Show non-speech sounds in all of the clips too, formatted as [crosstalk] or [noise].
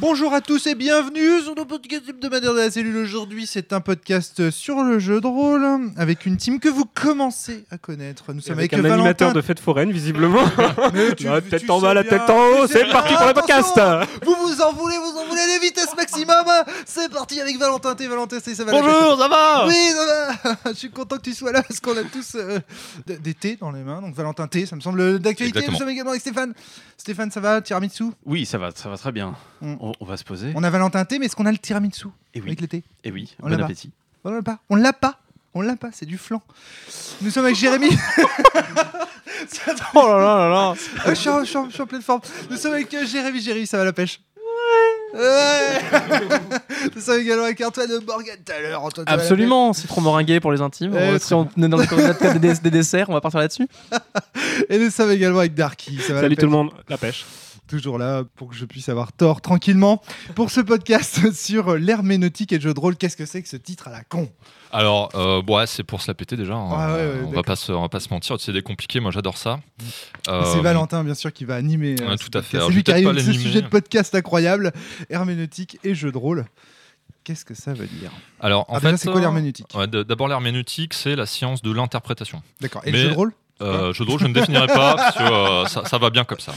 Bonjour à tous et bienvenue sur le podcast hebdomadaire de la cellule. Aujourd'hui, c'est un podcast sur le jeu de rôle avec une team que vous commencez à connaître. Nous sommes avec, avec, un Valentin. animateur de fête foraine, visiblement. [laughs] Mais tu- la tu tête en bas, la tête en haut, c'est parti pour le podcast Vous vous en voulez, vous en voulez les vitesses maximum. C'est parti avec Valentin T. Valentin T. Ça va. Bonjour, ça va Oui, ça va. [laughs] Je suis content que tu sois là parce qu'on a tous euh, des thés dans les mains. Donc Valentin T, ça me semble d'actualité. Nous sommes également avec Stéphane. Stéphane, ça va? Tiramisu? Oui, ça va, ça va très bien. Mm. On, on va se poser. On a Valentin T, mais est-ce qu'on a le tiramisu Et oui, avec le thé et oui. On Bon l'a pas. appétit. On l'a pas. On l'a pas. On l'a pas. C'est du flan. Nous sommes avec Jérémy. [laughs] Oh là là là là [laughs] je, suis en, je suis en- je suis en pleine forme. Nous sommes avec euh, Jérémy. Jérémy, ça va la pêche? Ouais. [laughs] Nous sommes également avec Antoine Morgan tout à l'heure. Absolument, citron meringué pour les intimes. Eh, Euh, si on est dans le cadre des, des desserts, on va partir là-dessus. Et nous sommes également avec Darky. Ça va la Salut pêche tout le monde, la pêche. Toujours là pour que je puisse avoir tort tranquillement pour ce podcast [laughs] sur l'herméneutique et le jeu de rôle. Qu'est-ce que c'est que ce titre à la con? Alors, euh, bon, ouais, c'est pour se la péter déjà. hein. Ah ouais, ouais, on, va pas se, on va pas se mentir, c'est des compliqués. Moi, j'adore ça. Euh, C'est Valentin, bien sûr, qui va animer. euh, tout à fait. C'est lui qui arrive ce sujet de podcast incroyable herméneutique et jeu de rôle. Qu'est-ce que ça veut dire? Alors, en Ah, fait, c'est quoi euh, l'herméneutique? ouais, D'abord, l'herméneutique, c'est la science de l'interprétation. D'accord. Et mais- le jeu de rôle? Euh, jeu de rôle, je ne définirai pas parce que euh, ça, ça va bien comme ça.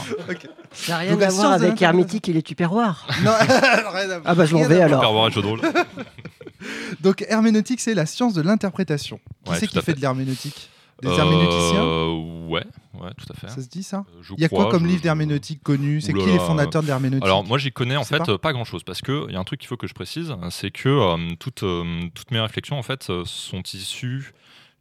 Ça n'a rien Donc, à voir avec l'interprétation. Hermétique et les tupperwares. Non, [laughs] rien à- Ah bah je m'en vais alors. Voir un jeu de rôle. [laughs] Donc herméneutique, c'est la science de l'interprétation. Qui Ouais, c'est qui fait fait. de l'herméneutique Des herméneuticiens Euh, Ouais, ouais, tout à fait. Ça se dit ça Euh, Il y a quoi comme je- livre d'herméneutique connu C'est qui les fondateurs de l'herméneutique Alors moi j'y connais en fait pas. euh, pas grand chose parce que il y a un truc qu'il faut que je précise, c'est que euh, toutes, euh, toutes mes réflexions en fait sont issues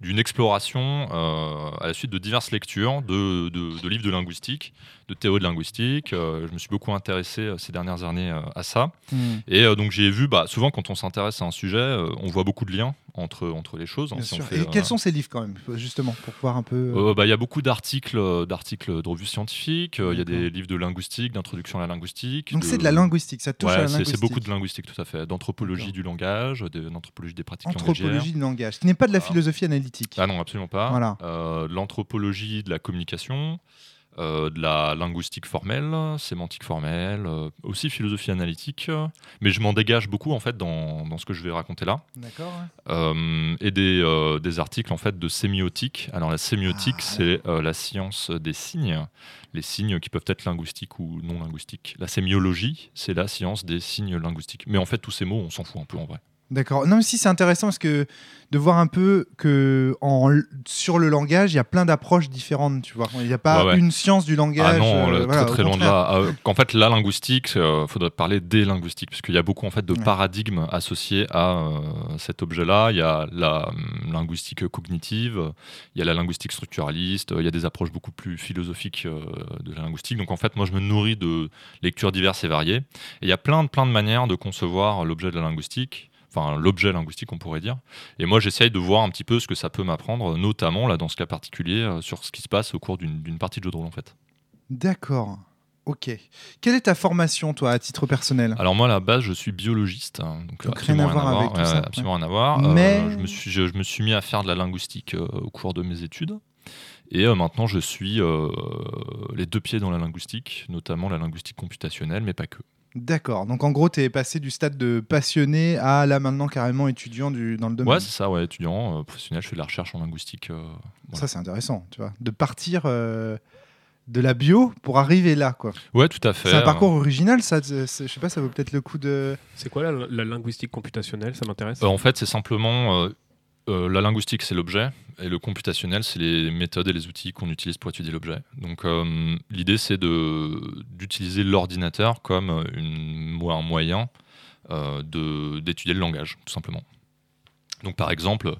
d'une exploration euh, à la suite de diverses lectures de, de- de livres de linguistique, de théorie de linguistique. Euh, je me suis beaucoup intéressé euh, ces dernières années à ça. Hmm, Et donc j'ai vu, bah, souvent quand on s'intéresse à un sujet, on voit beaucoup de liens entre, entre les choses. hein, bien si on sûr. fait, Et euh, quels sont ces livres quand même, justement, pour voir un peu. euh, bah, Il y a beaucoup d'articles, euh, d'articles de revues scientifiques, euh, il y a des livres de linguistique, d'introduction à la linguistique. Donc c'est de la linguistique, ça touche Ouais, à la linguistique. c'est beaucoup de linguistique, tout à fait. D'anthropologie du langage, d'anthropologie des pratiques langagières. Anthropologie du langage, qui n'est pas de la Voilà. philosophie analytique. Ah non, absolument pas. Voilà. Euh, l'anthropologie de la communication, euh, de la linguistique formelle, sémantique formelle, euh, aussi philosophie analytique. euh, mais je m'en dégage beaucoup en fait dans, dans ce que je vais raconter là. D'accord. Euh, et des, des articles en fait de sémiotique. Alors la sémiotique, Ah. c'est la science des signes, les signes qui peuvent être linguistiques ou non linguistiques. La sémiologie, c'est la science des signes linguistiques. Mais en fait, tous ces mots, on s'en fout un peu en vrai. D'accord. Non, mais si c'est intéressant parce que de voir un peu que en, sur le langage, il y a plein d'approches différentes, tu vois. Il n'y a pas Ouais, ouais. une science du langage. Ah non, euh, voilà, très très loin de là. Euh, Qu'en fait, la linguistique, il faudrait parler des linguistiques, parce qu'il y a beaucoup en fait de Ouais. paradigmes associés à euh, cet objet-là. Il y a la hum, linguistique cognitive, il y a la linguistique structuraliste, il y a des approches beaucoup plus philosophiques euh, de la linguistique. Donc en fait, moi, je me nourris de lectures diverses et variées. Et il y a plein de plein de manières de concevoir l'objet de la linguistique. Enfin, l'objet linguistique, on pourrait dire. Et moi, j'essaye de voir un petit peu ce que ça peut m'apprendre, notamment, là, dans ce cas particulier, euh, sur ce qui se passe au cours d'une partie de jeu de rôle, en fait. D'accord. Ok. Quelle est ta formation, toi, à titre personnel? Alors moi à la base je suis biologiste, hein, donc, rien à voir avec tout ça, absolument rien à voir. Mais- Euh, je, me suis, je, je me suis mis à faire de la linguistique euh, au cours de mes études. Et euh, maintenant je suis les deux pieds dans la linguistique, notamment la linguistique computationnelle, mais pas que. D'accord. Donc en gros, tu es passé du stade de passionné à là maintenant carrément étudiant du, dans le domaine. Ouais c'est ça, ouais, étudiant, euh, professionnel, je fais de la recherche en linguistique. euh, voilà. Ça, c'est intéressant, tu vois. De partir euh, de la bio pour arriver là, quoi. Ouais tout à fait. C'est un parcours original, ça. Je sais pas, ça vaut peut-être le coup de. C'est quoi la, la linguistique computationnelle? Ça m'intéresse. Euh, en fait c'est simplement... euh, la linguistique, c'est l'objet, et le computationnel, c'est les méthodes et les outils qu'on utilise pour étudier l'objet. Donc, euh, l'idée, c'est d'utiliser l'ordinateur comme un moyen euh, d'étudier le langage, tout simplement. Donc, par exemple,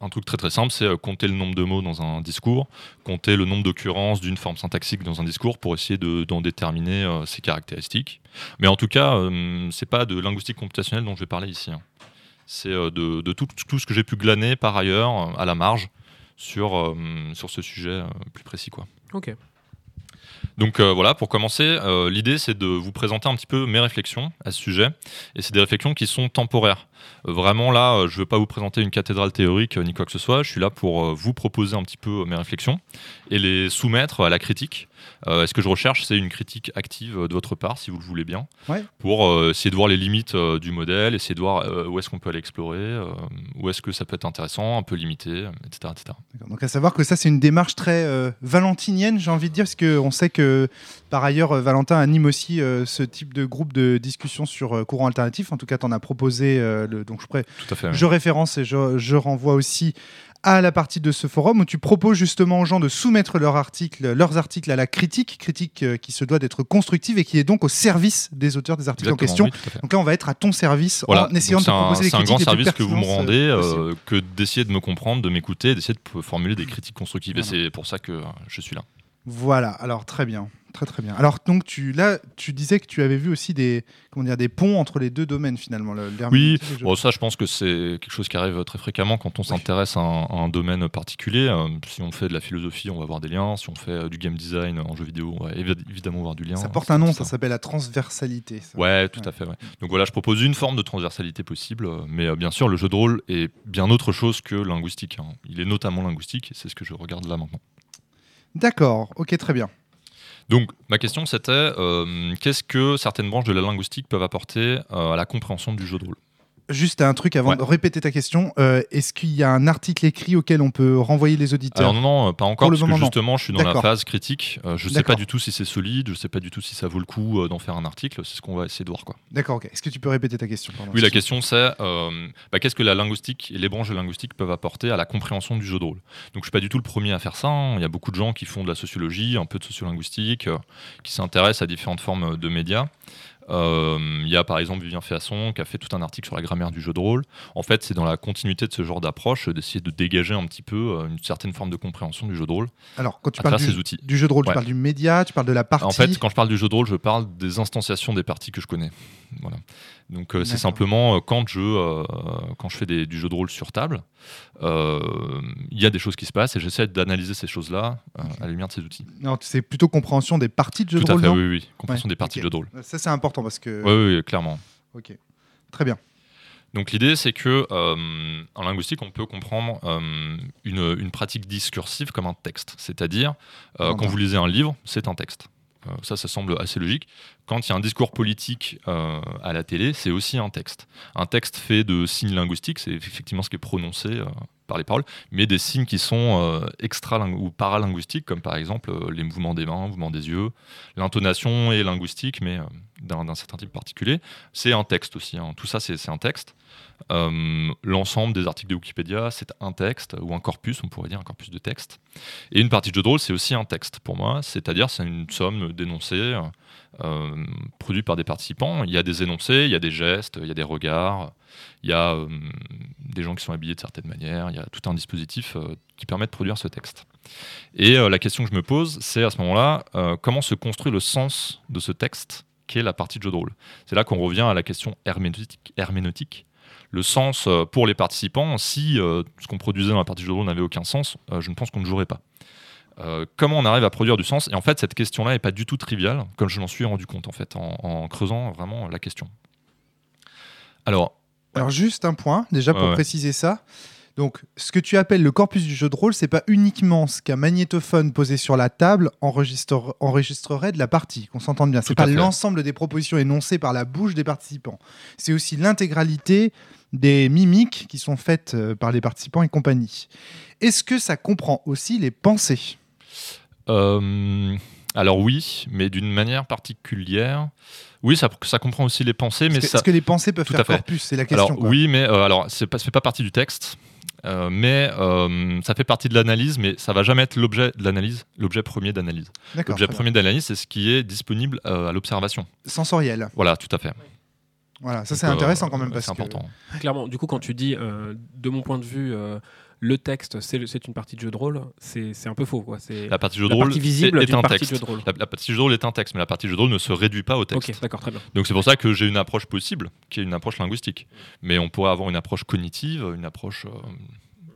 un truc très très simple, c'est compter le nombre de mots dans un discours, compter le nombre d'occurrences d'une forme syntaxique dans un discours pour essayer de- d'en déterminer ses caractéristiques. Mais en tout cas, euh, c'est pas de linguistique computationnelle dont je vais parler ici. hein. C'est euh, de, de tout, tout ce que j'ai pu glaner par ailleurs euh, à la marge sur, euh, sur ce sujet plus précis. Quoi. Ok. Donc euh, voilà, pour commencer, euh, l'idée c'est de vous présenter un petit peu mes réflexions à ce sujet. Et c'est des réflexions qui sont temporaires. Euh, vraiment là, je ne veux pas vous présenter une cathédrale théorique ni quoi que ce soit. Je suis là pour vous proposer un petit peu mes réflexions et les soumettre à la critique. Euh, et ce que je recherche, c'est une critique active euh, de votre part, si vous le voulez bien, Ouais. pour euh, essayer de voir les limites euh, du modèle, essayer de voir euh, où est-ce qu'on peut aller explorer, euh, où est-ce que ça peut être intéressant, un peu limité, euh, etc. etc. Donc à savoir que ça c'est une démarche très euh, valentinienne, j'ai envie de dire, parce qu'on sait que par ailleurs euh, Valentin anime aussi euh, ce type de groupe de discussion sur euh, courant alternatif. En tout cas, tu en as proposé, euh, le, donc je, pré- Tout à fait. oui. je référence et je, je renvoie aussi à la partie de ce forum où tu proposes justement aux gens de soumettre leurs articles, leurs articles à la critique, critique euh, qui se doit d'être constructive et qui est donc au service des auteurs des articles en question. oui. Donc là, on va être à ton service Voilà, en essayant donc de te proposer des C'est un critiques grand service que vous me rendez, euh, euh, que d'essayer de me comprendre, de m'écouter, d'essayer de formuler des critiques constructives. Voilà. Et c'est pour ça que je suis là. Voilà, alors très bien, très très bien. Alors donc tu là, tu disais que tu avais vu aussi des comment dire des ponts entre les deux domaines finalement. Le, Oui, bon, ça je pense que c'est quelque chose qui arrive très fréquemment quand on s'intéresse à, un- à un domaine particulier. Euh, si on fait de la philosophie, on va voir des liens. Si on fait euh, du game design en jeu vidéo, on va évi- évidemment voir du lien. ça porte un nom, ça s'appelle la transversalité. ça. Ouais, tout Ouais. à fait. ouais. Donc voilà, je propose une forme de transversalité possible, euh, mais euh, bien sûr, le jeu de rôle est bien autre chose que linguistique. hein. Il est notamment linguistique, et c'est ce que je regarde là maintenant. D'accord, ok, très bien. Donc, ma question c'était euh, qu'est-ce que certaines branches de la linguistique peuvent apporter euh, à la compréhension du jeu de rôle? Juste un truc avant Ouais. de répéter ta question. euh, Est-ce qu'il y a un article écrit auquel on peut renvoyer les auditeurs Alors, non, non, pas encore, parce que non. justement, je suis dans la phase critique. Euh, je sais D'accord. pas du tout si c'est solide, je sais pas du tout si ça vaut le coup euh, d'en faire un article. C'est ce qu'on va essayer de voir. Quoi. D'accord, ok. Est-ce que tu peux répéter ta question Oui, la question c'est bah, qu'est-ce que la linguistique et les branches de linguistique peuvent apporter à la compréhension du jeu de rôle? Donc je suis pas du tout le premier à faire ça. hein. Il y a beaucoup de gens qui font de la sociologie, un peu de sociolinguistique, qui s'intéressent à différentes formes de médias. Euh, Il y a par exemple Vivien Féasson qui a fait tout un article sur la grammaire du jeu de rôle. En fait, c'est dans la continuité de ce genre d'approche d'essayer de dégager un petit peu euh, une certaine forme de compréhension du jeu de rôle Alors, quand tu parles du, outils. du jeu de rôle, Ouais. tu parles du média, tu parles de la partie. En fait, quand je parle du jeu de rôle, je parle des instanciations des parties que je connais. Voilà. Donc euh, c'est simplement euh, quand je euh, quand je fais des- du jeu de rôle sur table, il y a des choses qui se passent et j'essaie d'analyser ces choses-là à la lumière de ces outils. Non, c'est plutôt compréhension des parties de jeu Tout de à rôle, fait, non oui, oui, compréhension Ouais, des parties de jeu de rôle. Ça, c'est important parce que. Oui, oui, clairement. Ok. Très bien. Donc l'idée, c'est que en linguistique, on peut comprendre une, une pratique discursive comme un texte. C'est-à-dire, quand vous lisez un livre, c'est un texte. Euh, ça, ça semble assez logique. Quand il y a un discours politique euh, à la télé, c'est aussi un texte. Un texte fait de signes linguistiques, c'est effectivement ce qui est prononcé euh, par les paroles, mais des signes qui sont euh, extra ou paralinguistiques, comme par exemple les mouvements des mains, mouvements des yeux. L'intonation est linguistique, mais d'un certain type particulier. C'est un texte aussi. hein. Tout ça, c'est un texte. Euh, L'ensemble des articles de Wikipédia, c'est un texte ou un corpus, on pourrait dire un corpus de texte. Et une partie de jeu de rôle, c'est aussi un texte pour moi, c'est-à-dire c'est une somme d'énoncés euh, produits par des participants. Il y a des énoncés, il y a des gestes, il y a des regards, il y a euh, des gens qui sont habillés de certaines manières, il y a tout un dispositif qui permet de produire ce texte. Et la question que je me pose, c'est à ce moment-là, comment se construit le sens de ce texte qu'est la partie de jeu de rôle C'est là qu'on revient à la question herméneutique. herméneutique. Le sens euh, pour les participants, si euh, ce qu'on produisait dans la partie de jeu de rôle n'avait aucun sens, euh, je ne pense qu'on ne jouerait pas. Euh, comment on arrive à produire du sens? Et en fait, cette question-là n'est pas du tout triviale, comme je m'en suis rendu compte en fait, en, en creusant vraiment la question. Alors, Alors, juste un point, déjà pour Ouais, ouais. préciser ça. Donc, ce que tu appelles le corpus du jeu de rôle, c'est pas uniquement ce qu'un magnétophone posé sur la table enregistre- enregistrerait de la partie, qu'on s'entende bien. C'est pas l'ensemble des propositions énoncées par la bouche des participants. C'est aussi l'intégralité des mimiques qui sont faites euh, par les participants et compagnie. Est-ce que ça comprend aussi les pensées? Euh, alors oui, mais d'une manière particulière. Oui, ça, ça comprend aussi les pensées, mais Est-ce que, ça, que les pensées peuvent Tout faire corpus C'est la question. Alors quoi. oui, mais euh, alors c'est pas, ça fait pas partie du texte, euh, mais euh, ça fait partie de l'analyse, mais ça va jamais être l'objet de l'analyse, l'objet premier d'analyse. L'objet premier d'analyse, c'est ce qui est disponible euh, à l'observation. Sensoriel. Voilà, tout à fait. Voilà, ça c'est euh, intéressant quand même parce C'est que important. Clairement, du coup, quand tu dis, euh, de mon point de vue, euh, le texte, c'est une partie de jeu de rôle, c'est un peu faux. Quoi. C'est La partie jeu de rôle visible est, un partie texte. de jeu de rôle. La, la partie jeu de rôle est un texte, mais la partie jeu de rôle ne se réduit pas au texte. D'accord, très bien. Donc c'est pour ça que j'ai une approche possible, qui est une approche linguistique. Mais on pourrait avoir une approche cognitive, une approche. euh,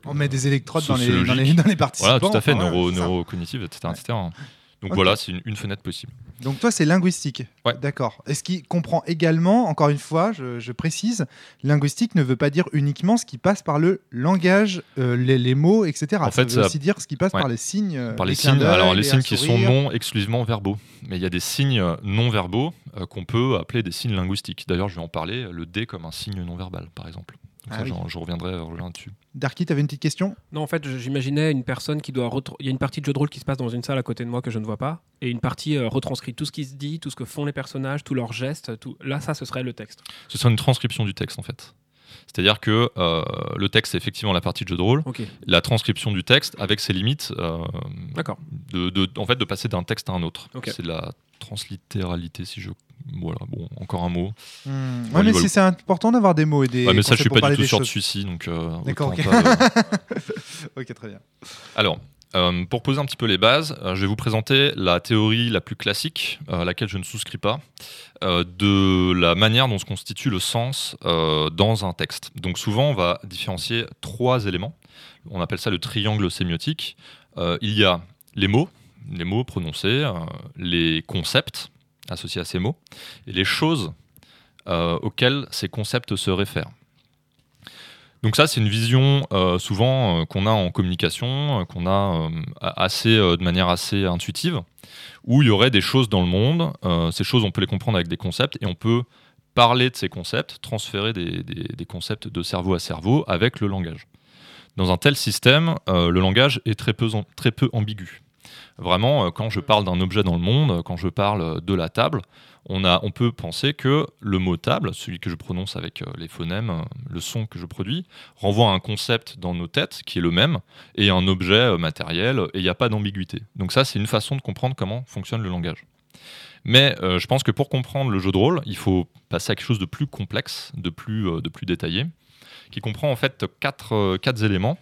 on met des électrodes dans les, dans les, dans les participants. Voilà, tout à fait, enfin, neuro, neurocognitive, etc., etc. Donc voilà, c'est une, une fenêtre possible. Donc toi, c'est linguistique. Ouais. D'accord. Est-ce qu'il comprend également, encore une fois, je, je précise, linguistique ne veut pas dire uniquement ce qui passe par le langage, euh, les, les mots, etc. En ça fait, veut ça- aussi dire ce qui passe ouais. par les signes. euh, Par les signes, alors les et signes qui sont non exclusivement verbaux, mais il y a des signes non verbaux euh, qu'on peut appeler des signes linguistiques. D'ailleurs, je vais en parler, le D comme un signe non verbal, par exemple. Donc Ah ça, oui. je reviendrai, je reviendrai dessus. Darky, tu avais une petite question? Non, en fait, j'imaginais une personne qui doit. Il y a une partie de jeu de rôle qui se passe dans une salle à côté de moi que je ne vois pas, et une partie euh, retranscrit tout ce qui se dit, tout ce que font les personnages, tous leurs gestes. Tout... Là, ça, ce serait le texte. Ce sera une transcription du texte en fait. C'est-à-dire que euh, le texte, c'est effectivement la partie de jeu de rôle. La transcription du texte, avec ses limites, euh, d'accord. de, de- en fait, de passer d'un texte à un autre. C'est de la translittéralité, si je. Voilà, bon, encore un mot. Hmm, Ouais, mais c'est- important d'avoir des mots et des. Ouais, mais ça, je suis pas du tout sûr de celui-ci, donc. euh, D'accord, autant ok. pas, euh, [laughs] ok, très bien. Alors, euh, pour poser un petit peu les bases, euh, je vais vous présenter la théorie la plus classique, euh, à laquelle je ne souscris pas, de la manière dont se constitue le sens dans un texte. Donc souvent, on va différencier trois éléments. On appelle ça le triangle sémiotique. Il y a les mots, les mots prononcés, les concepts associés à ces mots, et les choses auxquelles ces concepts se réfèrent. Donc ça, c'est une vision euh, souvent euh, qu'on a en communication, euh, qu'on a assez, de manière assez intuitive, où il y aurait des choses dans le monde. ces choses, on peut les comprendre avec des concepts et on peut parler de ces concepts, transférer des, concepts de cerveau à cerveau avec le langage. Dans un tel système, le langage est très peu, ambigu. Vraiment, quand je parle d'un objet dans le monde, quand je parle de la table, on, peut penser que le mot table, celui que je prononce avec euh, les phonèmes, euh, le son que je produis, renvoie à un concept dans nos têtes qui est le même et un objet euh, matériel et il n'y a pas d'ambiguïté. Donc ça, c'est une façon de comprendre comment fonctionne le langage. Mais je pense que pour comprendre le jeu de rôle, il faut passer à quelque chose de plus complexe, de plus, détaillé, qui comprend en fait quatre, quatre éléments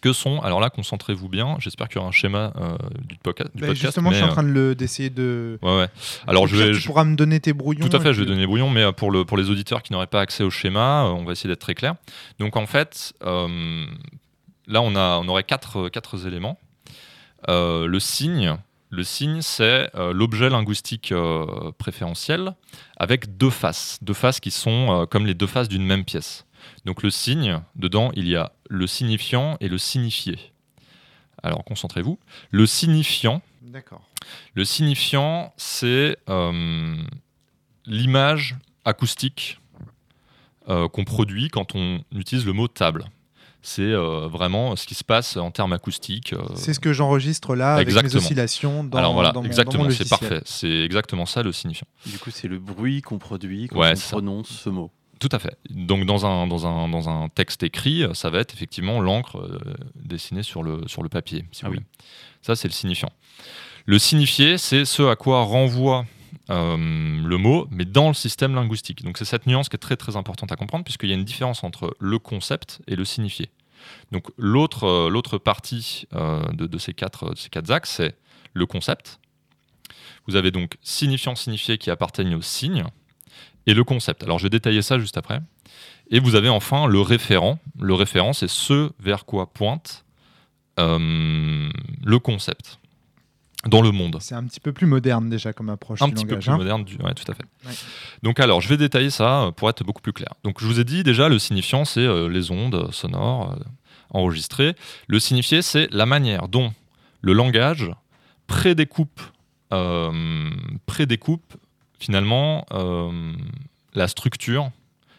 que sont, alors là, concentrez-vous bien, j'espère qu'il y aura un schéma euh, du, podca- du Bah, podcast. justement, je suis mais, en train de d'essayer de. euh, ouais, ouais. Alors je vais, Tu je- pourras me donner tes brouillons. tout à fait, je vais donner brouillon, mais euh, pour, le, pour les auditeurs qui n'auraient pas accès au schéma, euh, on va essayer d'être très clair. Donc en fait, euh, là on, a, on aurait quatre, quatre éléments. Euh, le signe, le signe c'est euh, l'objet linguistique euh, préférentiel avec deux faces, deux faces qui sont euh, comme les deux faces d'une même pièce. Donc le signe, dedans il y a le signifiant et le signifié. Alors concentrez-vous. Le signifiant, D'accord. le signifiant, c'est euh, l'image acoustique euh, qu'on produit quand on utilise le mot table. C'est euh, vraiment ce qui se passe en termes acoustiques. euh, C'est ce que j'enregistre là avec mes oscillations dans, Alors voilà, dans mon, exactement, c'est parfait. C'est exactement ça le signifiant. Du coup, c'est le bruit qu'on produit quand Ouais, on ça. prononce ce mot. Tout à fait. Donc dans un, dans un, dans un texte écrit, ça va être effectivement l'encre euh, dessinée sur le, sur le papier. Si Ah vous oui. voulez. Ça, c'est le signifiant. Le signifié, c'est ce à quoi renvoie euh, le mot, mais dans le système linguistique. Donc c'est cette nuance qui est très très importante à comprendre, puisqu'il y a une différence entre le concept et le signifié. Donc l'autre euh, partie euh, de, de ces quatre, de ces quatre axes, c'est le concept. Vous avez donc signifiant, signifié qui appartiennent au signe, et le concept. Alors je vais détailler ça juste après. Et vous avez enfin le référent. Le référent, c'est ce vers quoi pointe euh, le concept dans le monde. C'est un petit peu plus moderne déjà comme approche Un du petit peu plus hein. moderne, du... ouais, tout à fait. Ouais. Donc alors, je vais détailler ça euh, pour être beaucoup plus clair. Donc je vous ai dit déjà, le signifiant, c'est euh, les ondes sonores euh, enregistrées. Le signifié, c'est la manière dont le langage prédécoupe, euh, prédécoupe finalement euh, la structure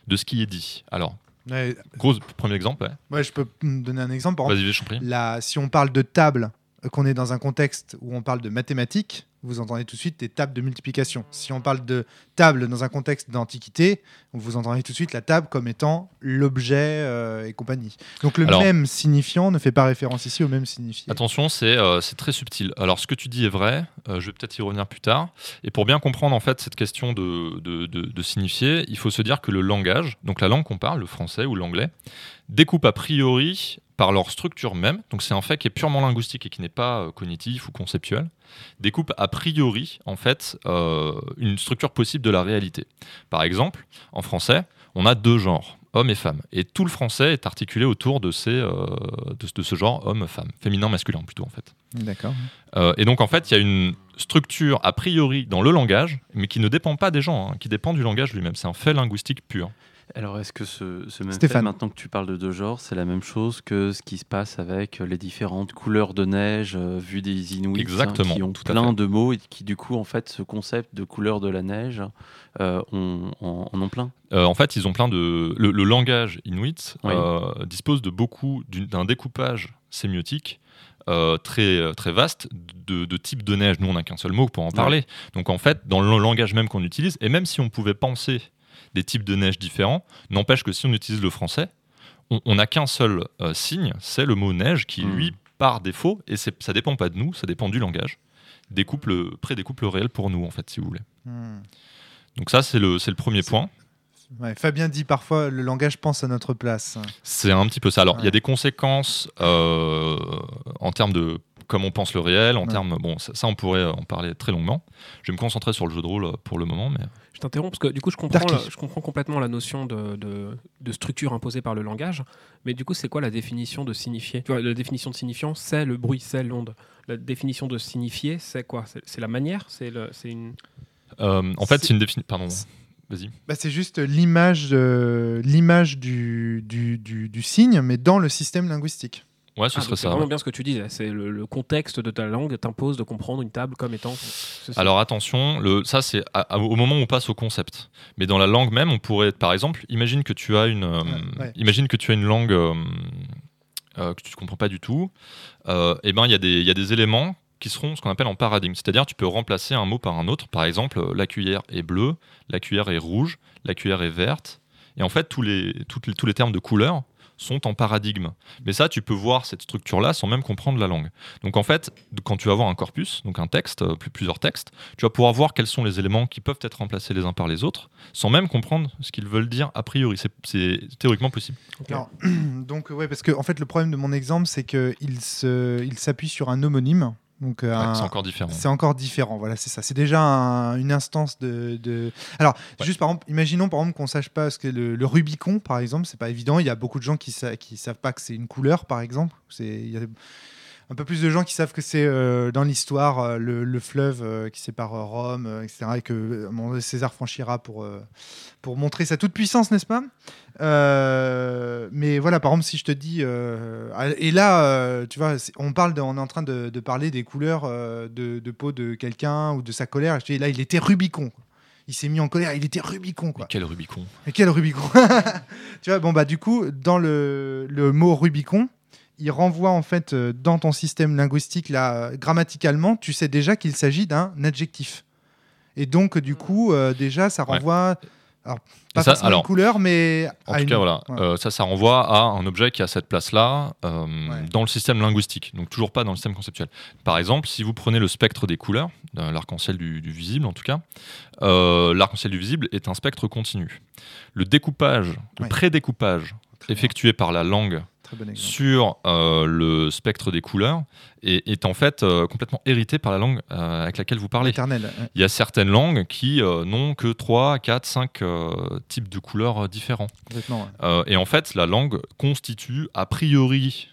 de ce qui est dit. Alors, Ouais, gros premier exemple, ouais. ouais, je peux donner un exemple. Par exemple, vas-y, je prie. là, si on parle de table, qu'on est dans un contexte où on parle de mathématiques, vous entendez tout de suite des tables de multiplication. Si on parle de table dans un contexte d'antiquité, vous entendez tout de suite la table comme étant l'objet euh, et compagnie. Donc le Alors- même signifiant ne fait pas référence ici au même signifié. Attention, c'est euh, très subtil. Alors, ce que tu dis est vrai, euh, je vais peut-être y revenir plus tard. Et pour bien comprendre en fait cette question de, de, de- de signifier, il faut se dire que le langage, donc la langue qu'on parle, le français ou l'anglais, découpe a priori par leur structure même, donc c'est un fait qui est purement linguistique et qui n'est pas euh, cognitif ou conceptuel, découpe a priori en fait euh, une structure possible de la réalité. Par exemple, en français, on a deux genres. homme et femme. Et tout le français est articulé autour de, ces, euh, de, de ce genre homme-femme, féminin-masculin plutôt en fait. D'accord. Et donc en fait, il y a une structure a priori dans le langage, mais qui ne dépend pas des gens, hein, qui dépend du langage lui-même. C'est un fait linguistique pur. Alors, est-ce que ce, ce même Stéphane. fait, maintenant que tu parles de deux genres, c'est la même chose que ce qui se passe avec les différentes couleurs de neige euh, vues des Inuits hein, Exactement, qui ont tout plein de mots et qui, du coup, en fait, ce concept de couleur de la neige euh, ont- en, en ont plein? Euh, en fait, ils ont plein de. Le, le langage inuit Oui. euh, dispose de beaucoup d'un découpage sémiotique euh, très, très vaste de, de types de neige. Nous, on n'a qu'un seul mot pour en parler. Donc, en fait, dans le langage même qu'on utilise, et même si on pouvait penser des types de neige différents, n'empêche que si on utilise le français, on n'a qu'un seul euh, signe, c'est le mot neige qui, lui, par défaut, et ça dépend pas de nous, ça dépend du langage, découpe le, prédécoupe le réel pour nous, en fait, si vous voulez. Hmm. Donc, ça, c'est le, c'est le premier point. Ouais, Fabien dit parfois le langage pense à notre place. C'est un petit peu ça. Alors, il y a des conséquences euh, en termes de comme on pense le réel, en Ouais. termes. Bon, ça, ça, on pourrait en parler très longuement. Je vais me concentrer sur le jeu de rôle euh, pour le moment, mais. Je t'interromps parce que du coup, je comprends, la- je comprends complètement la notion de, de- de structure imposée par le langage. Mais du coup, c'est quoi la définition de signifier? Tu vois, La définition de signifiant, c'est le bruit, c'est l'onde. La définition de signifier, c'est quoi? C'est la manière? C'est le- c'est une. Euh, en fait, C'est- une définition. Pardon. Vas-y. Bah, c'est juste l'image euh, l'image du, du, du- du signe, mais dans le système linguistique. Ouais, ce Ah, serait donc c'est ça. vraiment ouais. bien ce que tu dis. C'est le, le contexte de ta langue t'impose de comprendre une table comme étant. ceci. Alors attention, le, ça c'est au moment où on passe au concept. Mais dans la langue même, on pourrait, par exemple, imagine que tu as une, euh, ouais. imagine que tu as une langue euh, euh, que tu ne comprends pas du tout. Et ben il y, a des- il y a des éléments qui seront ce qu'on appelle en paradigme, c'est-à-dire tu peux remplacer un mot par un autre. Par exemple, la cuillère est bleue, la cuillère est rouge, la cuillère est verte. Et en fait, tous les, toutes les- tous les termes de couleur sont en paradigme. Mais ça, tu peux voir cette structure-là sans même comprendre la langue. Donc en fait, quand tu vas avoir un corpus, donc un texte, euh, plus- plusieurs textes, tu vas pouvoir voir quels sont les éléments qui peuvent être remplacés les uns par les autres, sans même comprendre ce qu'ils veulent dire a priori. C'est- C'est théoriquement possible. Alors, [clears throat] donc, ouais, parce que en fait, le problème de mon exemple, c'est qu'il se, il s'appuie sur un homonyme. Donc, euh, Ouais, c'est encore différent. C'est encore différent, voilà, c'est ça. C'est déjà un- une instance de. de- Alors, Ouais. juste par exemple, imaginons par exemple qu'on sache pas ce que le, le Rubicon, par exemple, c'est pas évident. Il y a beaucoup de gens qui, sa- qui savent pas que c'est une couleur, par exemple. C'est il y a un peu plus de gens qui savent que c'est euh, dans l'histoire euh, le, le fleuve euh, qui sépare Rome, etc. Et que César franchira pour pour montrer sa toute puissance, n'est-ce pas? Mais voilà, par exemple, si je te dis euh, et là, tu vois, on parle, de- on est en train de, de parler des couleurs de, de peau de quelqu'un ou de sa colère. Et je te dis là, il était Rubicon. quoi. Il s'est mis en colère, il était Rubicon, quoi. Quel Rubicon? Mais quel Rubicon? [laughs] Tu vois, bon, bah, du coup, dans le, le mot Rubicon, il renvoie en fait euh, dans ton système linguistique, là, grammaticalement, tu sais déjà qu'il s'agit d'un adjectif. Et donc, du coup, euh, déjà, ça Ouais. renvoie. Alors, pas Ça, forcément alors, une couleur, mais. En tout une- cas, voilà, ouais. Euh, ça, ça renvoie à un objet qui a cette place-là euh, Ouais. dans le système linguistique, donc toujours pas dans le système conceptuel. Par exemple, si vous prenez le spectre des couleurs, l'arc-en-ciel du, du visible en tout cas, l'arc-en-ciel du visible est un spectre continu. Le découpage, le Ouais. pré-découpage effectué par la langue bon sur euh, le spectre des couleurs est, est en fait euh, complètement hérité par la langue euh, avec laquelle vous parlez. Éternel. ouais. Il y a certaines langues qui n'ont que 3, 4, 5 euh, types de couleurs différents. Ouais. Et en fait, la langue constitue a priori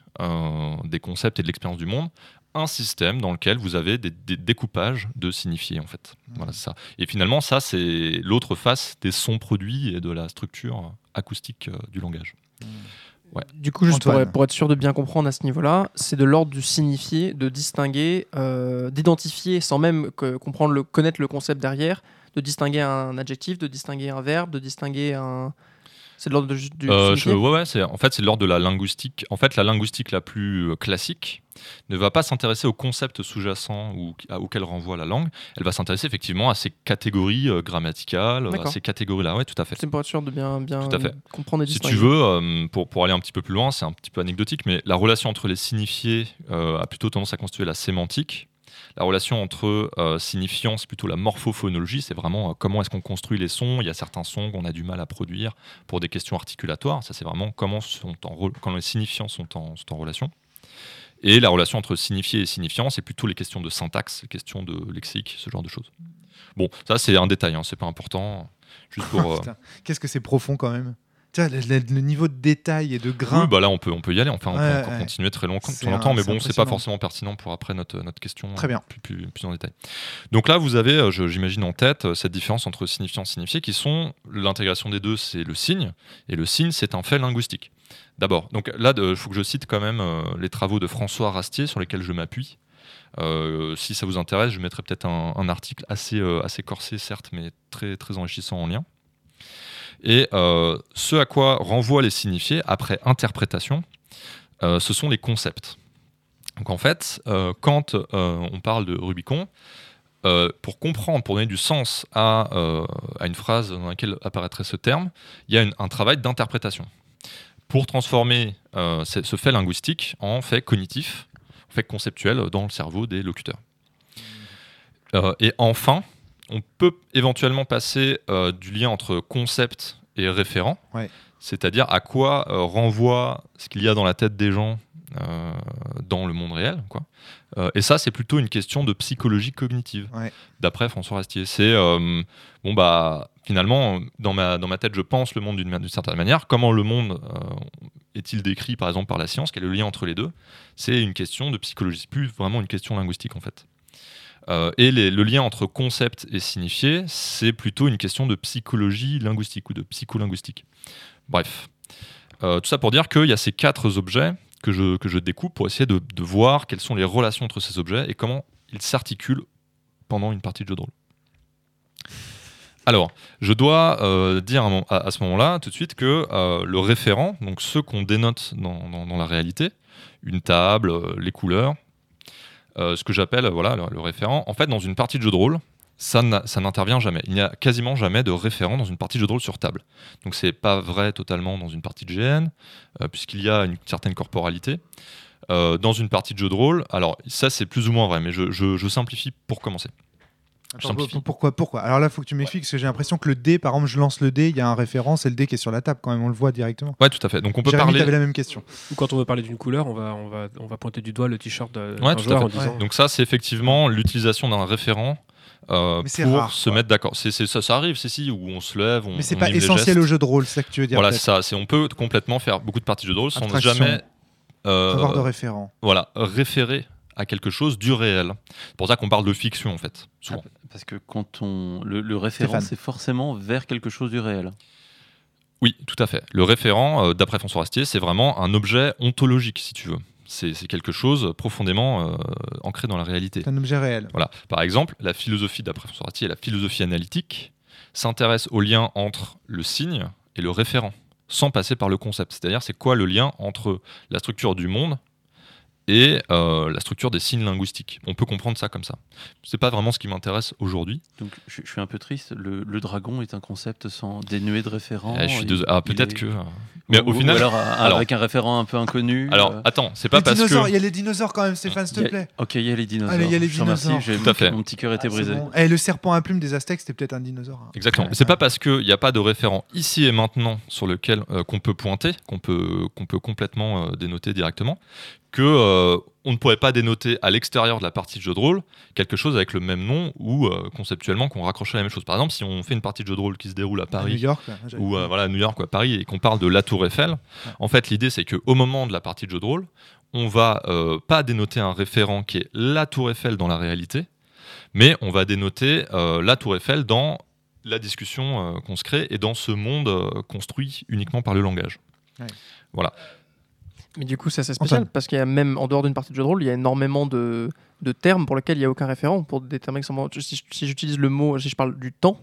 des concepts et de l'expérience du monde un système dans lequel vous avez des, des découpages de signifiés en fait. Voilà, c'est ça. Et finalement, ça c'est l'autre face des sons produits et de la structure acoustique euh, du langage. Du coup, juste pour, être sûr de bien comprendre à ce niveau-là, c'est de l'ordre du signifier, de distinguer, euh, d'identifier sans même que- comprendre le, connaître le concept derrière, de distinguer un adjectif, de distinguer un verbe, de distinguer un. C'est de l'ordre du, du Euh, je- signifier ouais, ouais, c'est, en fait, c'est de l'ordre de la linguistique. En fait, la linguistique la plus euh, classique ne va pas s'intéresser au concept sous-jacent ou, à- auquel renvoie la langue. Elle va s'intéresser effectivement à ces catégories euh, grammaticales, à ces catégories-là. Ouais, tout à fait. C'est pour être sûr de bien, bien Tout à fait. comprendre et Si tu veux, euh, pour, pour aller un petit peu plus loin, c'est un petit peu anecdotique, mais la relation entre les signifiés a plutôt tendance à constituer la sémantique. La relation entre euh, signifiants, c'est plutôt la morphophonologie, c'est vraiment euh, comment est-ce qu'on construit les sons. Il y a certains sons qu'on a du mal à produire pour des questions articulatoires. Ça, c'est vraiment comment, sont en, re- quand les signifiants sont en, sont en relation. Et la relation entre signifié et signifiant, c'est plutôt les questions de syntaxe, les questions de lexique, ce genre de choses. Bon, ça, c'est un détail, hein, c'est pas important. Juste pour. [laughs] euh, Putain, Qu'est-ce que c'est profond quand même? Le, niveau de détail et de grain. Oui, bah là on peut, on peut y aller, enfin on Ouais, peut encore ouais. continuer très longtemps, très longtemps un- mais bon, c'est pas forcément pertinent pour après notre, notre question Très bien. Plus, plus, plus en détail. Donc là, vous avez, euh, j'imagine en tête, euh, cette différence entre signifiant et signifié qui sont l'intégration des deux, c'est le signe, et le signe, c'est un fait linguistique. D'abord, donc là, il faut que je cite quand même euh, les travaux de François Rastier sur lesquels je m'appuie. Euh, si ça vous intéresse, je mettrai peut-être un, un article assez, euh, assez corsé, certes, mais très, très enrichissant en lien. Et euh, ce à quoi renvoient les signifiés après interprétation, euh, ce sont les concepts. Donc en fait, euh, quand on parle de Rubicon, pour comprendre, pour donner du sens à, à une phrase dans laquelle apparaîtrait ce terme, il y a un travail d'interprétation. Pour transformer ce fait linguistique en fait cognitif, en fait conceptuel dans le cerveau des locuteurs. Et enfin, on peut éventuellement passer euh, du lien entre concept et référent, Ouais. c'est-à-dire à quoi euh, renvoie ce qu'il y a dans la tête des gens euh, dans le monde réel. Quoi. Et ça, c'est plutôt une question de psychologie cognitive, Ouais. d'après François Rastier. C'est, bon, bah, finalement, dans ma, dans ma tête, je pense le monde d'une certaine manière. Comment le monde est-il décrit, par exemple, par la science? Quel est le lien entre les deux? C'est une question de psychologie, c'est plus vraiment une question linguistique, en fait. Euh, et le lien entre concept et signifié, c'est plutôt une question de psychologie linguistique ou de psycholinguistique. Bref. Euh, tout ça pour dire qu'il y a ces quatre objets que je, que je découpe pour essayer de, voir quelles sont les relations entre ces objets et comment ils s'articulent pendant une partie de jeu de rôle. Alors, je dois euh, dire à, ce moment-là, tout de suite, que le référent, donc ce qu'on dénote dans, dans- la réalité, une table, les couleurs, ce que j'appelle euh, voilà, le, référent, en fait, dans une partie de jeu de rôle, ça n'intervient jamais. Il n'y a quasiment jamais de référent dans une partie de jeu de rôle sur table. Donc c'est pas vrai totalement dans une partie de GN, euh, puisqu'il y a une certaine corporalité. Euh, dans une partie de jeu de rôle, alors ça c'est plus ou moins vrai, mais je simplifie pour commencer. Attends, pourquoi, pourquoi? Alors là, il faut que tu m'expliques, parce que j'ai l'impression que le dé, par exemple, je lance le dé, il y a un référent, c'est le dé qui est sur la table quand même, on le voit directement. Ouais, tout à fait. Donc on peut Jérémy, parler. la même question. Ou quand on veut parler d'une couleur, on va, on, va, on va pointer du doigt le t-shirt de- Ouais, tout à fait. en disant. Ouais. Donc ça c'est effectivement l'utilisation d'un référent. euh, pour rare, se quoi. mettre d'accord. C'est, c'est- ça, ça arrive, c'est si, où on se lève, on Mais c'est pas essentiel au jeu de rôle, c'est ça que tu veux dire. Voilà, ça. C'est, on peut complètement faire beaucoup de parties de jeu de rôle sans jamais euh, Avoir de référent. voilà, référer à quelque chose du réel. C'est pour ça qu'on parle de fiction en fait, souvent. Parce que quand on le, le référent, c'est forcément vers quelque chose du réel. Oui, tout à fait. Le référent, euh, d'après François Rastier, c'est vraiment un objet ontologique, si tu veux. C'est, c'est quelque chose profondément euh, ancré dans la réalité. C'est un objet réel. Voilà. Par exemple, la philosophie, d'après François Rastier, la philosophie analytique s'intéresse au lien entre le signe et le référent, sans passer par le concept. C'est-à-dire, c'est quoi le lien entre la structure du monde et euh, la structure des signes linguistiques. On peut comprendre ça comme ça. C'est pas vraiment ce qui m'intéresse aujourd'hui. Donc je, je suis un peu triste. Le, le dragon est un concept sans dénué de référent. Eh, je suis Il- désolé. Ah, peut-être est- que. euh, Mais ou- au ou final. alors, un- alors- avec un référent un peu inconnu. Alors, euh, attends, c'est pas Les parce que. il y a les dinosaures quand même, Stéphane, s'il te a- plaît. Ok, il y a les dinosaures. Allez, il y a les Je te remercie, dinosaures. j'ai- Tout à fait. Mon petit cœur était Ah, brisé. bon. Eh, le serpent à plumes des Aztèques, c'était peut-être un dinosaure. hein. Exactement. Ouais, c'est pas parce qu'il n'y a pas de référent ici et maintenant sur lequel euh, qu'on peut pointer, qu'on peut, qu'on peut complètement euh, dénoter directement, que euh, on ne pourrait pas dénoter à l'extérieur de la partie de jeu de rôle quelque chose avec le même nom ou euh, conceptuellement qu'on raccroche à la même chose. Par exemple, si on fait une partie de jeu de rôle qui se déroule à À New Paris York. là, ou euh, voilà, à New York ou à Paris et qu'on parle de la Tour Eiffel, en fait, l'idée c'est qu'au moment de la partie de jeu de rôle, on va pas dénoter un référent qui est la Tour Eiffel dans la réalité, mais on va dénoter la Tour Eiffel dans la discussion qu'on se crée et dans ce monde construit uniquement par le langage. Mais du coup, c'est assez spécial Antoine. parce qu'il y a même en dehors d'une partie de jeu de rôle, il y a énormément de, de termes pour lesquels il n'y a aucun référent pour déterminer. Si, si j'utilise le mot, si je parle du temps,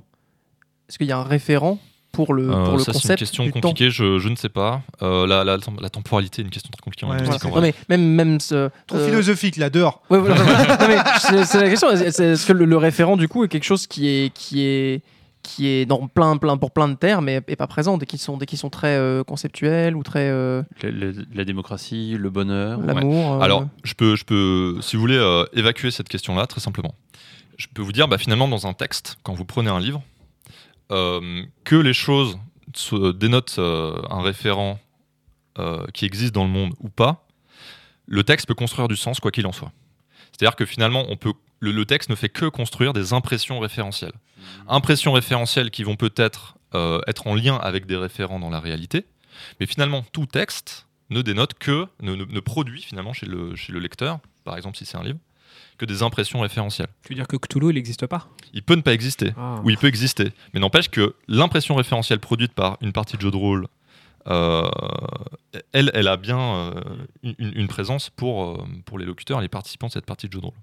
est-ce qu'il y a un référent pour le, Euh, pour le ça, c'est une concept question compliquée, je, je ne sais pas. Euh, la, la, la temporalité est une question très compliquée Ouais, Non, mais même, même ce. Trop euh, philosophique là, dehors. Ouais, voilà, voilà. C'est la question. Est-ce que le, le référent, du coup, est quelque chose qui est, qui est, qui est dans plein, plein, pour plein de termes et, et pas présent dès qu'ils sont, dès qu'ils sont très euh, conceptuels ou très euh, La, la- la démocratie, le bonheur. l'amour euh, Alors, je peux, je peux, si vous voulez évacuer cette question-là, très simplement, je peux vous dire, bah, finalement, dans un texte, quand vous prenez un livre, que les choses se dénotent un référent qui existe dans le monde ou pas, le texte peut construire du sens quoi qu'il en soit. C'est-à-dire que finalement, on peut, le, le texte ne fait que construire des impressions référentielles. Impressions référentielles qui vont peut-être euh, être en lien avec des référents dans la réalité, mais finalement tout texte ne dénote que, ne, ne- ne produit finalement chez le, chez le lecteur, par exemple si c'est un livre, que des impressions référentielles. Tu veux dire que Cthulhu, il n'existe pas? Il peut ne pas exister, Ah. ou il peut exister, mais n'empêche que l'impression référentielle produite par une partie de jeu de rôle, euh, elle, elle a bien euh, une, une présence pour, pour les locuteurs, les participants de cette partie de jeu de rôle.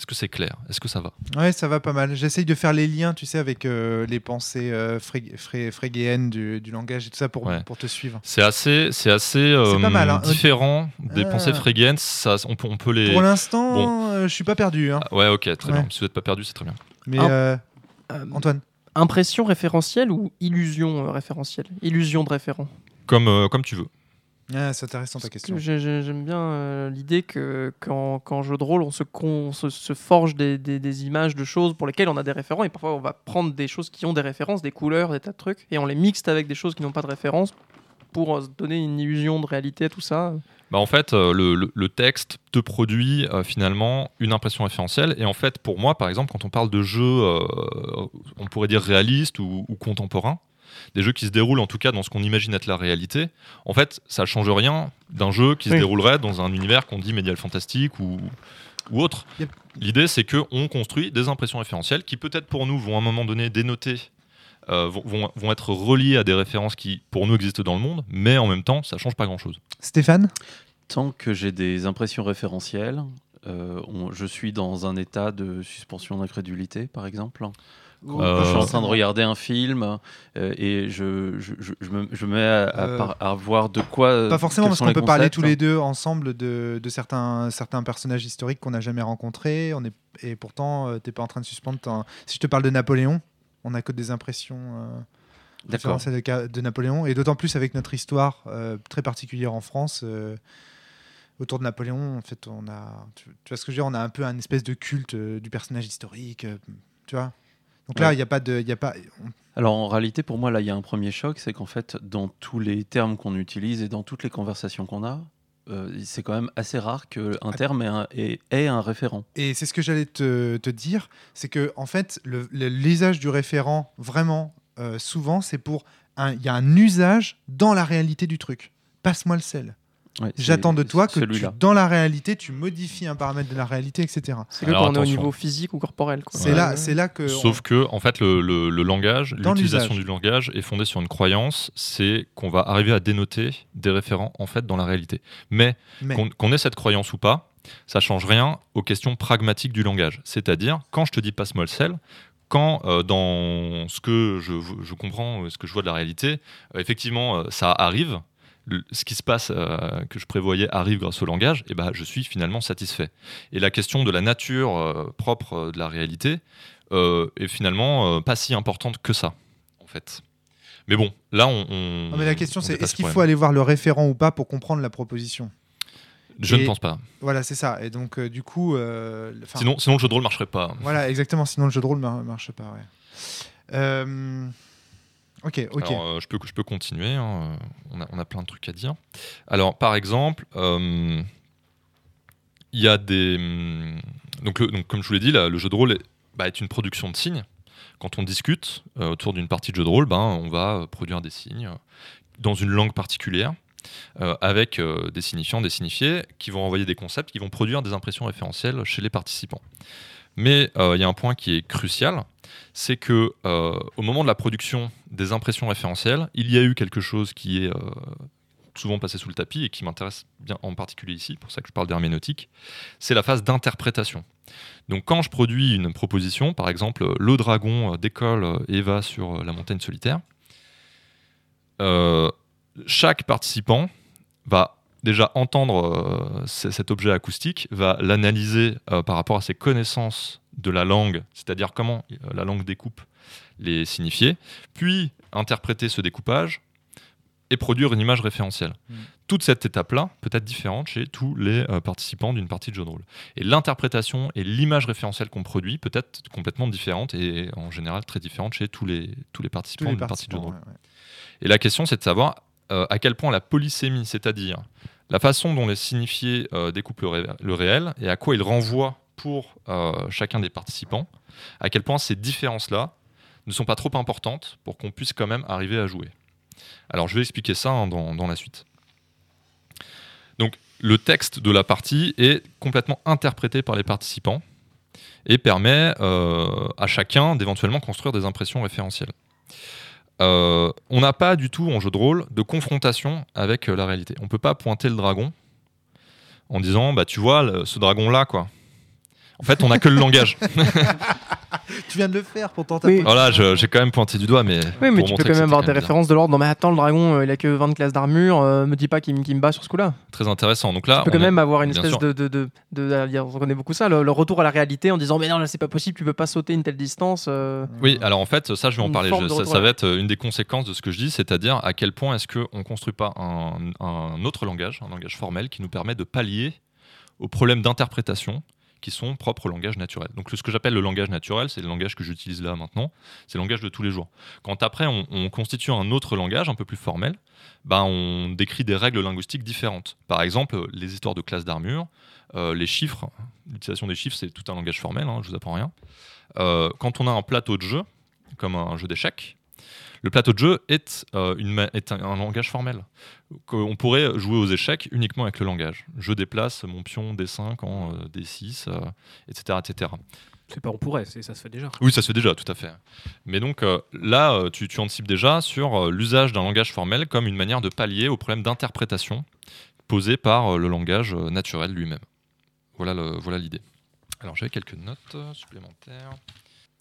Est-ce que c'est clair? Est-ce que ça va? Ouais, ça va pas mal. J'essaye de faire les liens, tu sais, avec euh, les pensées euh, frég- fré- frégéennes du, du langage et tout ça pour, Ouais. pour te suivre. C'est assez, c'est assez euh, pas mal, hein. différent des Ah. pensées frégéennes. Ça, on, peut, on peut les. Pour l'instant, Bon. euh, je suis pas perdu. hein. Ah, ouais, ok, très Ouais. bien. Si vous n'êtes pas perdu, c'est très bien. Mais Ah. Antoine, Impression référentielle ou illusion euh, référentielle? Illusion de référent. Comme, euh, comme tu veux. Ah, c'est intéressant ta question. J'ai- j'ai- J'aime bien euh, l'idée que qu'en qu'en jeu de rôle, on se, con- on se, se forge des, des- des images de choses pour lesquelles on a des référents et parfois on va prendre des choses qui ont des références, des couleurs, des tas de trucs et on les mixe avec des choses qui n'ont pas de référence pour euh, se donner une illusion de réalité, tout ça. Bah, en fait, euh, le, le- le texte te produit euh, finalement une impression référentielle. Et en fait, pour moi, par exemple, quand on parle de jeux, euh, on pourrait dire réalistes ou, ou contemporains, des jeux qui se déroulent en tout cas dans ce qu'on imagine être la réalité, en fait, ça change rien d'un jeu qui se déroulerait dans un univers qu'on dit médial fantastique ou, ou autre. Yep. L'idée, c'est qu'on construit des impressions référentielles qui, peut-être pour nous, vont à un moment donné dénoter, euh, vont, vont- vont être reliées à des références qui, pour nous, existent dans le monde, mais en même temps, ça change pas grand-chose. Stéphane? Tant que j'ai des impressions référentielles, euh, on- je suis dans un état de suspension d'incrédulité, par exemple. Euh, je suis en train de regarder un film euh, et je, je, je- je me, je me mets à, à Euh, par- à voir de quoi. Pas forcément, parce qu'on peut parler tous les deux ensemble de, de certains, certains personnages historiques qu'on n'a jamais rencontrés. On est, et pourtant, euh, t'es pas en train de suspendre. ton- Si je te parle de Napoléon, on n'a que des impressions euh, D'accord. de, Napoléon. Et d'autant plus avec notre histoire euh, très particulière en France. euh, autour de Napoléon, en fait, on a. Tu, tu vois ce que je veux dire On a un peu un espèce de culte euh, du personnage historique. euh, tu vois Donc là, Ouais. il n'y a pas de. il Y a pas, on- Alors en réalité, pour moi, là, il y a un premier choc, c'est qu'en fait, dans tous les termes qu'on utilise et dans toutes les conversations qu'on a, euh, c'est quand même assez rare qu'un terme ait un, ait- ait un référent. Et c'est ce que j'allais te, te dire, c'est que en fait, l'usage du référent, vraiment, euh, souvent, c'est pour il y a un usage dans la réalité du truc. Passe-moi le sel. Ouais, J'attends de toi que tu, dans la réalité, tu modifies un paramètre de la réalité, etc. C'est que Alors, quand on est au niveau physique ou corporel. C'est Ouais. là, c'est là que. Sauf que, en fait, le, le- le langage, l'utilisation du langage est fondée sur une croyance, c'est qu'on va arriver à dénoter des référents en fait dans la réalité. Mais, Mais- qu'on qu'on ait cette croyance ou pas, ça change rien aux questions pragmatiques du langage. C'est-à-dire, quand je te dis passe-moi le sel, quand euh, dans ce que je, je comprends, euh, ce que je vois de la réalité, euh, effectivement, euh, ça arrive. Ce qui se passe, euh, que je prévoyais, arrive grâce au langage, et ben, je suis finalement satisfait. Et la question de la nature euh, propre euh, de la réalité, euh, est finalement pas si importante que ça, en fait. Mais bon, là, on. on- Non, mais la question, on c'est est-ce qu'il faut aller voir le référent ou pas pour comprendre la proposition? Je ne pense pas. Voilà, c'est ça. Et donc, du coup. Sinon, sinon, le jeu de rôle marcherait pas. Voilà, exactement. Sinon, le jeu de rôle ne marche pas. Ouais. Ok. Alors, euh, je, peux, je peux continuer. hein, euh, On, a, on a plein de trucs à dire. Alors, par exemple, euh, il y a des. hum, Donc, donc, comme je vous l'ai dit, le jeu de rôle est, bah, est une production de signes. Quand on discute autour d'une partie de jeu de rôle, ben, on va produire des signes dans une langue particulière. avec des signifiants, des signifiés, qui vont envoyer des concepts, qui vont produire des impressions référentielles chez les participants. Mais il y a un point qui est crucial, c'est que euh, au moment de la production des impressions référentielles, il y a eu quelque chose qui est euh, souvent passé sous le tapis et qui m'intéresse bien en particulier ici, pour ça que je parle d'herméneutique, c'est la phase d'interprétation. Donc quand je produis une proposition, par exemple le dragon décolle et va sur la montagne solitaire, euh, chaque participant va déjà entendre cet objet acoustique, va l'analyser par rapport à ses connaissances de la langue, c'est-à-dire comment euh, la langue découpe les signifiés, puis interpréter ce découpage et produire une image référentielle. Mm. Toute cette étape-là peut être différente chez tous les euh, participants d'une partie de jeu de rôle. Et l'interprétation et l'image référentielle qu'on produit peut être complètement différente et en général très différente chez tous les, tous les participants d'une partie de jeu de rôle. ouais, ouais. Et la question, c'est de savoir euh, à quel point la polysémie, c'est-à-dire la façon dont les signifiés euh, découpent le, ré- le réel et à quoi ils renvoient pour euh, chacun des participants, à quel point ces différences-là ne sont pas trop importantes pour qu'on puisse quand même arriver à jouer. Alors je vais expliquer ça hein, dans, la suite. Donc le texte de la partie est complètement interprété par les participants et permet euh, à chacun d'éventuellement construire des impressions référentielles. Euh, on n'a pas du tout en jeu de rôle de confrontation avec la réalité. On peut pas pointer le dragon en disant bah tu vois ce dragon là quoi. En fait, on n'a que le langage. [laughs] Tu viens de le faire pour tenter. Oui. Voilà, j'ai quand même pointé du doigt, mais. Oui, mais pour tu peux quand même avoir des références de l'ordre. Non, mais attends, le dragon, euh, il a que 20 classes d'armure. euh, me dis pas qu'il me- bat sur ce coup-là. Très intéressant. Donc là, tu peux quand est- même avoir une espèce de, de, de, de- de- On connaît beaucoup ça, le, le retour à la réalité en disant Mais non, là, c'est pas possible, tu peux pas sauter une telle distance. euh. Oui, alors en fait, ça, je vais en parler. Je- ça, va être euh, une des conséquences de ce que je dis, c'est-à-dire à quel point est-ce qu'on ne construit pas un, un autre langage, un langage formel qui nous permet de pallier aux problèmes d'interprétation qui sont propres au langage naturel. Donc ce que j'appelle le langage naturel, c'est le langage que j'utilise là maintenant, c'est le langage de tous les jours. Quand après on, on constitue un autre langage un peu plus formel, ben, on décrit des règles linguistiques différentes. Par exemple, les histoires de classes d'armure, euh, les chiffres, l'utilisation des chiffres, c'est tout un langage formel, hein, je vous apprends rien. Euh, quand on a un plateau de jeu, comme un jeu d'échecs, le plateau de jeu est, euh, une ma- est un, un langage formel. On pourrait jouer aux échecs uniquement avec le langage. Je déplace mon pion D5 en euh, D6, euh, etc., etc. C'est pas on pourrait, ça se fait déjà. Oui, ça se fait déjà, tout à fait. Mais donc euh, là, euh, tu, tu anticipes déjà sur euh, l'usage d'un langage formel comme une manière de pallier au problème d'interprétation posé par euh, le langage euh, naturel lui-même. Voilà l'idée. Alors j'avais quelques notes supplémentaires.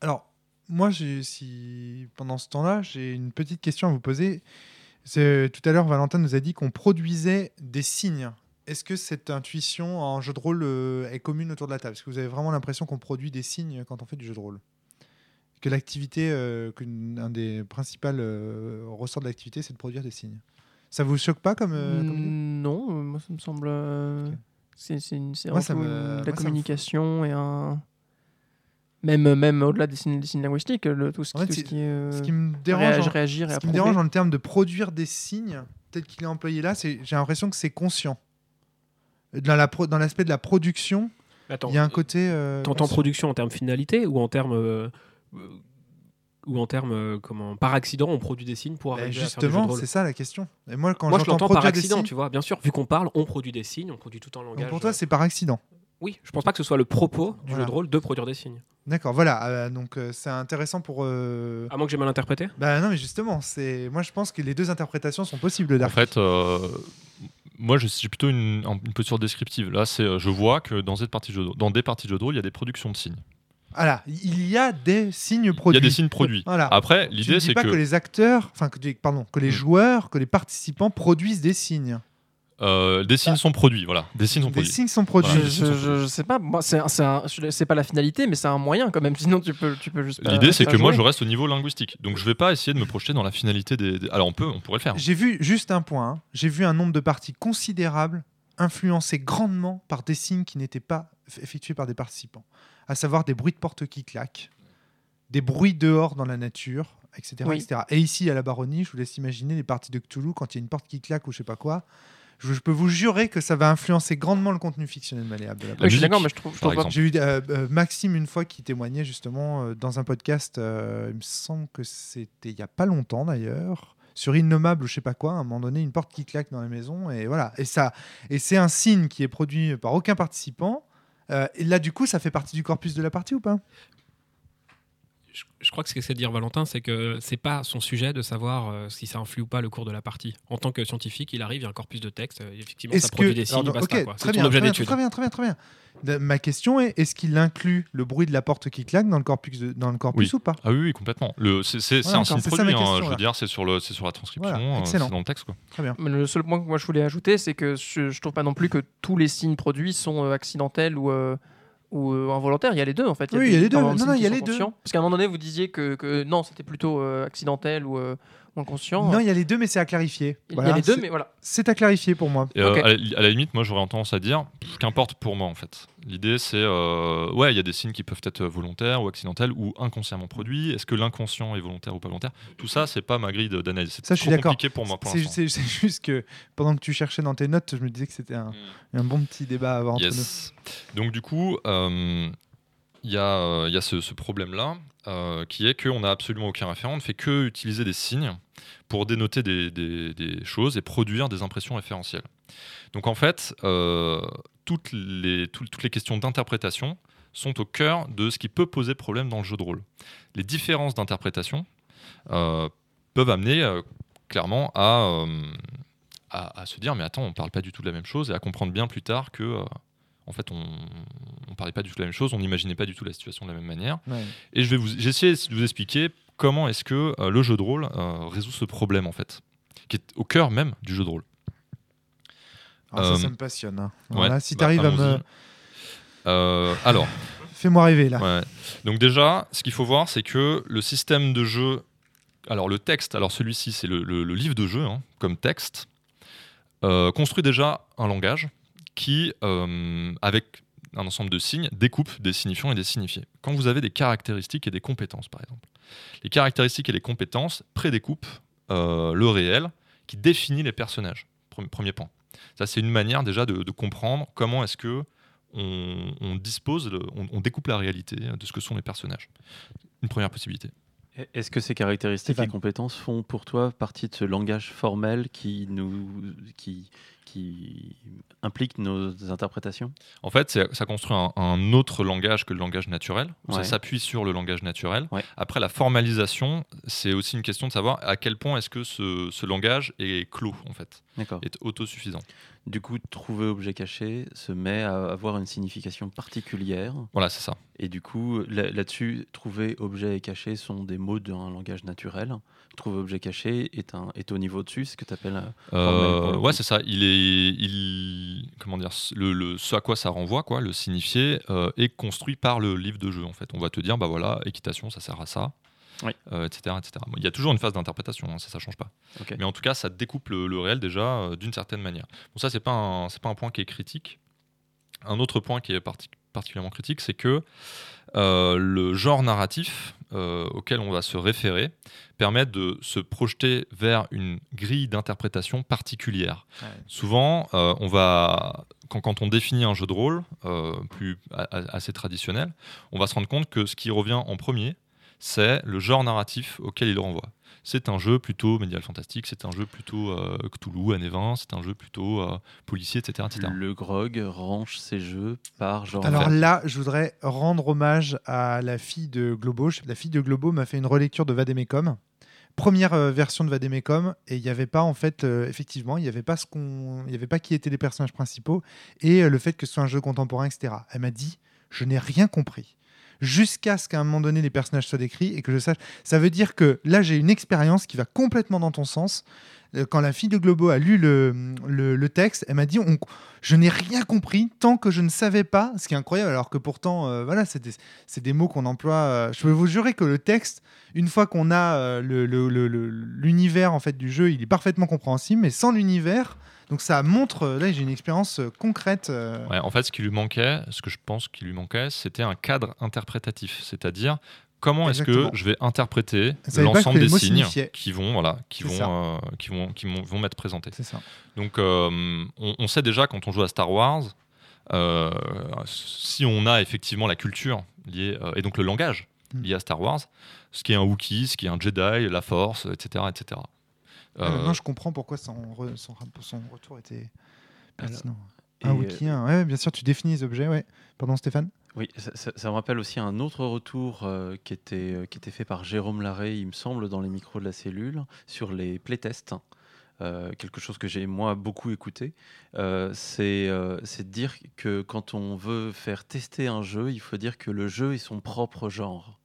Alors, moi, si pendant ce temps-là, j'ai une petite question à vous poser. C'est- Tout à l'heure, Valentin nous a dit qu'on produisait des signes. Est-ce que cette intuition en jeu de rôle euh, est commune autour de la table? Est-ce que vous avez vraiment l'impression qu'on produit des signes quand on fait du jeu de rôle? Que l'activité, euh, qu'une- un des principaux euh, ressorts de l'activité, c'est de produire des signes. Ça vous choque pas comme, euh, Mm, non, euh, moi ça me semble. euh. C'est une- c'est Moi, ça me- de la communication et un. Même, même au-delà des signes, des signes linguistiques, le, tout ce qui, En fait, tout ce c'est- qui est. euh, Ce qui me dérange, en- réagir et ce qui me dérange en termes de produire des signes, tel qu'il est employé là, c'est j'ai l'impression que c'est conscient. Dans la pro- dans l'aspect de la production, il y a un côté. euh, T'entends production en termes finalité ou en termes euh, euh, ou en termes euh, comment par accident on produit des signes pour Ben, arriver justement, c'est ça la question. Et moi, quand Moi je j'entends l'entends par accident, signes, tu vois, bien sûr. Vu qu'on parle, on produit des signes, on produit tout en donc langage. pour toi, c'est par accident. Oui, je pense pas que ce soit le propos du Voilà. jeu de rôle de produire des signes. D'accord, voilà. euh, donc euh, c'est intéressant pour. euh, À moins que j'ai mal interprété. Bah non, mais justement, c'est. Moi, je pense que les deux interprétations sont possibles. En fait, euh, moi, je suis plutôt une, un- une posture descriptive. Là, c'est, je vois que dans, cette partie de jeu de- dans des parties de jeu de rôle, il y a des productions de signes. Voilà, il y a des signes Il y produits. a des signes produits. Voilà. Après, l'idée, c'est pas que, que... les acteurs, enfin, que, pardon, que les Mm. joueurs, que les participants produisent des signes. Euh, des signes sont produits. Voilà, des signes sont Des produits. signes sont produits. Voilà. Je, je, sais pas, moi, c'est c'est un- je- c'est pas la finalité, mais c'est un moyen quand même. [laughs] Sinon, tu peux, tu peux juste. L'idée, c'est que moi, je reste au niveau linguistique. Donc, je vais pas essayer de me projeter dans la finalité des. des- Alors, on peut, on pourrait le faire. J'ai vu juste un point. hein. J'ai vu un nombre de parties considérable influencé grandement par des signes qui n'étaient pas effectués par des participants, à savoir des bruits de porte qui claquent, des bruits dehors dans la nature, etc., Oui. etc. Et ici à la Baronnie, je vous laisse imaginer les parties de Cthulhu quand il y a une porte qui claque ou je sais pas quoi. Je, je peux vous jurer que ça va influencer grandement le contenu fictionnel malléable de la Oui, je suis musique, d'accord, mais je trouve, trouve. J'ai eu euh, euh, Maxime une fois qui témoignait justement euh, dans un podcast, euh, il me semble que c'était il y a pas longtemps d'ailleurs, sur Innommable ou je sais pas quoi, à un moment donné une porte qui claque dans la maison et voilà. Et ça, et c'est un signe qui est produit par aucun participant. Euh, et là du coup, ça fait partie du corpus de la partie ou pas? Je, je crois que ce qu'essaie de dire Valentin, c'est que c'est pas son sujet de savoir euh, si ça influe ou pas le cours de la partie. En tant que scientifique, il arrive, il y a un corpus de texte, euh, effectivement, ça Est-ce produit que des signes, alors, basta, ok, quoi. très C'est bien, son objet très bien, d'étude. très bien, très bien, très bien. De- Ma question est est-ce qu'il inclut le bruit de la porte qui claque dans le corpus, de- dans le corpus Oui. ou pas? Ah oui, oui, complètement. C'est, c'est- c'est Voilà, un signe c'est produit. hein. je veux dire, c'est sur, le, c'est sur la transcription, Voilà, euh, c'est excellent. dans le texte. Quoi. Très bien. Mais le seul point que moi je voulais ajouter, c'est que je, je trouve pas non plus que tous les signes produits sont euh, accidentels ou, euh, ou euh, involontaires. Il y a les deux en fait. Oui, il y a les deux. Non, non, il y a les deux. Parce qu'à un moment donné, vous disiez que, que non, c'était plutôt euh, accidentel ou, euh, ou inconscient. Non, il y a les deux, mais c'est à clarifier. il Voilà, y a les deux, c'est- mais voilà. C'est à clarifier pour moi. Et, euh, à, la, à la limite, moi, j'aurais tendance à dire, qu'importe pour moi, en fait. L'idée, c'est, euh, ouais, il y a des signes qui peuvent être volontaires ou accidentels ou inconsciemment produits. Est-ce que l'inconscient est volontaire ou pas volontaire? Tout ça, c'est pas ma grille d'analyse. C'est Ça, je suis trop d'accord. compliqué pour moi, C'est juste que pendant que tu cherchais dans tes notes, je me disais que c'était un, un bon petit débat à avoir entre Yes. Donc du coup, euh, il y a, il y a ce, ce problème-là, euh, qui est qu'on n'a absolument aucun référent, on ne fait que utiliser des signes pour dénoter des, choses et produire des impressions référentielles. Donc en fait, euh, toutes, les, questions d'interprétation sont au cœur de ce qui peut poser problème dans le jeu de rôle. Les différences d'interprétation euh, peuvent amener clairement à, se dire mais attends, on parle pas du tout de la même chose et à comprendre bien plus tard que en fait on on parlait pas du tout de la même chose, on n'imaginait pas du tout la situation de la même manière. Ouais. Et je vais vous, j'ai essayé de vous expliquer comment est-ce que euh, le jeu de rôle euh, résout ce problème en fait, qui est au cœur même du jeu de rôle. Alors ça, Euh, ça me passionne. hein. Ouais, si bah, tu arrives à me. Euh, alors, [laughs] Fais-moi rêver là. Ouais. Donc déjà, ce qu'il faut voir, c'est que le système de jeu, alors le texte, alors celui-ci, c'est le, le- le livre de jeu hein, comme texte, euh, construit déjà un langage qui, euh, avec un ensemble de signes, découpe des signifiants et des signifiés. Quand vous avez des caractéristiques et des compétences, par exemple, les caractéristiques et les compétences prédécoupent euh, le réel qui définit les personnages. Pre- Premier point. Ça, c'est une manière déjà de, de comprendre comment est-ce que on, on dispose, le- on, on découpe la réalité de ce que sont les personnages. Une première possibilité. Est-ce que ces caractéristiques et compétences font pour toi partie de ce langage formel qui nous qui qui implique nos interprétations En fait, ça construit un, un autre langage que le langage naturel. Ça s'appuie sur le langage naturel. Ouais. Après, la formalisation, c'est aussi une question de savoir à quel point est-ce que ce, ce langage est clos, en fait, D'accord. est autosuffisant. Du coup, trouver objet caché se met à avoir une signification particulière. Voilà, c'est ça. Et du coup, là- là-dessus, trouver objet et caché sont des mots d'un langage naturel. Trouver objet caché est, un, est au niveau dessus, ce que tu appelles Euh, le ouais, c'est ça. Il est, il, comment dire, le, le- ce à quoi ça renvoie, quoi, le signifié, euh, est construit par le livre de jeu. En fait, on va te dire, bah voilà, équitation, ça sert à ça, Oui. euh, etc., etc. Bon, Il y a toujours une phase d'interprétation, hein, ça, ça change pas. Mais en tout cas, ça découpe le, le réel déjà euh, d'une certaine manière. Bon, ça, c'est pas un, c'est pas un point qui est critique. Un autre point qui est parti- particulièrement critique, c'est que le genre narratif euh, auquel on va se référer permet de se projeter vers une grille d'interprétation particulière. Ouais. Souvent, euh, on va, quand, quand on définit un jeu de rôle euh, plus a- assez traditionnel, on va se rendre compte que ce qui revient en premier, c'est le genre narratif auquel il renvoie. C'est un jeu plutôt médial fantastique, c'est un jeu plutôt euh, Cthulhu, années 20, c'est un jeu plutôt euh, policier, etc. etc. Le grog range ses jeux par genre. Alors là, je voudrais rendre hommage à la fille de Globo. La fille de Globo m'a fait une relecture de Vademecum. Première euh, version de Vademecum et il n'y avait pas en fait euh, effectivement il n'y avait pas ce qu'on il y avait pas qui étaient les personnages principaux et euh, le fait que ce soit un jeu contemporain etc. Elle m'a dit je n'ai rien compris jusqu'à ce qu'à un moment donné les personnages soient décrits et que je sache ça veut dire que là j'ai une expérience qui va complètement dans ton sens Euh, quand la fille de Globo a lu le, le- texte elle m'a dit je n'ai rien compris tant que je ne savais pas, ce qui est incroyable, alors que pourtant, euh, voilà, c'est des, mots qu'on emploie. euh, je peux vous jurer que le texte, une fois qu'on a l'univers en fait du jeu, il est parfaitement compréhensible, mais sans l'univers, donc ça montre. euh, Là, j'ai une expérience euh, concrète. euh, Ouais, en fait, ce qui lui manquait, ce que je pense qu'il lui manquait, c'était un cadre interprétatif, c'est-à-dire comment est-ce que je vais interpréter l'ensemble des signes signifiaient. qui vont, voilà, qui vont, euh, qui vont, qui vont, vont m'être présentés. c'est ça. Donc, euh, on, on sait déjà quand on joue à Star Wars, euh, si on a effectivement la culture liée et donc le langage Mm. lié à Star Wars, ce qui est un Wookiee, ce qui est un Jedi, la Force, etc., etc. Ah, Euh, Maintenant, je comprends pourquoi son, re- son, rap- son retour était pertinent. Et, Un wiki, un- ouais, bien sûr, tu définis les objets, ouais. Pardon, Stéphane? Oui, ça, ça- ça me rappelle aussi un autre retour euh, qui, était, euh, qui était fait par Jérôme Larrey, il me semble, dans les micros de la cellule, sur les playtests. Euh, quelque chose que j'ai moi beaucoup écouté, c'est de dire que quand on veut faire tester un jeu, il faut dire que le jeu est son propre genre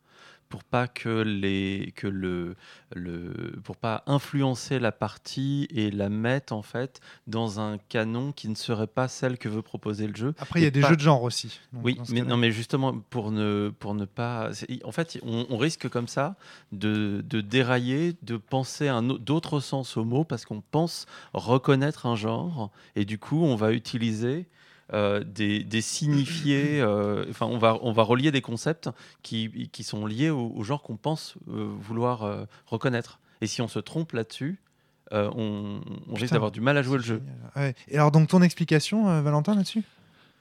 pour pas que les que le le pour pas influencer la partie et la mettre en fait dans un canon qui ne serait pas celle que veut proposer le jeu Après, il y a des jeux de genre aussi. Donc, oui, mais non, mais justement pour ne pour ne pas, en fait, on, on risque comme ça de, de dérailler, de penser un au- d'autres sens au mot parce qu'on pense reconnaître un genre et du coup on va utiliser des, des signifiés, euh, enfin on va on va relier des concepts qui, qui sont liés au, au genre qu'on pense euh, vouloir euh, reconnaître. Et si on se trompe là-dessus, euh, on, on risque d'avoir du mal à jouer le jeu. Ouais. Et alors, donc, ton explication, euh, Valentin, là-dessus?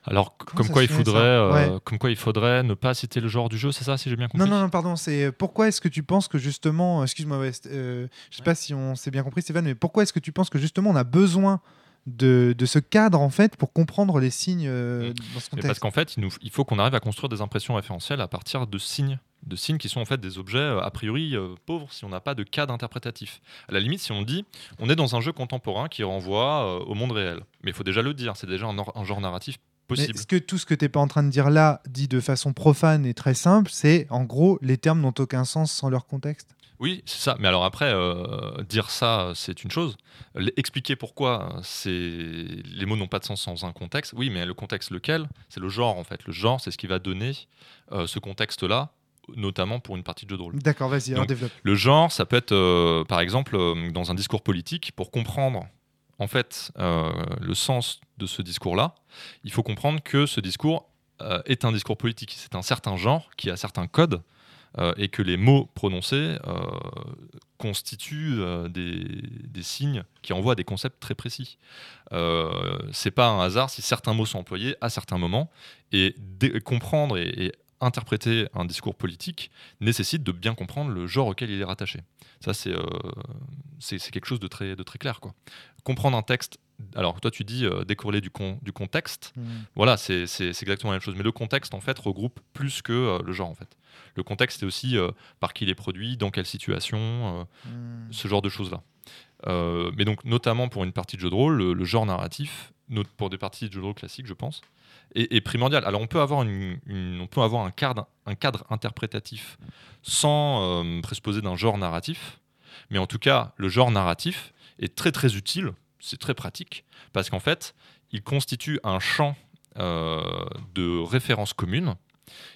Alors, Comment comme quoi, il faudrait, euh, comme quoi il faudrait ne pas citer le genre du jeu, c'est ça, si j'ai bien compris? Non, non, non, pardon. C'est pourquoi est-ce que tu penses que justement, excuse-moi, West, euh, je sais pas si on s'est bien compris, Stéphane, mais pourquoi est-ce que tu penses que justement on a besoin de, de ce cadre en fait pour comprendre les signes euh, dans ce Mais parce contexte qu'en fait, il, nous- il faut qu'on arrive à construire des impressions référentielles à partir de signes, de signes qui sont en fait des objets euh, a priori euh, pauvres si on n'a pas de cadre interprétatif. À la limite, si on dit on est dans un jeu contemporain qui renvoie euh, au monde réel, mais il faut déjà le dire, c'est déjà un, or- un genre narratif Mais possible. ce que tout ce que tu n'es pas en train de dire là, dit de façon profane et très simple, c'est en gros les termes n'ont aucun sens sans leur contexte. Oui, c'est ça. Mais alors après, euh, dire ça, c'est une chose. L- Expliquer pourquoi c'est les mots n'ont pas de sens sans un contexte. Oui, mais le contexte lequel? C'est le genre en fait. Le genre, c'est ce qui va donner euh, ce contexte-là, notamment pour une partie de jeu de rôle. D'accord, vas-y, Donc, développe. Le genre, ça peut être, euh, par exemple, dans un discours politique, pour comprendre en fait le sens de ce discours-là, il faut comprendre que ce discours est un discours politique. C'est un certain genre qui a certains codes et que les mots prononcés euh, constituent euh, des, des signes qui envoient à des concepts très précis. Euh, c'est pas un hasard si certains mots sont employés à certains moments et comprendre et, et interpréter un discours politique nécessite de bien comprendre le genre auquel il est rattaché. Ça, c'est euh, quelque chose de très, de très clair. Quoi. Comprendre un texte, alors toi tu dis euh, décorrélé du, con- du contexte, voilà, c'est exactement la même chose. Mais le contexte, en fait, regroupe plus que euh, le genre, en fait. Le contexte, c'est aussi euh, par qui il est produit, dans quelle situation, euh, Hmm. ce genre de choses-là. Euh, mais donc, notamment pour une partie de jeu de rôle, le, le genre narratif, pour des parties de jeu de rôle classiques, je pense, est, est primordial. Alors, on peut avoir, une, une- on peut avoir un, cadre, un cadre interprétatif sans euh, présupposer d'un genre narratif, mais en tout cas, le genre narratif est très très utile, c'est très pratique, parce qu'en fait, il constitue un champ euh, de références communes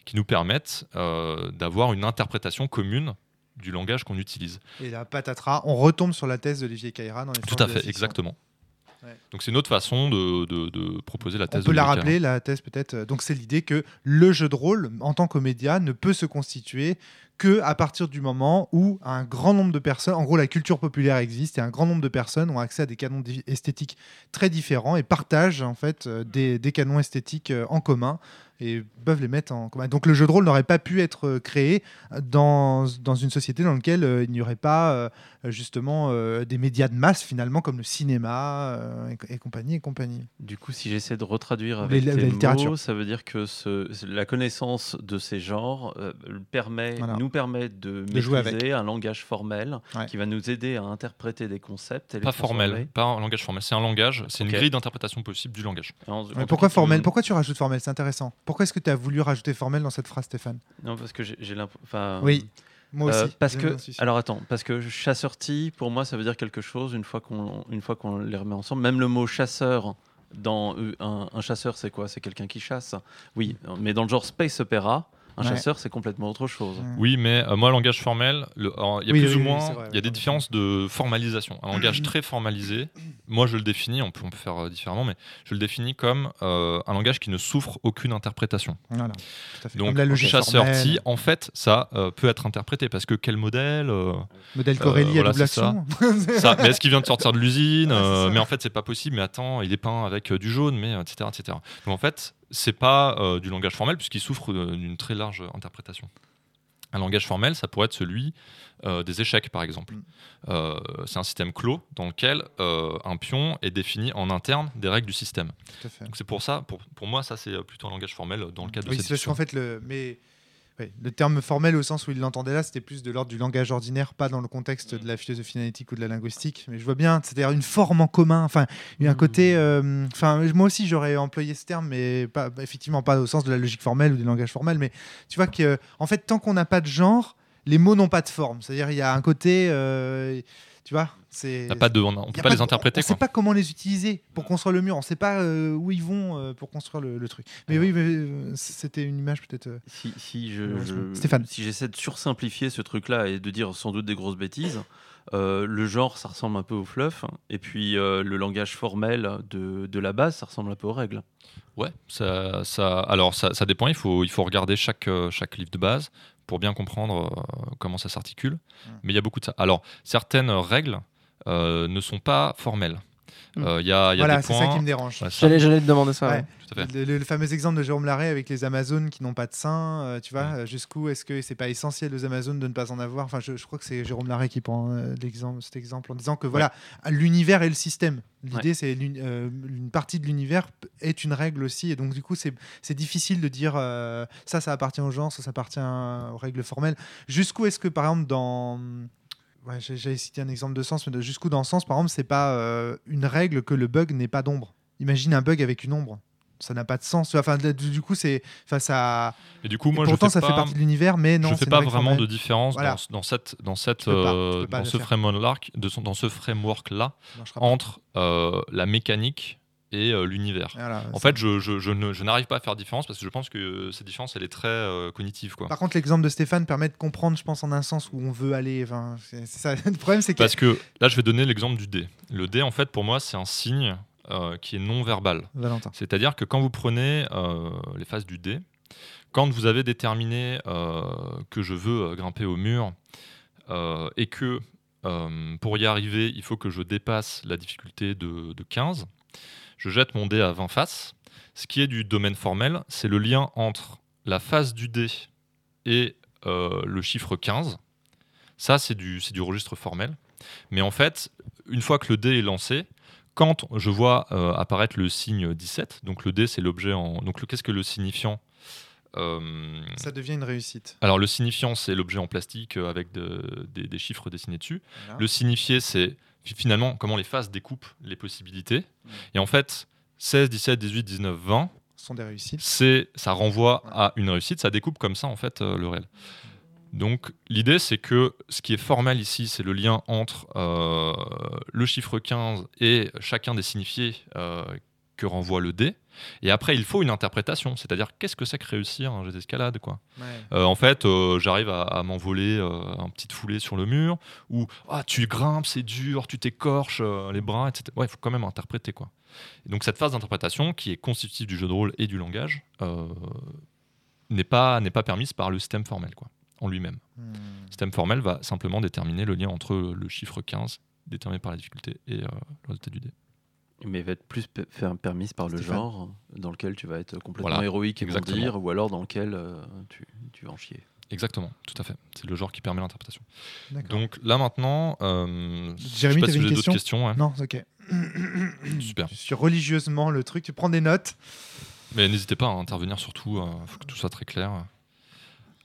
qui nous permettent euh, d'avoir une interprétation commune du langage qu'on utilise. Et là, patatras, on retombe sur la thèse d'Olivier Caïra dans les Tout à de la fait, exactement. Ouais. Donc c'est une autre façon de, de- de proposer la On thèse. peut la d'Olivier rappeler, la thèse peut-être. Donc c'est l'idée que le jeu de rôle, en tant que média, ne peut se constituer que à partir du moment où un grand nombre de personnes, en gros la culture populaire existe et un grand nombre de personnes ont accès à des canons esthétiques très différents et partagent en fait euh, des, des canons esthétiques euh, en commun et peuvent les mettre en commun. Donc le jeu de rôle n'aurait pas pu être euh, créé dans, dans une société dans laquelle euh, il n'y aurait pas euh, justement euh, des médias de masse finalement comme le cinéma euh, et, et compagnie et compagnie. Du coup, si j'essaie de retraduire Les- avec la tes littérature. mots, ça veut dire que ce- la connaissance de ces genres euh, permet, Voilà. nous permet de, De jouer maîtriser un langage formel Ouais. qui va nous aider à interpréter des concepts. Et les Pas formel, pas un langage formel. C'est un langage, c'est une grille d'interprétation possible du langage. En- en Mais pourquoi formel Pourquoi tu rajoutes formel C'est intéressant. Pourquoi est-ce que tu as voulu rajouter formel dans cette phrase, Stéphane? Non, parce que j'ai l'impression. Oui, moi aussi. Euh, parce J'aime que, alors attends, parce que chasseur-ti, pour moi, ça veut dire quelque chose une fois qu'on qu'on les remet ensemble. Même le mot chasseur, dans un, un chasseur, c'est quoi? C'est quelqu'un qui chasse? Oui, mais dans le genre space opera, un Ouais. chasseur, c'est complètement autre chose. Oui, mais euh, moi, langage formel, il y a Oui, plus oui, ou moins, il y a des différences de formalisation. Un langage très formalisé, moi je le définis, on peut, on peut faire euh, différemment, mais je le définis comme euh, un langage qui ne souffre aucune interprétation. Voilà, tout à fait. Donc, Comme la logique chasseur ti, en fait, ça euh, peut être interprété parce que quel modèle euh, modèle Corelli voilà, à double c'est [laughs] ça. mais est-ce qu'il vient de sortir de [laughs] l'usine Ouais, Euh. Mais en fait, c'est pas possible. Mais attends, il est peint avec euh, du jaune, mais euh, etc., etc. Donc en fait, c'est pas euh, du langage formel puisqu'il souffre euh, d'une très large interprétation. Un langage formel, ça pourrait être celui euh, des échecs, par exemple. Mm. Euh, c'est un système clos dans lequel un pion est défini en interne des règles du système. C'est pour ça, pour, pour moi, ça c'est plutôt un langage formel dans le cadre de Oui, cette c'est parce discussion. qu'en fait, le, mais, ouais, le terme formel au sens où il l'entendait là, c'était plus de l'ordre du langage ordinaire, pas dans le contexte de la philosophie analytique ou de la linguistique. Mais je vois bien, c'est-à-dire une forme en commun, enfin, un côté. euh, Enfin, moi aussi, j'aurais employé ce terme, mais pas, effectivement pas au sens de la logique formelle ou du langage formel. Mais tu vois que, en fait, tant qu'on n'a pas de genre, les mots n'ont pas de forme. C'est-à-dire, il y a un côté. euh, tu vois, c'est. On pas de, on, on peut pas les interpréter. On ne sait pas comment les utiliser pour construire le mur. On ne sait pas euh, où ils vont euh, pour construire le, le truc. Mais oui, mais, euh, c'était une image peut-être. euh, Si, si je, Stéphane. si j'essaie de sursimplifier ce truc-là et de dire sans doute des grosses bêtises, euh, le genre, ça ressemble un peu au fluff, et puis euh, le langage formel de, de la base, ça ressemble un peu aux règles. Ouais, ça, ça, alors ça, ça dépend. Il faut, il faut regarder chaque, chaque livre de base pour bien comprendre euh, comment ça s'articule. Mm. Mais il y a beaucoup de ça. Alors, certaines règles euh, ne sont pas formelles. Mm. Euh, Il y a, il y a Voilà, des c'est ça qui me dérange. Ouais, ça, J'allais, j'allais te demander ça. Ouais. ouais. tout à fait. Le, le- le fameux exemple de Jérôme Larrey avec les Amazones qui n'ont pas de sein, euh, tu vois, Mm. euh, jusqu'où est-ce que c'est pas essentiel aux Amazones de ne pas en avoir? Enfin, je, je crois que c'est Jérôme Larrey qui prend euh, l'exemple, cet exemple en disant que voilà, l'univers est le système. L'idée, c'est euh, une partie de l'univers est une règle aussi, et donc du coup, c'est c'est difficile de dire euh, ça, ça appartient au genre, ça, ça appartient aux règles formelles. Jusqu'où est-ce que, par exemple, dans Ouais, j'ai- J'avais cité un exemple de sens, mais de jusqu'où dans le sens, par exemple, c'est pas euh, une règle que le bug n'ait pas d'ombre. Imagine un bug avec une ombre. Ça n'a pas de sens. Enfin, du, coup, c'est, enfin, ça. Et du coup, et moi, pourtant, je fais ça pas, fait partie de l'univers, mais non. je fais pas vraiment de différence Voilà. dans, dans cette, dans cette, euh, dans ce framework, de dans ce framework là, entre euh, la mécanique et euh, l'univers. Voilà, En fait, je, je, je ne- je n'arrive pas à faire différence parce que je pense que cette différence, elle est très euh, cognitive. Quoi. Par contre, l'exemple de Stéphane permet de comprendre, je pense, en un sens où on veut aller. Enfin, c'est c'est ça. [laughs] Le problème, c'est que. Parce que là, je vais donner l'exemple du dé. Le dé, en fait, pour moi, c'est un signe euh, qui est non verbal. Valentin. C'est-à-dire que quand vous prenez les phases du dé, quand vous avez déterminé que je veux grimper au mur et que pour y arriver, il faut que je dépasse la difficulté de, de 15, je jette mon dé à 20 faces. Ce qui est du domaine formel, c'est le lien entre la face du dé et euh, le chiffre 15. Ça, c'est du, registre formel. Mais en fait, une fois que le dé est lancé, quand je vois euh, apparaître le signe 17, donc le dé c'est l'objet en. Donc qu'est-ce que le signifiant Euh, Ça devient une réussite. Alors le signifiant c'est l'objet en plastique avec de- des, des chiffres dessinés dessus. Voilà. Le signifié c'est finalement comment les faces découpent les possibilités. Mm. Et en fait 16, 17, 18, 19, 20, Ce sont des réussites. c'est ça renvoie à une réussite, ça découpe comme ça en fait euh, le réel. Donc l'idée c'est que ce qui est formel ici, c'est le lien entre euh, le chiffre 15 et chacun des signifiés euh, que renvoie le dé. Et après il faut une interprétation, c'est-à-dire qu'est-ce que c'est que réussir un jeu d'escalade quoi. Ouais. Euh, en fait, euh, j'arrive à, à m'envoler euh, un petit foulée sur le mur, ou ah, tu grimpes, c'est dur, tu t'écorches euh, les bras, etc. Ouais, il faut quand même interpréter. quoi. Et donc cette phase d'interprétation, qui est constitutive du jeu de rôle et du langage, n'est pas, n'est pas permise par le système formel quoi, en lui-même. Hmm. Le système formel va simplement déterminer le lien entre le chiffre 15, déterminé par la difficulté, et le résultat du dé. Mais va être plus permise par le genre, dans lequel tu vas être complètement Voilà, héroïque et exactement. grandir, ou alors dans lequel euh, tu, tu vas en chier. Exactement, tout à fait. C'est le genre qui permet l'interprétation. Donc là maintenant, euh, je sais Jérémy, pas si avez d'autres question questions. ouais. Non, ok. [coughs] Super. Je suis religieusement le truc. Tu prends des notes. Mais n'hésitez pas à intervenir surtout, il faut que tout soit très clair.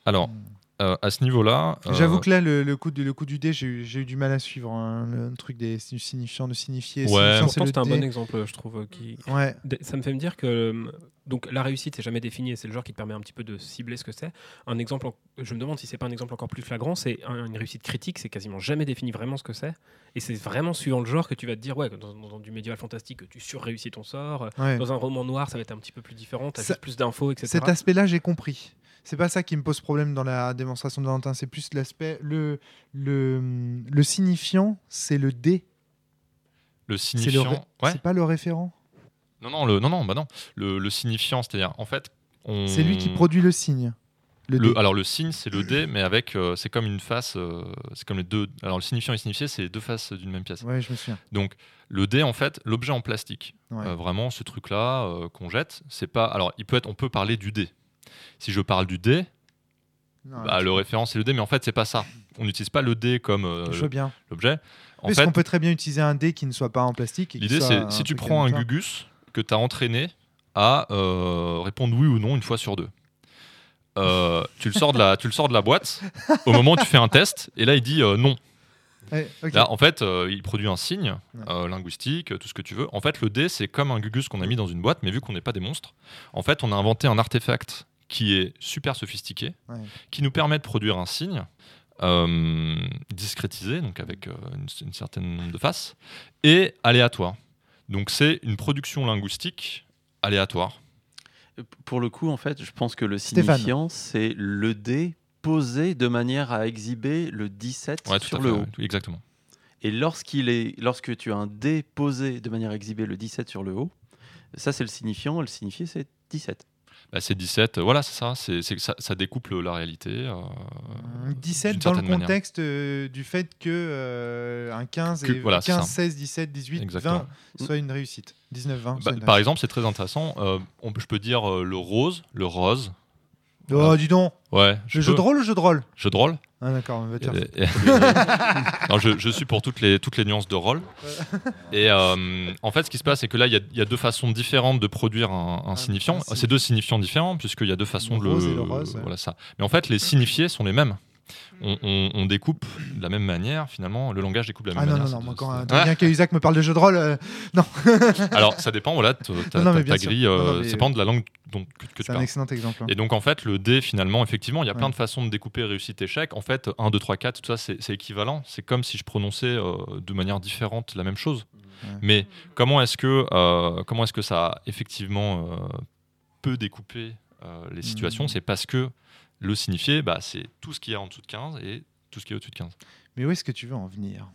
Alors, Hmm. Euh, à ce niveau-là, euh, J'avoue que là, le, le coup, du- le coup du dé, j'ai eu, du mal à suivre hein, le truc des signifiants de signifier. Ouais. C'est un bon exemple, je trouve. Qui... Ouais, Ça me fait me dire que euh, donc la réussite c'est jamais défini et c'est le genre qui te permet un petit peu de cibler ce que c'est. Un exemple, en- je me demande si c'est pas un exemple encore plus flagrant, c'est un- une réussite critique, c'est quasiment jamais défini vraiment ce que c'est. Et c'est vraiment suivant le genre que tu vas te dire ouais, dans, dans du médiéval fantastique, tu surréussis ton sort. ouais. Dans un roman noir, ça va être un petit peu plus différent, t'as Ça- juste plus d'infos, etc. Cet aspect-là, j'ai compris. C'est pas ça qui me pose problème dans la démonstration de Valentin, c'est plus l'aspect. Le, le, le signifiant, c'est le dé. le le signifiant. Ouais. c'est pas le référent. Non, non, le, non, non, bah non. Le, le signifiant, c'est-à-dire, en fait, on. C'est lui qui produit le signe. Le, Le, alors le signe c'est le dé mais avec euh, c'est comme une face euh, c'est comme les deux alors le signifiant et signifié c'est deux faces d'une même pièce Ouais, je me souviens. donc le dé en fait l'objet en plastique Ouais. Euh, vraiment ce truc là qu'on jette c'est pas alors il peut être on peut parler du dé si je parle du dé Non, bah, le référent c'est le dé mais en fait c'est pas ça on n'utilise pas le dé comme euh, l'objet Parce fait qu'on peut très bien utiliser un dé qui ne soit pas en plastique. L'idée, c'est si tu prends un aléatoire. Gugus que tu as entraîné à euh, répondre oui ou non une fois sur deux. Euh, tu, le sors de la, tu le sors de la boîte [laughs] au moment où tu fais un test et là il dit euh, non. Là en fait euh, il produit un signe euh, linguistique, tout ce que tu veux. En fait le dé c'est comme un Gugus qu'on a mis dans une boîte mais vu qu'on n'est pas des monstres, en fait on a inventé un artefact qui est super sophistiqué, Ouais. qui nous permet de produire un signe euh, discrétisé, donc avec euh, une, une certaine nombre de faces, et aléatoire. Donc c'est une production linguistique aléatoire. Pour le coup, en fait, je pense que le signifiant, c'est le dé posé de manière à exhiber le 17 Ouais, tout sur le fait, haut. ouais, exactement. Et lorsqu'il est, lorsque tu as un dé posé de manière à exhiber le 17 sur le haut, ça c'est le signifiant, et le signifié c'est 17. Bah, c'est 17, euh, voilà, c'est ça, c'est ça, ça découple la réalité. euh, 17 d'une dans le contexte euh, du fait que euh, un 15, Que- et, voilà, c'est 15 ça. 16, 17, 18, Exactement. 20 soit une réussite. 19, 20. Bah, une par réussite. exemple, c'est très intéressant. euh, on, je peux dire euh, le rose, le rose. Oh, dis donc. Ouais. Le je jeu de rôle ou jeu de rôle Jeu de rôle. Ah, d'accord, on va Et- et- [laughs] non, je, je suis pour toutes les, toutes les nuances de rôle. Et euh, en fait, ce qui se passe, c'est que là, il y, y a deux façons différentes de produire un, un Un- signifiant. signifiant. C'est deux signifiants différents, puisqu'il y a deux façons Le de rose et le rose, ouais. Voilà ça. Mais en fait, les signifiés sont les mêmes. On, on- on découpe de la même manière, finalement. Le langage découpe de la Ah même non, non, manière. non, c'est- moi, quand Adrien Cahuzac me parle de jeu de rôle, euh, [laughs] Alors, ça dépend, voilà, ta, Non, non, grille, Non, non, euh, ça dépend de la langue dont, que, que tu c'est un parles. excellent exemple. hein. Et donc en fait le dé finalement effectivement il y a plein de façons de découper réussite échec. En fait 1, 2, 3, 4 tout ça c'est équivalent. C'est comme si je prononçais euh, de manière différente la même chose. Ouais. Mais comment est-ce que, euh, comment est-ce que ça effectivement peut découper les situations? Mhm. C'est parce que le signifié bah, c'est tout ce qui est en dessous de 15 et tout ce qui est au-dessus de 15. Mais où est-ce que tu veux en venir?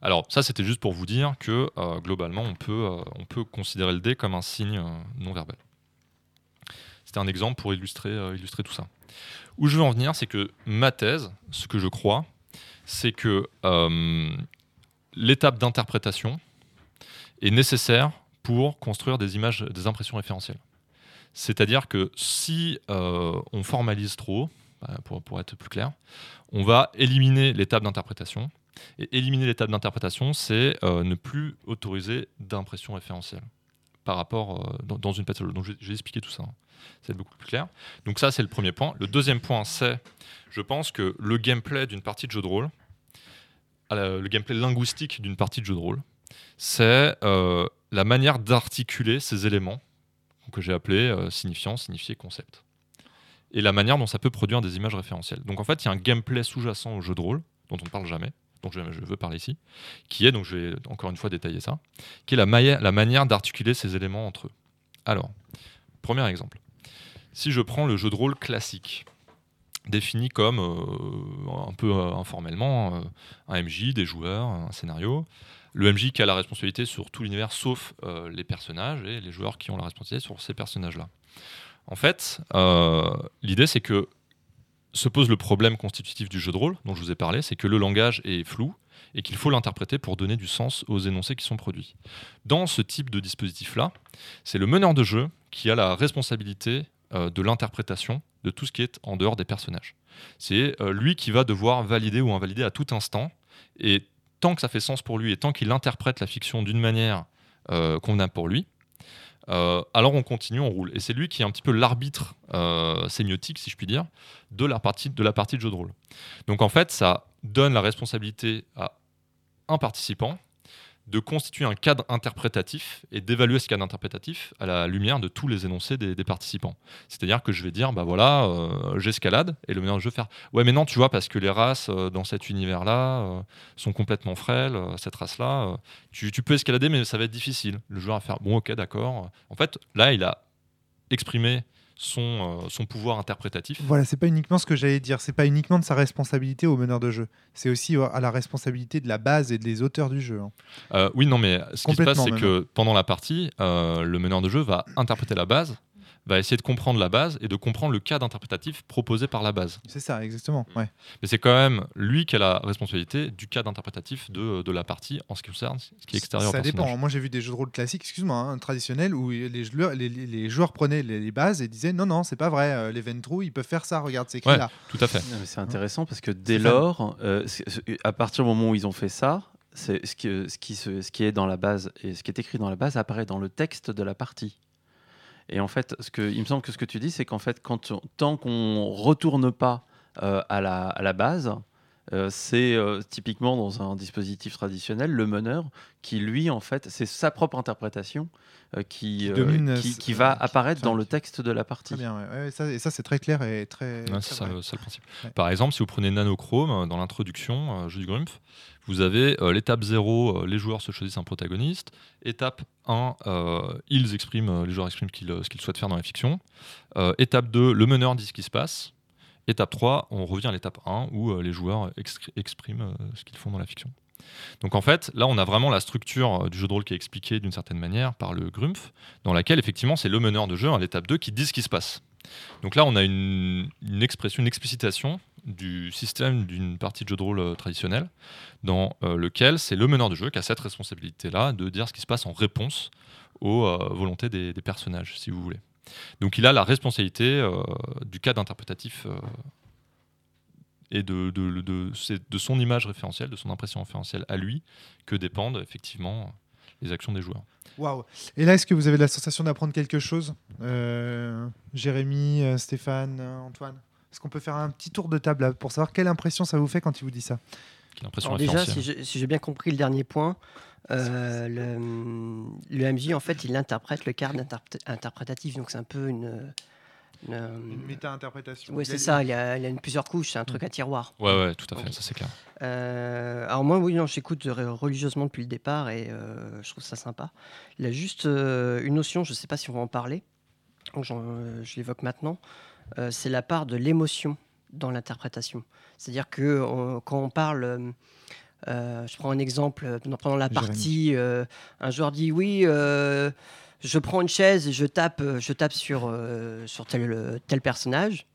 Alors ça c'était juste pour vous dire que euh, globalement on peut, euh, on peut considérer le dé comme un signe euh, non verbal. C'était un exemple pour illustrer, illustrer tout ça. Où je veux en venir, c'est que ma thèse, ce que je crois, c'est que l'étape d'interprétation est nécessaire pour construire des images, des impressions référentielles. C'est-à-dire que si euh, on formalise trop, bah, pour, être plus clair, on va éliminer l'étape d'interprétation. Et éliminer l'étape d'interprétation, c'est euh, ne plus autoriser d'impression référentielle par rapport euh, dans, une pathologie. Donc vais expliquer tout ça. hein. C'est beaucoup plus clair. Donc ça, c'est le premier point. Le deuxième point, c'est, je pense que le gameplay d'une partie de jeu de rôle, le gameplay linguistique d'une partie de jeu de rôle, c'est la manière d'articuler ces éléments que j'ai appelés euh, signifiants, signifiés, concept. Et la manière dont ça peut produire des images référentielles. Donc en fait, il y a un gameplay sous-jacent au jeu de rôle, dont on ne parle jamais, dont je, veux parler ici, qui est, donc je vais encore une fois détailler ça, qui est la, manière d'articuler ces éléments entre eux. Alors, premier exemple. Si je prends le jeu de rôle classique, défini comme, euh, un peu euh, informellement, un MJ, des joueurs, un scénario, le MJ qui a la responsabilité sur tout l'univers sauf euh, les personnages et les joueurs qui ont la responsabilité sur ces personnages-là. En fait, euh, l'idée c'est que se pose le problème constitutif du jeu de rôle dont je vous ai parlé, c'est que le langage est flou et qu'il faut l'interpréter pour donner du sens aux énoncés qui sont produits. Dans ce type de dispositif-là, c'est le meneur de jeu qui a la responsabilité euh, de l'interprétation de tout ce qui est en dehors des personnages. C'est lui qui va devoir valider ou invalider à tout instant, et tant que ça fait sens pour lui et tant qu'il interprète la fiction d'une manière euh, convenable pour lui, euh, alors on continue, on roule. Et c'est lui qui est un petit peu l'arbitre euh, sémiotique, si je puis dire, de la, partie, de la partie de jeu de rôle. Donc en fait, ça donne la responsabilité à un participant de constituer un cadre interprétatif et d'évaluer ce cadre interprétatif à la lumière de tous les énoncés des, participants. C'est-à-dire que je vais dire, bah voilà, euh, j'escalade, et le meneur de jeu faire, ouais mais non, tu vois, parce que les races euh, dans cet univers-là euh, sont complètement frêles, cette race-là, tu, tu peux escalader, mais ça va être difficile. Le joueur va faire, bon ok, d'accord. En fait, là, il a exprimé son, euh, son pouvoir interprétatif. Voilà, c'est pas uniquement ce que j'allais dire. C'est pas uniquement de sa responsabilité au meneur de jeu. C'est aussi euh, à la responsabilité de la base et des auteurs du jeu. hein. Euh, oui, non, mais ce qui se passe, c'est que pendant la partie, le meneur de jeu va interpréter la base, va essayer de comprendre la base et de comprendre le cadre interprétatif proposé par la base. C'est ça, exactement. Ouais. Mais c'est quand même lui qui a la responsabilité du cadre interprétatif de, de la partie en ce qui concerne ce qui est extérieur Ça au dépend. Moi, j'ai vu des jeux de rôle classiques, excuse-moi, hein, traditionnels, où les joueurs, les, les- les joueurs prenaient les, les bases et disaient non, non, c'est pas vrai. euh, Les Ventrou, ils peuvent faire ça. Regarde, c'est écrit Ouais. là. Tout à fait. C'est intéressant parce que dès lors, euh, à partir du moment où ils ont fait ça, c'est ce qui, ce, qui se- ce qui est dans la base et ce qui est écrit dans la base apparaît dans le texte de la partie. Et en fait, il me semble que ce que tu dis, c'est qu'en fait, tant qu'on retourne pas euh, à la base, euh, c'est euh, typiquement dans un dispositif traditionnel le meneur qui, lui, en fait, c'est sa propre interprétation euh, qui, Qui domine, qui, qui va apparaître dans le texte de la partie. Très bien. ouais. Ouais, ça, et ça, c'est très clair et très. Ouais, très c'est ça, le- ça le principe. Ouais. Par exemple, si vous prenez Nanochrome dans l'introduction, euh, jeu du Grumpf, vous avez euh, l'étape 0, euh, les joueurs se choisissent un protagoniste. Étape 1, euh, ils expriment, euh, les joueurs expriment qu'ils, ce qu'ils souhaitent faire dans la fiction. Euh, étape 2, le meneur dit ce qui se passe. Étape 3, on revient à l'étape 1 où euh, les joueurs expriment euh, ce qu'ils font dans la fiction. Donc en fait, là, on a vraiment la structure euh, du jeu de rôle qui est expliquée d'une certaine manière par le Grumpf, dans laquelle effectivement c'est le meneur de jeu à l'étape 2 qui dit ce qui se passe. Donc là, on a une, expression, explicitation du système d'une partie de jeu de rôle traditionnelle, dans lequel c'est le meneur de jeu qui a cette responsabilité-là de dire ce qui se passe en réponse aux volontés des personnages, si vous voulez. Donc il a la responsabilité euh, du cadre interprétatif euh, et de, de, de- de son image référentielle, de son impression référentielle à lui, que dépendent effectivement les actions des joueurs. Waouh. Et là, est-ce que vous avez la sensation d'apprendre quelque chose Euh, Jérémy, Stéphane, Antoine? Est-ce qu'on peut faire un petit tour de table là, pour savoir quelle impression ça vous fait quand il vous dit ça? Alors déjà, si j'ai bien compris le dernier point, euh, le, le MJ, en fait, il interprète le cadre interpré- interprétatif. Donc, c'est un peu une. une- Une méta-interprétation. Oui, c'est ça. Il y, a, il y a une, plusieurs couches. C'est un truc à tiroir. Ouais, ouais, tout à fait, ça c'est clair. Euh, alors moi, oui, non, j'écoute re- religieusement depuis le départ et euh, je trouve ça sympa. Il y a juste euh, une notion, je ne sais pas si on va en parler, donc euh, je l'évoque maintenant, euh, c'est la part de l'émotion dans l'interprétation. C'est-à-dire que on- quand on parle, euh, je prends un exemple, euh, pendant la Jérémy. partie, euh, un joueur dit oui, euh, je prends une chaise et je tape, je tape sur, sur tel, tel personnage.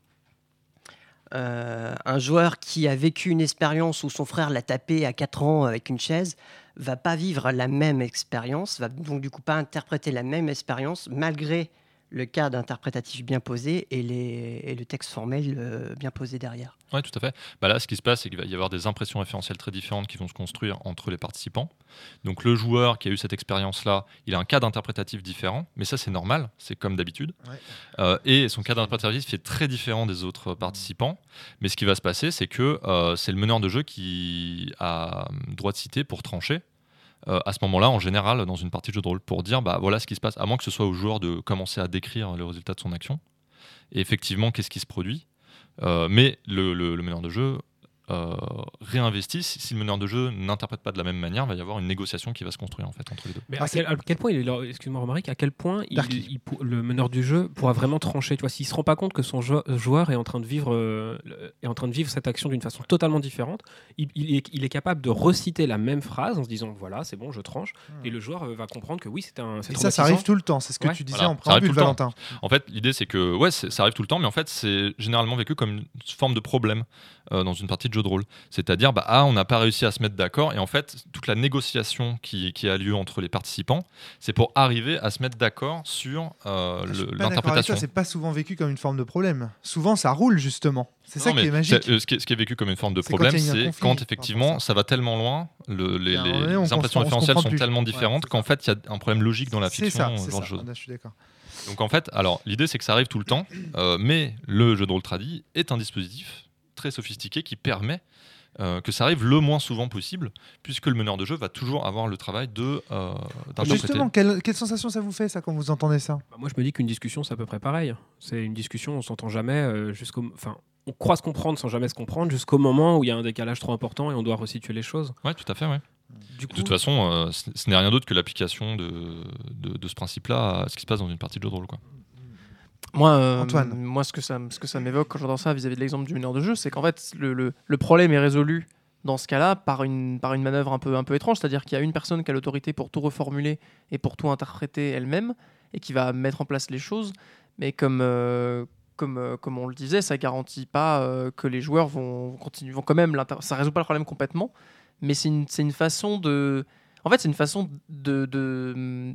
Un joueur qui a vécu une expérience où son frère l'a tapé à 4 ans avec une chaise va pas vivre la même expérience, va donc du coup pas interpréter la même expérience malgré le cadre interprétatif bien posé et, les, et le texte formel euh, bien posé derrière. Ouais, tout à fait. Bah là, ce qui se passe, c'est qu'il va y avoir des impressions référentielles très différentes qui vont se construire entre les participants. Donc le joueur qui a eu cette expérience-là, il a un cadre interprétatif différent, mais ça c'est normal, c'est comme d'habitude. Ouais. Euh, et son cadre interprétatif est très différent des autres participants. Mais ce qui va se passer, c'est que euh, c'est le meneur de jeu qui a droit de citer pour trancher. Euh, à ce moment-là, en général, dans une partie de jeu de rôle, pour dire bah voilà ce qui se passe, à moins que ce soit au joueur de commencer à décrire le résultat de son action. Et effectivement, qu'est-ce qui se produit? Euh, Mais le, le- le meneur de jeu euh, réinvestit. Si, si le meneur de jeu n'interprète pas de la même manière, il va y avoir une négociation qui va se construire en fait entre les deux. Mais Ah, à, quel, à quel point il est là- excuse-moi Romaric, à quel point il, il le meneur du jeu pourra vraiment trancher, tu vois, s'il se rend pas compte que son jou- joueur est en train de vivre euh, est en train de vivre cette action d'une façon totalement différente, il, il est, il est capable de reciter la même phrase en se disant voilà c'est bon je tranche et le joueur euh, va comprendre que oui c'était un c'est Et ça, ça arrive tout le temps. C'est ce que Ouais. tu disais Voilà, en préambule. Valentin. En fait, l'idée c'est que ouais, c'est- ça arrive tout le temps, mais en fait, c'est généralement vécu comme une forme de problème euh, dans une partie de jeu de rôle. C'est-à-dire, bah, ah, on n'a pas réussi à se mettre d'accord, et en fait, toute la négociation qui, qui a lieu entre les participants, c'est pour arriver à se mettre d'accord sur euh, Ah, l'interprétation. C'est pas souvent vécu comme une forme de problème. Souvent, ça roule justement. C'est ça qui est magique. euh, ce, qui est, ce qui est vécu comme une forme de problème, c'est quand effectivement ça. va tellement loin, le- les, on impressions référentielles sont plus. tellement différentes qu'en fait, il y a un problème logique dans la fiction, ça, genre ça. Ah, Je suis d'accord. Donc en fait, alors l'idée c'est que ça arrive tout le temps, euh, mais le jeu de rôle tradi est un dispositif très sophistiqué qui permet euh, que ça arrive le moins souvent possible, puisque le meneur de jeu va toujours avoir le travail de euh. Justement, quelle, quelle sensation ça vous fait ça quand vous entendez ça? Bah, moi je me dis qu'une discussion c'est à peu près pareil. C'est une discussion on s'entend jamais euh, jusqu'au enfin on croit se comprendre sans jamais se comprendre jusqu'au moment où il y a un décalage trop important et on doit resituer les choses. Ouais, tout à fait. Ouais. Du coup, De toute façon, euh, ce ce n'est rien d'autre que l'application de, de, de ce principe-là à ce qui se passe dans une partie de jeu de rôle. Quoi. Moi, euh, Antoine. moi ce que ça, ce que ça m'évoque quand j'entends ça vis-à-vis de l'exemple du meneur de jeu, c'est qu'en fait, le, le- le problème est résolu dans ce cas-là par une, par une manœuvre un peu, un peu étrange, c'est-à-dire qu'il y a une personne qui a l'autorité pour tout reformuler et pour tout interpréter elle-même et qui va mettre en place les choses, mais comme, euh, comme, euh, comme on le disait, ça garantit pas que les joueurs vont, continuer, vont quand même, ça résout pas le problème complètement, mais c'est une, c'est une façon de... En fait, c'est une façon de, de,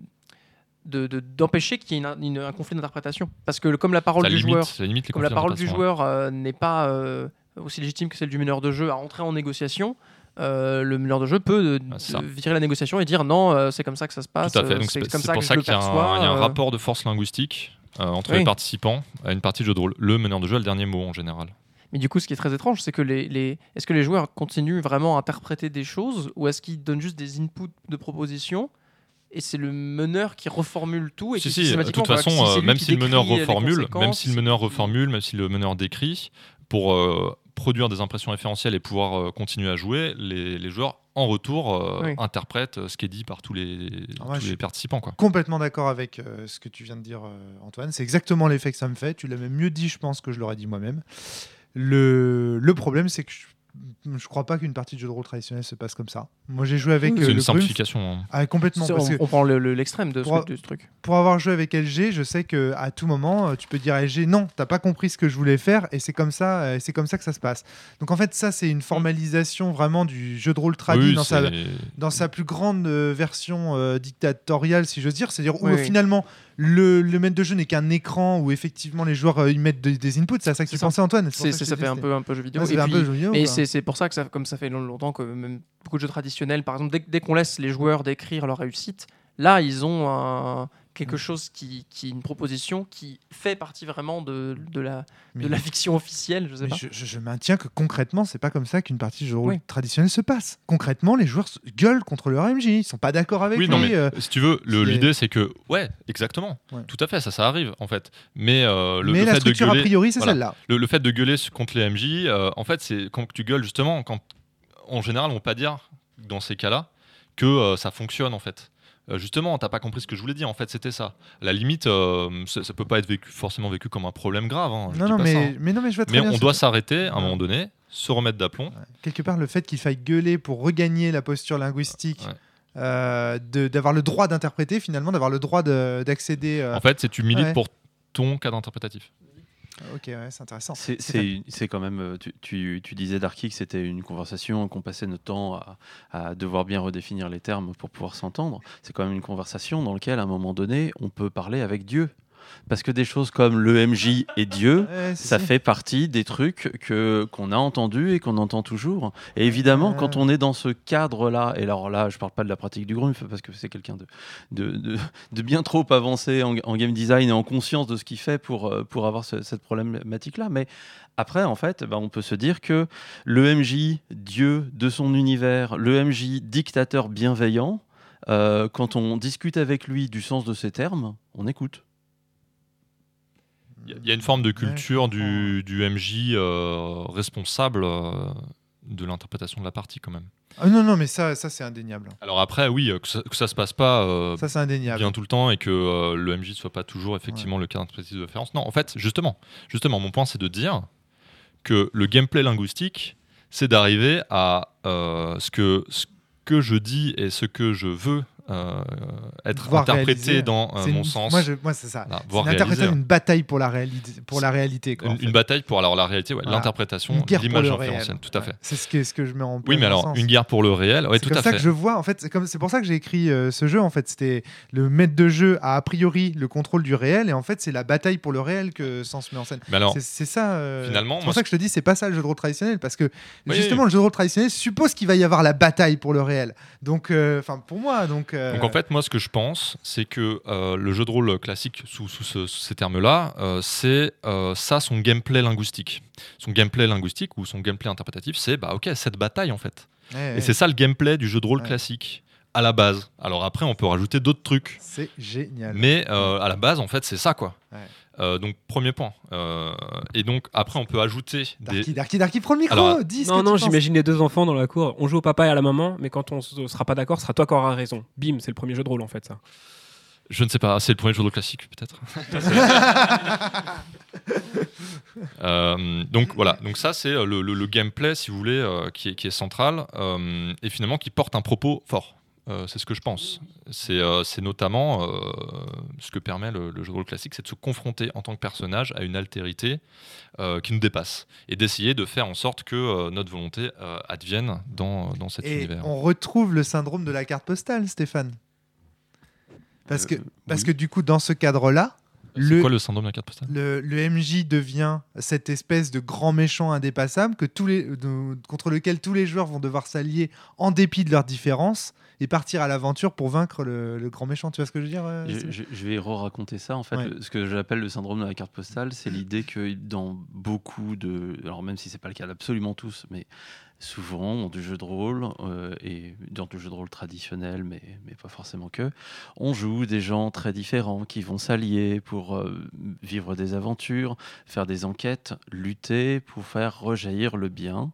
de- de- d'empêcher qu'il y ait une- une- un conflit d'interprétation. Parce que comme la parole Ça du limite, joueur, limite comme la parole du joueur euh, n'est pas euh, aussi légitime que celle du meneur de jeu à entrer en négociation, euh, le meneur de jeu peut Ah, virer la négociation et dire non, c'est comme ça que ça se passe. C'est comme ça pour que ça qu'il y y a un rapport de force linguistique entre Oui. les participants à une partie de jeu de rôle. Le meneur de jeu a le dernier mot en général. Mais du coup, ce qui est très étrange, c'est que les, les... est-ce que les joueurs continuent vraiment à interpréter des choses ou est-ce qu'ils donnent juste des inputs de propositions et c'est le meneur qui reformule tout et Si, qui si, de systématiquement, toute façon, si euh, même si le meneur reformule, même si le meneur reformule, même si le meneur décrit, pour euh, produire des impressions référentielles et pouvoir euh, continuer à jouer, les, les joueurs en retour euh, Oui. interprètent euh, ce qui est dit par tous les, Ah ouais, tous je- les participants. Quoi. Complètement d'accord avec euh, ce que tu viens de dire, euh, Antoine. C'est exactement l'effet que ça me fait. Tu l'as même mieux dit, je pense, que je l'aurais dit moi-même. Le, le problème, c'est que je je crois pas qu'une partie de jeu de rôle traditionnel se passe comme ça. Moi, j'ai joué avec Oui, euh, C'est une le simplification. hein. Ah, complètement. C'est- parce on, que on prend le- le- l'extrême de, ce- Pour- de ce truc. pour avoir joué avec LG, je sais que à tout moment, euh, tu peux dire à LG non, t'as pas compris ce que je voulais faire, et c'est comme ça, euh, c'est comme ça que ça se passe. Donc en fait, ça c'est une formalisation vraiment du jeu de rôle tradit Oui, dans sa c'est- dans sa plus grande version euh, dictatoriale, si j'ose dire, c'est-à-dire où Oui, oui. Le, le maître de jeu n'est qu'un écran où effectivement les joueurs euh, ils mettent de- des inputs. C'est à ça que tu C'est ça. pensais, Antoine C'est, ça fait un peu, un peu jeu vidéo. Et c'est un puis- peu jeu vidéo, et quoi. c'est, c'est pour ça que ça, comme ça fait longtemps que même beaucoup de jeux traditionnels, par exemple, dès, dès qu'on laisse les joueurs décrire leur réussite, là ils ont un- quelque Mm. chose qui, qui une proposition qui fait partie vraiment de, de la Mais- de la fiction officielle, je sais mais pas. je, je- je maintiens que concrètement, c'est pas comme ça qu'une partie de jeu Oui. traditionnel se passe. Concrètement, les joueurs gueulent contre leur MJ, ils sont pas d'accord avec Oui, lui. non, mais euh, si tu veux, l'idée c'est que, ouais, exactement, Ouais. tout à fait, ça, ça arrive en fait. Mais, euh, le, mais le la fait de structure a priori, c'est voilà. celle-là. le, le fait de gueuler contre les MJ, euh, en fait, c'est quand tu gueules justement, quand en général, on va pas dire dans ces cas-là que euh, ça fonctionne en fait. Euh, justement, t'as pas compris ce que je voulais dire. En fait, c'était ça. La limite, euh, ça, ça peut pas être vécu, forcément vécu comme un problème grave. hein, Non, non, mais, ça, hein. mais non, mais je vois très Mais bien on doit s'arrêter à un moment donné, se remettre d'aplomb. quelque part le fait qu'il faille gueuler pour regagner la posture linguistique, Ouais. euh, d'avoir le droit d'interpréter finalement, d'avoir le droit de- d'accéder. euh, En fait, c'est tu milites Ouais. pour ton cadre interprétatif. Ok, ouais, c'est intéressant. C'est- quand même. euh, Tu, tu, tu disais, Darky, que c'était une conversation qu'on passait notre temps à, à devoir bien redéfinir les termes pour pouvoir s'entendre. C'est quand même une conversation dans laquelle, à un moment donné, on peut parler avec Dieu. Parce que des choses comme le MJ et Dieu, Ouais, ça ça. fait partie des trucs que qu'on a entendus et qu'on entend toujours. Et évidemment, Ouais. quand on est dans ce cadre-là, et alors là, je parle pas de la pratique du Grumpf parce que c'est quelqu'un de, de, de, de bien trop avancé en, en game design et en conscience de ce qu'il fait pour, euh, pour avoir ce- cette problématique-là. Mais après, en fait, bah, on peut se dire que le MJ, Dieu de son univers, le MJ, dictateur bienveillant, euh, quand on discute avec lui du sens de ces termes, on écoute. Il y a- une forme de Ouais, culture du, du MJ euh, responsable euh, de l'interprétation de la partie quand même. Ah, non, non, mais ça, ça c'est indéniable. Alors après, oui, euh, que ça, que ça se passe pas euh, Ça, c'est indéniable. bien tout le temps et que le MJ ne soit pas toujours effectivement le cadre interprétatif de référence. Non, en fait, justement, justement, mon point c'est de dire que le gameplay linguistique, c'est d'arriver à ce que ce que je dis et ce que je veux euh, être Voir interprété réaliser. dans euh, C'est mon une- sens. Moi, c'est ça. C'est voir l'interprétation réaliser. d'une bataille pour la réalité. Pour la réalité quoi, en Une, fait. une bataille pour alors la réalité, ouais, l'interprétation, Une l'image le réel. inférentielle, tout à Ouais. fait. C'est ce que, ce que je mets en Oui, plein mais alors sens. une guerre pour le réel, ouais, c'est tout à ça que je vois. En fait, c'est comme c'est pour ça que j'ai écrit euh, ce jeu. En fait, c'était le maître de jeu a a priori le contrôle du réel, et en fait, c'est la bataille pour le réel que Sens met en scène. C'est- c'est ça. finalement, c'est pour ça que je te dis, c'est pas ça le jeu de rôle traditionnel, parce que Oui, justement, oui. le jeu de rôle traditionnel suppose qu'il va y avoir la bataille pour le réel. Donc, enfin, pour moi, donc. Euh, Donc en fait, moi, ce que je pense, c'est que euh, le jeu de rôle classique, sous, sous ce- sous ces termes-là, euh, c'est ça son gameplay linguistique. Son gameplay linguistique ou son gameplay interprétatif, c'est bah ok cette bataille en fait. ouais, ouais, Et c'est ça le gameplay du jeu de rôle Ouais. classique à la base. Alors après, on peut rajouter d'autres trucs, c'est génial. mais à la base, en fait, c'est ça quoi. Euh, donc premier point. Euh, et donc après, on peut ajouter des. Darky, Darky, Darky, prends le micro. Alors, dis ce Non, que non, j'imagine les deux enfants dans la cour. On joue au papa et à la maman, mais quand on se- sera pas d'accord, ce sera toi qui auras raison. Bim, c'est le premier jeu de rôle en fait, ça. Je ne sais pas, c'est le premier jeu de rôle classique peut-être. [laughs] [laughs] Euh, donc voilà, donc ça c'est le, le- le gameplay si vous voulez euh, qui, est, qui est central euh, et finalement qui porte un propos fort. Euh, c'est ce que je pense. C'est euh, notamment euh, ce que permet le, le jeu de rôle classique, c'est de se confronter en tant que personnage à une altérité euh, qui nous dépasse et d'essayer de faire en sorte que euh, notre volonté euh, advienne dans, dans cet Et univers. on retrouve le syndrome de la carte postale, Stéphane. Parce que, parce oui. que du coup, dans ce cadre-là, le, quoi le syndrome de la carte postale le, le MJ devient cette espèce de grand méchant indépassable que tous les, de- contre lequel tous les joueurs vont devoir s'allier en dépit de leurs différences et partir à l'aventure pour vaincre le, le grand méchant. Tu vois ce que je veux dire euh, Je, Stéphane je- je vais re-raconter ça. En fait, Ouais. ce que j'appelle le syndrome de la carte postale, c'est l'idée que dans beaucoup de. Alors, même si c'est pas le cas d'absolument tous, mais souvent, dans du jeu de rôle, euh, et dans du jeu de rôle traditionnel, mais, mais pas forcément que, on joue des gens très différents qui vont s'allier pour euh, vivre des aventures, faire des enquêtes, lutter pour faire rejaillir le bien.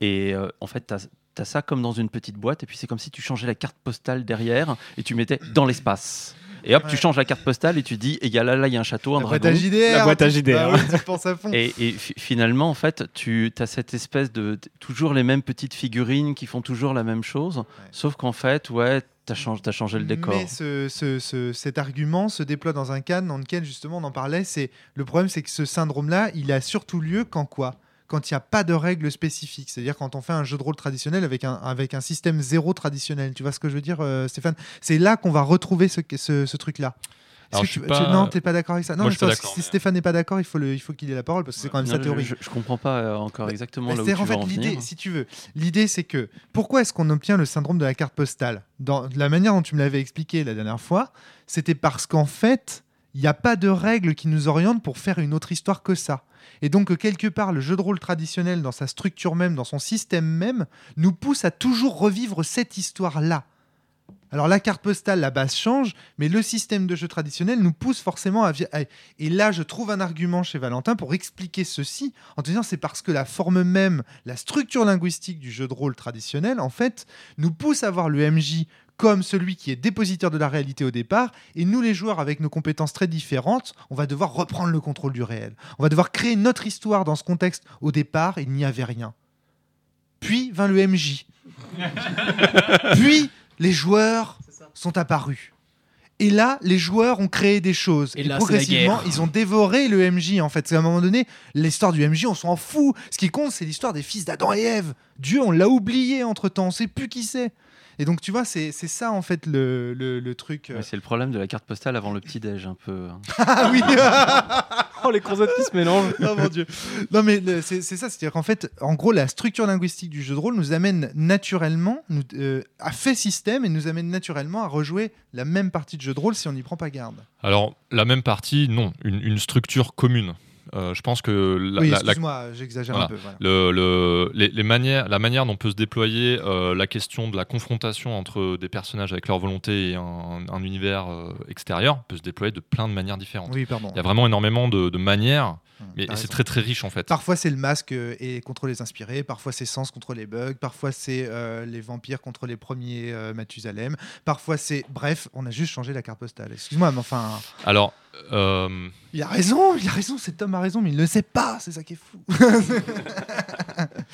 Et euh, en fait, tu as, ça comme dans une petite boîte, et puis c'est comme si tu changeais la carte postale derrière et tu mettais dans l'espace. Et hop, tu changes la carte postale et tu dis, et il y a là, là, il y a un château, un La boîte dragon. à JDR. La boîte à JDR. bah ouais, tu penses à fond. Et, et fi- finalement, en fait, tu as cette espèce de. toujours les mêmes petites figurines qui font toujours la même chose. Sauf qu'en fait, ouais, tu as, changé le décor. Mais ce- ce- ce- cet argument se déploie dans un cadre dans lequel justement on en parlait. C'est le problème, c'est que ce syndrome-là, il a surtout lieu quand quoi? Quand il n'y a pas de règles spécifiques. C'est-à-dire quand on fait un jeu de rôle traditionnel avec un, avec un système zéro traditionnel. Tu vois ce que je veux dire, euh, Stéphane? C'est là qu'on va retrouver ce, ce, ce truc-là. Alors, je tu- pas- tu- non, t'es pas d'accord avec ça? Non, Moi, mais je si mais- Stéphane n'est pas d'accord, il faut le- il faut qu'il ait la parole parce que c'est quand même Non, sa théorie. Je, je comprends pas euh, encore exactement Bah, là où tu C'est-à-dire, veux en fait l'idée, venir. si tu veux, l'idée c'est que pourquoi est-ce qu'on obtient le syndrome de la carte postale? Dans la manière dont tu me l'avais expliqué la dernière fois, c'était parce qu'en fait, il n'y a pas de règles qui nous orientent pour faire une autre histoire que ça. Et donc que quelque part, le jeu de rôle traditionnel, dans sa structure même, dans son système même, nous pousse à toujours revivre cette histoire-là. Alors la carte postale, la base change, mais le système de jeu traditionnel nous pousse forcément à... Et là, je trouve un argument chez Valentin pour expliquer ceci, en disant c'est parce que la forme même, la structure linguistique du jeu de rôle traditionnel, en fait, nous pousse à voir le MJ comme celui qui est dépositaire de la réalité au départ, et nous les joueurs avec nos compétences très différentes, on va devoir reprendre le contrôle du réel. On va devoir créer notre histoire dans ce contexte. Au départ, il n'y avait rien. Puis vint le MJ. [laughs] Puis les joueurs sont apparus. Et là, les joueurs ont créé des choses. Et là, c'est progressivement, ils ont dévoré le MJ, en fait. Parce qu'à un moment donné, l'histoire du MJ, on s'en fout. Ce qui compte, c'est l'histoire des fils d'Adam et Ève. Dieu, on l'a oublié entre-temps. On sait plus qui c'est. Et donc, tu vois, c'est c'est ça, en fait, le, le- le truc. euh. Ouais, c'est le problème de la carte postale avant le petit-déj, un peu. hein. [laughs] Ah oui [laughs] Oh, les concepts qui se mélangent. [laughs] Oh mon dieu. Non mais le- c'est c'est ça, c'est-à-dire qu'en fait, en gros, la structure linguistique du jeu de rôle nous amène naturellement, nous, euh, a fait système et nous amène naturellement à rejouer la même partie de jeu de rôle si on n'y prend pas garde. Alors, la même partie, non, une, une structure commune. Euh, je pense que la, oui, la- la- excuse-moi, j'exagère Voilà. un peu. voilà. le- le- les, les manières, la manière dont peut se déployer euh, la question de la confrontation entre des personnages avec leur volonté et un, un univers euh, extérieur peut se déployer de plein de manières différentes. Oui, pardon. Il y a vraiment énormément de, de manières, mais t'as c'est très très riche en fait. Parfois c'est le masque euh, et contre les inspirés, parfois c'est Sens contre les bugs, parfois c'est euh, les vampires contre les premiers euh, Mathusalem, parfois c'est... Bref, on a juste changé la carte postale. Excuse-moi, mais enfin... Alors, Il a raison, il a raison, cet homme a raison, mais il ne le sait pas, c'est ça qui est fou. [laughs]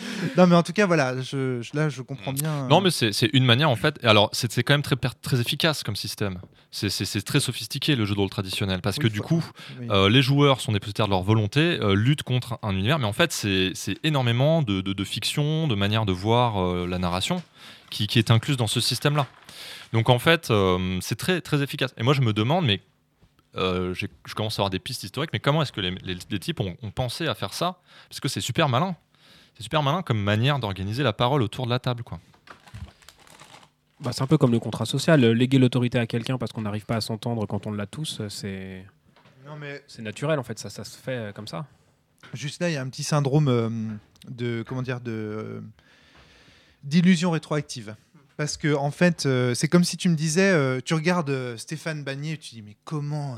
[laughs] non, mais en tout cas, voilà, je, je- là, je comprends bien. non, mais c'est une manière en fait. Alors, c'est quand même très, très efficace comme système. C'est- très sophistiqué le jeu de rôle traditionnel parce Oui, que du coup, Oui. Euh, les joueurs sont dépositaires de leur volonté, euh, luttent contre un univers, mais en fait, c'est énormément de, de- de fiction, de manière de voir euh, la narration qui, qui est incluse dans ce système-là. Donc en fait, euh, c'est très, très efficace. Et moi, je me demande, mais euh, je commence à avoir des pistes historiques, mais comment est-ce que les, les- les types ont, ont pensé à faire ça? Parce que c'est super malin. C'est super malin comme manière d'organiser la parole autour de la table. Quoi. Bah, c'est un peu comme le contrat social. Euh, Léguer l'autorité à quelqu'un parce qu'on n'arrive pas à s'entendre quand on l'a tous, euh, c'est Non, mais c'est naturel en fait. Ça, ça se fait euh, comme ça. juste là, il y a un petit syndrome euh, de. Comment dire de, euh, D'illusion rétroactive. Parce que, en fait, euh, c'est comme si tu me disais, euh, tu regardes euh, Stéphane Bagné, tu dis, mais comment.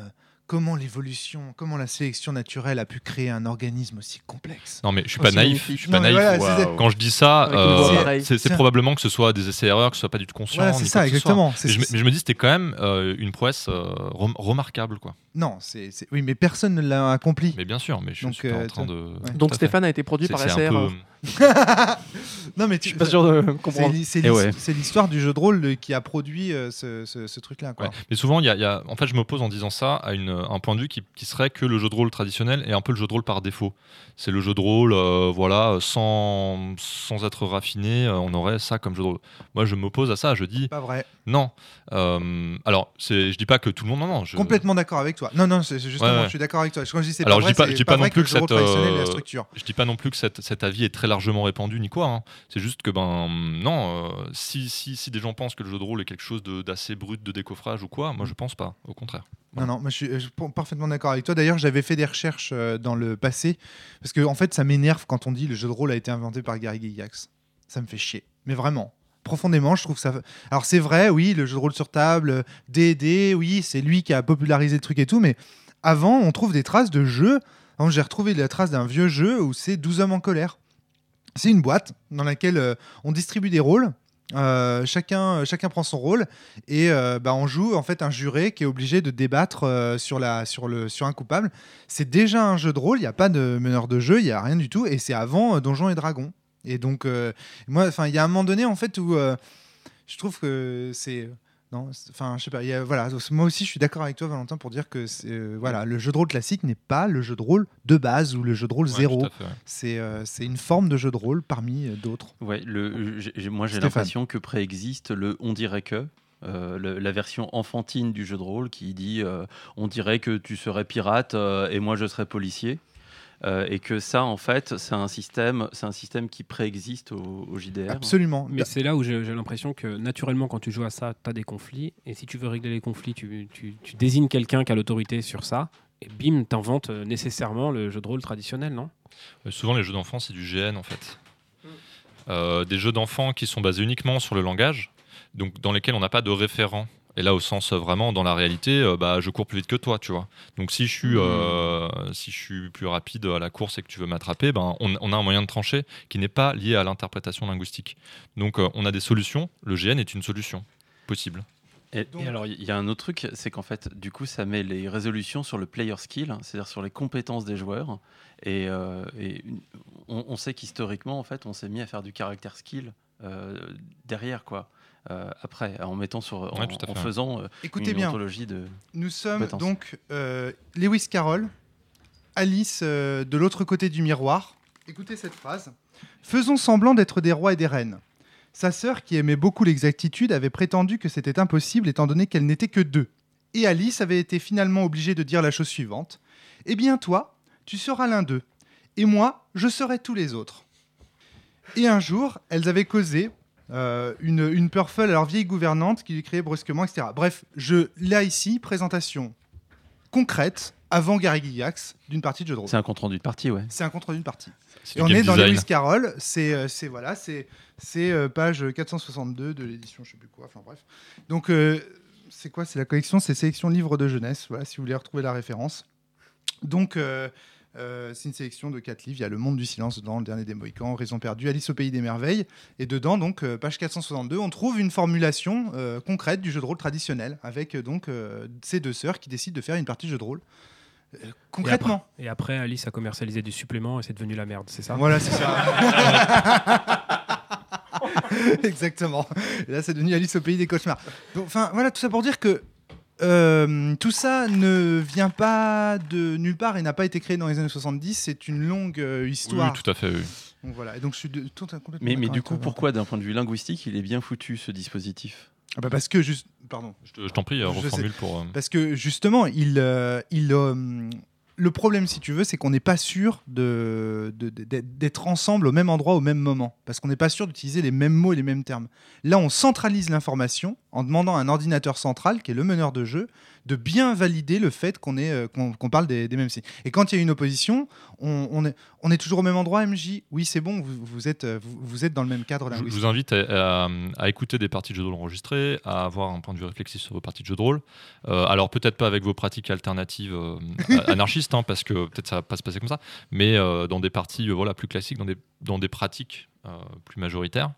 Comment l'évolution, comment la sélection naturelle a pu créer un organisme aussi complexe Non, mais je suis Aussi pas naïf. magnifique. Je suis pas Non, naïf. voilà. Quand je dis ça, euh, c'est probablement que ce soit des essais-erreurs, que ce soit pas du tout conscient. Voilà, c'est ça, ce exactement. C'est- Mais je, me- mais je me dis, c'était quand même euh, une prouesse euh, rem- remarquable, quoi. Non, c'est c'est- oui, mais personne ne l'a accompli. Mais bien sûr, mais je Donc, suis pas en train de. ouais. Donc. Stéphane a été produit par SR. peu- [laughs] non, mais Je tu, suis pas sûr de c'est comprendre. c'est Eh ouais. c'est l'histoire du jeu de rôle qui a produit euh, ce, ce- ce truc-là. Ouais. Mais souvent, y a, il y a- en fait, je m'oppose en disant ça à une- un point de vue qui, qui serait que le jeu de rôle traditionnel est un peu le jeu de rôle par défaut. C'est le jeu de rôle, euh, voilà, sans, sans être raffiné, euh, on aurait ça comme jeu de rôle. Moi, je m'oppose à ça. Je dis Pas vrai. non. Euh, alors, je dis pas que tout le monde, non, non. Je, Complètement d'accord avec toi. Non, non, justement, Ouais, je suis d'accord avec toi. Quand je dis c'est pas je vrai, dis pas- je dis pas non plus que cette, euh, structure. Je dis pas non plus que cet avis est très largement répandu ni quoi. hein. C'est juste que ben non, euh, si, si, si des gens pensent que le jeu de rôle est quelque chose d'assez brut de décoffrage ou quoi, moi je pense pas. Au contraire. Non, non, je suis parfaitement d'accord avec toi. D'ailleurs, j'avais fait des recherches euh, dans le passé parce que en fait, ça m'énerve quand on dit le jeu de rôle a été inventé par Gary Gygax. Ça me fait chier. Mais vraiment. Profondément, je trouve ça. Alors, c'est vrai, oui, le jeu de rôle sur table, D&D, oui, c'est lui qui a popularisé le truc et tout, mais avant, on trouve des traces de jeux. Exemple, J'ai retrouvé la trace d'un vieux jeu où c'est 12 hommes en colère. C'est une boîte dans laquelle euh, on distribue des rôles Euh, chacun, chacun prend son rôle et euh, bah, on joue en fait un juré qui est obligé de débattre euh, sur, la, sur, le, sur un coupable. C'est déjà un jeu de rôle, il n'y a pas de meneur de jeu, il n'y a rien du tout et c'est avant euh, Donjons et Dragons. Et donc, euh, moi, enfin, il y a un moment donné en fait où euh, je trouve que c'est. Non, enfin, je sais pas. il y a- voilà, moi aussi, je suis d'accord avec toi, Valentin, pour dire que euh, voilà, le jeu de rôle classique n'est pas le jeu de rôle de base ou le jeu de rôle Ouais, zéro. ouais. C'est euh, c'est une forme de jeu de rôle parmi euh, d'autres. Ouais, le, moi j'ai l'impression que préexiste le on dirait que. euh, le- la version enfantine du jeu de rôle qui dit euh, on dirait que tu serais pirate euh, et moi je serais policier Euh, et que ça en fait c'est un système c'est un système qui préexiste au, au JDR Absolument. Mais c'est là où j'ai l'impression que naturellement, quand tu joues à ça, tu as des conflits. Et si tu veux régler les conflits, tu, tu- tu désignes quelqu'un qui a l'autorité sur ça. Et bim, t'inventes euh, nécessairement le jeu de rôle traditionnel, non? Euh, Souvent, les jeux d'enfants, c'est du GN en fait. Mm. Euh, des jeux d'enfants qui sont basés uniquement sur le langage, donc dans lesquels on n'a pas de référent. Et là, au sens euh, vraiment, dans la réalité, euh, bah, je cours plus vite que toi, tu vois. Donc si je suis, euh, si je suis plus rapide à la course et que tu veux m'attraper, ben, on, on a un moyen de trancher qui n'est pas lié à l'interprétation linguistique. Donc euh, on a des solutions. Le GN est une solution possible. Et, Donc- et alors, il y a un autre truc, c'est qu'en fait, du coup, ça met les résolutions sur le player skill, c'est-à-dire sur les compétences des joueurs. Et, euh, et une- on, on sait qu'historiquement, en fait, on s'est mis à faire du caractère skill euh, derrière, quoi. Euh, après, en mettant sur, en, Ouais, faisant euh, Écoutez une bien, ontologie de. nous sommes compétences. donc euh, Lewis Carroll, Alice euh, de l'autre côté du miroir. Écoutez cette phrase. Faisons semblant d'être des rois et des reines. Sa sœur, qui aimait beaucoup l'exactitude, avait prétendu que c'était impossible étant donné qu'elle n'était que deux. Et Alice avait été finalement obligée de dire la chose suivante. Eh bien toi, tu seras l'un d'eux. Et moi, je serai tous les autres. Et un jour, elles avaient causé euh, une, une peur folle à leur vieille gouvernante qui lui criait brusquement, etc. Bref, je là ici, présentation concrète, avant Gary Gygax, d'une partie de jeu de rôle. C'est un compte rendu de partie, ouais. C'est un compte rendu de partie. Et on est dans. Lewis Carroll, c'est euh, c'est voilà, c'est c'est euh, page 462 de l'édition, je sais plus quoi, enfin bref. Donc euh, c'est quoi? C'est la collection, c'est sélection livres de jeunesse, voilà, si vous voulez retrouver la référence. Donc euh, euh, c'est une sélection de quatre livres, il y a Le Monde du silence dedans, Le dernier des Mohicans, Raison perdue, Alice au pays des merveilles, et dedans donc euh, page 462, on trouve une formulation euh, concrète du jeu de rôle traditionnel avec donc euh, ces deux sœurs qui décident de faire une partie de jeu de rôle. Concrètement. Et après, Alice a commercialisé du supplément et c'est devenu la merde, c'est ça? Voilà, c'est ça. [laughs] [laughs] Exactement. Et là, c'est devenu Alice au pays des cauchemars. Donc, Enfin, voilà, tout ça pour dire que euh, tout ça ne vient pas de nulle part et n'a pas été créé dans les années 70. C'est une longue euh, Oui, histoire. tout à fait. oui. Donc voilà. Et donc je suis de- tout- complètement. Mais, du coup, pourquoi, d'un point de vue linguistique, il est bien foutu ce dispositif? Ah bah parce que juste, pardon. Je te- je t'en prie, euh, reformule pour. euh, Parce que justement, il, euh, il, euh, le problème, si tu veux, c'est qu'on n'est pas sûr de, de- de- d'être ensemble au même endroit au même moment. Parce qu'on n'est pas sûr d'utiliser les mêmes mots et les mêmes termes. Là, on centralise l'information en demandant à un ordinateur central, qui est le meneur de jeu, de bien valider le fait qu'on, euh, parle des, des mêmes signes. Et quand il y a une opposition, on, on est, on est toujours au même endroit, MJ Oui, c'est bon, vous, vous êtes, euh, vous, vous êtes dans le même cadre Je, vous invite à, à- à écouter des parties de jeux de rôle enregistrées, à avoir un point de vue réflexif sur vos parties de jeux de rôle. Euh, alors peut-être pas avec vos pratiques alternatives euh, anarchistes, hein, parce que peut-être ça va pas se passer comme ça, mais dans des parties voilà, plus classiques, dans des, dans des pratiques plus majoritaires,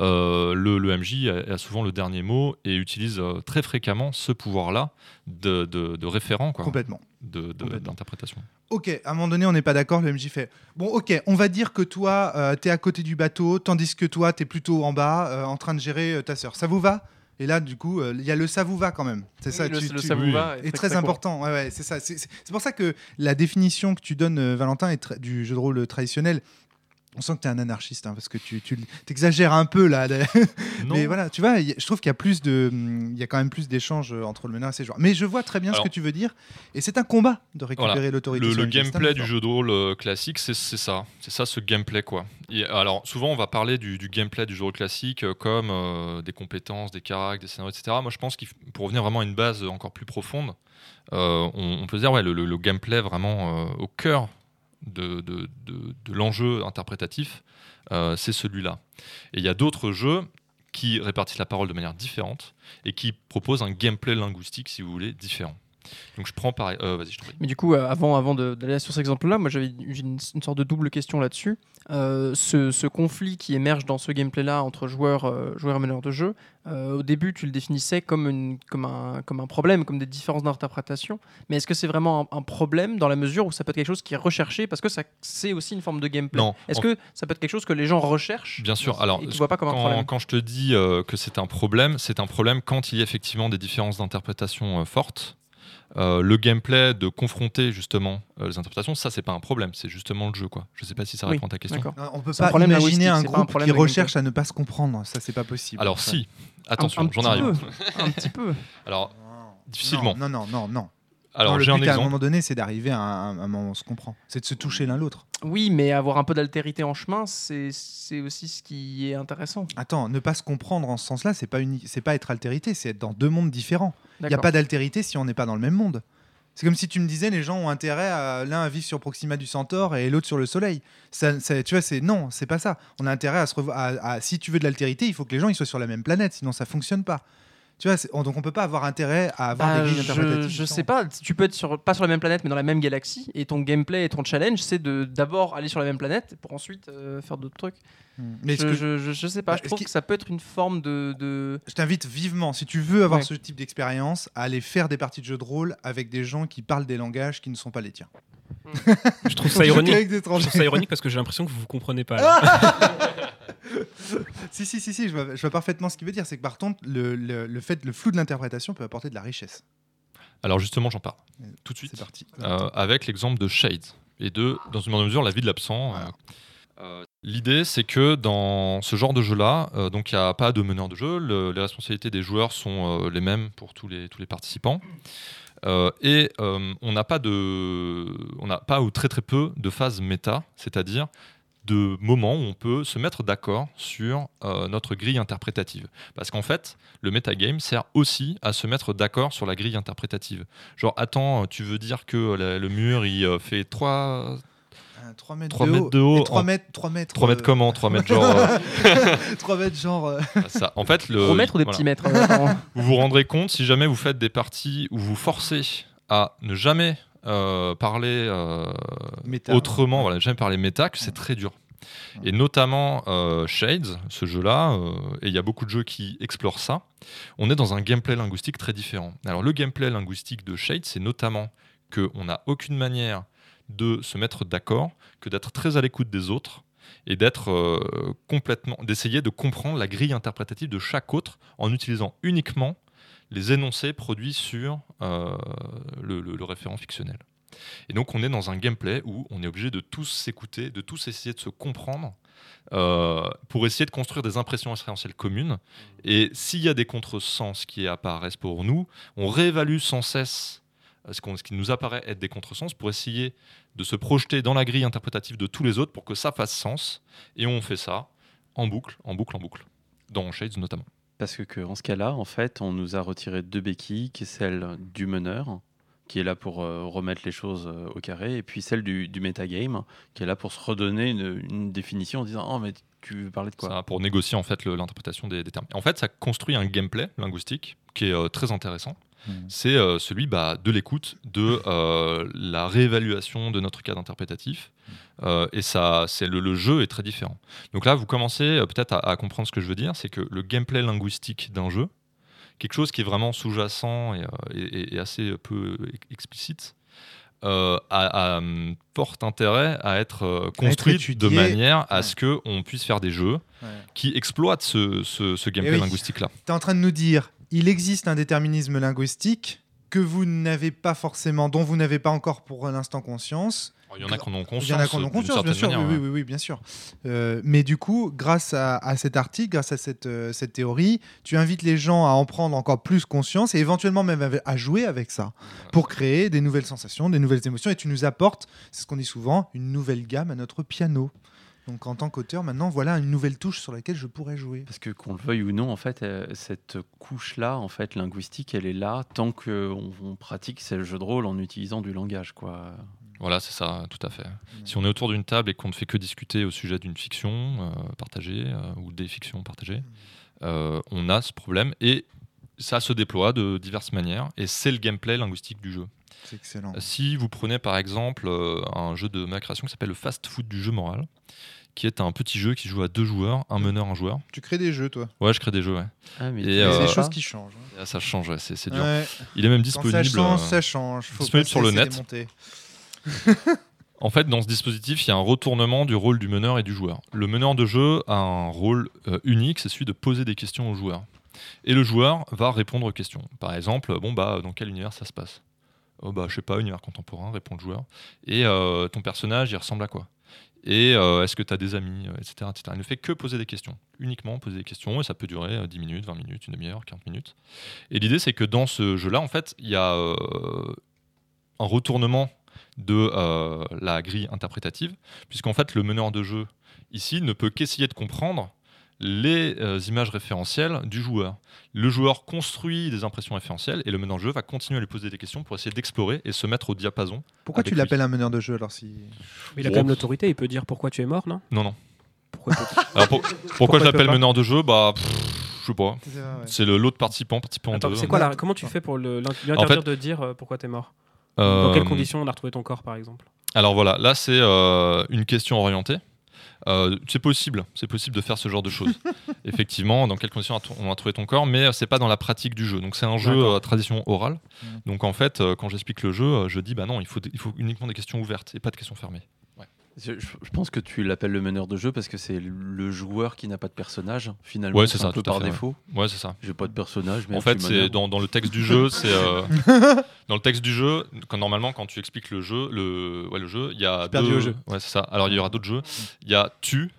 euh, le, le MJ a, a souvent le dernier mot et utilise euh, très fréquemment ce pouvoir-là de, de, de référent, quoi, Complètement. d'interprétation. Ok, à un moment donné, on n'est pas d'accord. Le MJ fait Bon, ok, on va dire que toi, euh, t'es à côté du bateau, tandis que toi, t'es plutôt en bas, euh, en train de gérer euh, ta sœur. Ça vous va? Et là, du coup, euh, il y a le ça vous va quand même. C'est ça, le, tu- le tu- ça vous va est très, court. important. Ouais, ouais, c'est ça. C'est pour ça que la définition que tu donnes, euh, Valentin, est très- du jeu de rôle traditionnel. On sent que tu es un anarchiste hein, parce que tu, tu exagères un peu là. [laughs] Mais voilà, tu vois, je trouve qu'il y a plus de, hum, il y a quand même plus d'échanges euh, entre le meneur et ses joueurs. Mais je vois très bien Alors- ce que tu veux dire, et c'est un combat de récupérer l'autorité. Le, gameplay du jeu de rôle euh, classique, c'est ça. C'est ça, ce gameplay, quoi. Et, alors, souvent, on va parler du, du gameplay du jeu de rôle classique euh, comme euh, des compétences, des caractères, des scénarios, etc. Moi, je pense qu'il pour revenir vraiment à une base encore plus profonde, euh, on, on peut dire, ouais, le, le- le gameplay vraiment euh, au cœur de, de- de- l'enjeu interprétatif, euh, c'est celui-là. Et il y a d'autres jeux qui répartissent la parole de manière différente et qui proposent un gameplay linguistique, si vous voulez, différent. Donc je prends pareil. euh, Vas-y, je prie. Mais du coup, euh, avant, avant d'aller sur cet exemple-là, moi j'avais une, une sorte de double question là-dessus. Euh, ce, ce conflit qui émerge dans ce gameplay-là entre joueurs, euh, joueurs et meneurs de jeu, euh, au début tu le définissais comme, une, comme, un, comme un problème, comme des différences d'interprétation. Mais est-ce que c'est vraiment un, un problème dans la mesure où ça peut être quelque chose qui est recherché parce que c'est aussi une forme de gameplay? Est-ce en- que ça peut être quelque chose que les gens recherchent Bien sûr. Alors, et tu vois pas comme un quand, problème? quand je te dis que c'est un problème, c'est un problème quand il y a effectivement des différences d'interprétation fortes. Euh, le gameplay de confronter justement euh, les interprétations, ça c'est pas un problème, c'est justement le jeu quoi. Je sais pas si ça Oui, répond à ta question. Non, On peut un pas imaginer un groupe problème qui de recherche à ne pas se comprendre. Ça, c'est pas possible. Alors Ouais. si, attention, j'en petit arrive. peu, un petit peu. [laughs] Alors Non, difficilement. Non, non, non, non. Alors j'ai un but, à un exemple. moment donné, c'est d'arriver à un, à un moment où on se comprend. C'est de se toucher l'un l'autre. Oui, mais avoir un peu d'altérité en chemin, c'est c'est aussi ce qui est intéressant. Attends, ne pas se comprendre en ce sens-là, c'est pas uni- c'est pas être altérité, c'est être dans deux mondes différents. Il n'y a pas d'altérité si on n'est pas dans le même monde. C'est comme si tu me disais les gens ont intérêt à l'un à vivre sur Proxima du Centaure et l'autre sur le Soleil. Ça, ça- tu vois, c'est non, c'est pas ça. On a intérêt à se revoir. à- à- si tu veux de l'altérité, il faut que les gens ils soient sur la même planète, sinon ça fonctionne pas. Tu vois, on- donc on peut pas avoir intérêt à avoir Bah, des grilles je, interprétatives. je sais différentes. pas, tu peux être sur, pas sur la même planète mais dans la même galaxie et ton gameplay et ton challenge c'est de d'abord aller sur la même planète pour ensuite euh, faire d'autres trucs. Hmm. Mais je, que- je, je- je sais pas, Bah, je trouve que ça peut être une forme de. de... Je t'invite vivement, si tu veux avoir Ouais. ce type d'expérience, à aller faire des parties de jeux de rôle avec des gens qui parlent des langages qui ne sont pas les tiens. Je trouve ça ironique. Je trouve ça ironique parce que j'ai l'impression que vous vous comprenez pas. là. [laughs] Si, si, si, si, je vois, je vois parfaitement ce qu'il veut dire. C'est que par contre, le, le, le fait, le flou de l'interprétation peut apporter de la richesse. Alors justement, j'en parle tout de C'est suite. parti. euh, avec l'exemple de Shades et de, dans une moindre mesure, la vie de l'absent. Voilà. Euh, euh, L'idée, c'est que dans ce genre de jeu-là, euh, donc il n'y a pas de meneur de jeu, le- les responsabilités des joueurs sont euh, les mêmes pour tous les, tous les participants. Euh, et euh, on n'a pas de, on n'a pas ou très très peu de phases méta, c'est-à-dire de moments où on peut se mettre d'accord sur euh, notre grille interprétative. Parce qu'en fait, le metagame sert aussi à se mettre d'accord sur la grille interprétative. Genre, attends, tu veux dire que le mur, il fait 3, 3 mètres, 3 de mètres haut. de haut, 3 en- mètres, 3 mètres. 3 mètres comment 3 [laughs] mètres genre... euh, 3 mètres genre. euh, ça. En fait, le, Gros mètres ou des voilà. petits mètres euh, [laughs] vraiment vous vous rendrez compte si jamais vous faites des parties où vous forcez à ne jamais euh, parler euh, Méta. autrement, voilà, jamais parler méta, que c'est très dur. Et notamment euh, Shades, ce jeu-là, euh, et il y a beaucoup de jeux qui explorent ça, on est dans un gameplay linguistique très différent. Alors le gameplay linguistique de Shades, c'est notamment qu'on n'a aucune manière de se mettre d'accord, que d'être très à l'écoute des autres et d'être euh, complètement, d'essayer de comprendre la grille interprétative de chaque autre en utilisant uniquement les énoncés produits sur euh, le, référent fictionnel. Et donc on est dans un gameplay où on est obligé de tous s'écouter, de tous essayer de se comprendre euh, pour essayer de construire des impressions expérientielles communes. Et s'il y a des contresens qui apparaissent pour nous, on réévalue sans cesse ce, qu'on- ce qui nous apparaît être des contresens pour essayer de se projeter dans la grille interprétative de tous les autres pour que ça fasse sens. Et on fait ça en boucle, en boucle, en boucle. Dans Shades notamment. Parce que, que en ce cas-là, en fait, on nous a retiré deux béquilles, qui est celle du meneur, qui est là pour euh, remettre les choses euh, au carré, et puis celle du, du metagame, qui est là pour se redonner une, une définition en disant Oh, mais tu veux parler de quoi? Ça, pour négocier en fait l'interprétation des, des termes. En fait, ça construit un gameplay linguistique qui est euh, très intéressant. Mhm. C'est euh, celui bah, de l'écoute, de euh, la réévaluation de notre cadre interprétatif. Euh, et ça, c'est le, le jeu est très différent. Donc là, vous commencez peut-être à, à comprendre ce que je veux dire, c'est que le gameplay linguistique d'un jeu, quelque chose qui est vraiment sous-jacent et, et- et assez peu explicite, euh, a, a, hum, fort intérêt à être euh, construit de manière à Ouais. ce qu'on puisse faire des jeux Ouais. qui exploitent ce, ce- ce gameplay oui. linguistique-là. Tu es en train de nous dire il existe un déterminisme linguistique que vous n'avez pas forcément, dont vous n'avez pas encore pour l'instant conscience. Il y en a qui en conscience. Il y en a en conscience, bien sûr. manière, oui, ouais. oui, oui, bien sûr. Euh, mais du coup, grâce à, à cet article, grâce à cette, euh, cette théorie, tu invites les gens à en prendre encore plus conscience et éventuellement même à, à jouer avec ça pour créer des nouvelles sensations, des nouvelles émotions. Et tu nous apportes, c'est ce qu'on dit souvent, une nouvelle gamme à notre piano. Donc en tant qu'auteur, maintenant, voilà une nouvelle touche sur laquelle je pourrais jouer. Parce que qu'on le veuille ou non, en fait, euh, cette couche-là, en fait, linguistique, elle est là tant qu'on on pratique ce jeu de rôle en utilisant du langage, quoi. Voilà, c'est ça, tout à fait. Si on est autour d'une table et qu'on ne fait que discuter au sujet d'une fiction euh, partagée euh, ou des fictions partagées, euh, on a ce problème. Et ça se déploie de diverses manières et c'est le gameplay linguistique du jeu. C'est excellent. Si vous prenez par exemple euh, un jeu de ma création qui s'appelle le Fast Food du jeu moral, qui est un petit jeu qui joue à deux joueurs, un meneur, un joueur. Tu crées des jeux, toi. Ouais, je crée des jeux, ouais. Ah, mais Et, tu Il y euh, des choses qui changent. hein. Ça change, ouais, c'est dur. Ouais. Il est même Quand disponible. ça change, euh, ça change. Faut disponible sur le net. [laughs] En fait, dans ce dispositif, il y a un retournement du rôle du meneur et du joueur. Le meneur de jeu a un rôle euh, unique, c'est celui de poser des questions au joueur. Et le joueur va répondre aux questions. Par exemple, bon bah dans quel univers ça se passe? Oh bah je sais pas, univers contemporain, répond le joueur. Et euh, ton personnage, il ressemble à quoi? Et euh, est-ce que tu as des amis, euh, etc., etc. Il ne fait que poser des questions, uniquement poser des questions, et ça peut durer euh, 10 minutes, 20 minutes, une demi-heure, 40 minutes. Et l'idée, c'est que dans ce jeu-là, en fait, il y a euh, un retournement de euh, la grille interprétative, puisqu'en fait le meneur de jeu ici ne peut qu'essayer de comprendre les euh, images référentielles du joueur. Le joueur construit des impressions référentielles et le meneur de jeu va continuer à lui poser des questions pour essayer d'explorer et se mettre au diapason. Pourquoi tu l'appelles un meneur de jeu alors si Mais il a quand même l'autorité, il peut dire pourquoi tu es mort, non? Non, non. Pourquoi il peut- Alors, pour- pourquoi, Pourquoi je l'appelle meneur de jeu? Bah, pff, je sais pas. C'est le l'autre participant, participant Attends, 2. c'est quoi la... Comment tu fais pour le... l'in- lui interdire de dire euh, pourquoi t'es mort? Dans quelles conditions on a retrouvé ton corps, par exemple? Alors voilà, là c'est euh, une question orientée. Euh, c'est possible, c'est possible de faire ce genre de choses. [laughs] Effectivement, dans quelles conditions on a trouvé ton corps, mais euh, c'est pas dans la pratique du jeu. Donc c'est un jeu à tradition orale. Mm. Donc en fait, euh, quand j'explique le jeu, euh, je dis bah non, il faut, il faut uniquement des questions ouvertes et pas de questions fermées. Je, pense que tu l'appelles le meneur de jeu parce que c'est le joueur qui n'a pas de personnage, finalement. Ouais, c'est ça, un peu tout à par fait, ouais. défaut. Ouais, c'est ça. J'ai pas de personnage, mais en fait, c'est dans, dans le texte du jeu, [laughs] c'est euh, dans le texte du jeu. Quand normalement, quand tu expliques le jeu, le, ouais, le jeu, il y a deux. au jeu. Ouais, c'est ça. Alors il y aura d'autres jeux. Il y a tu.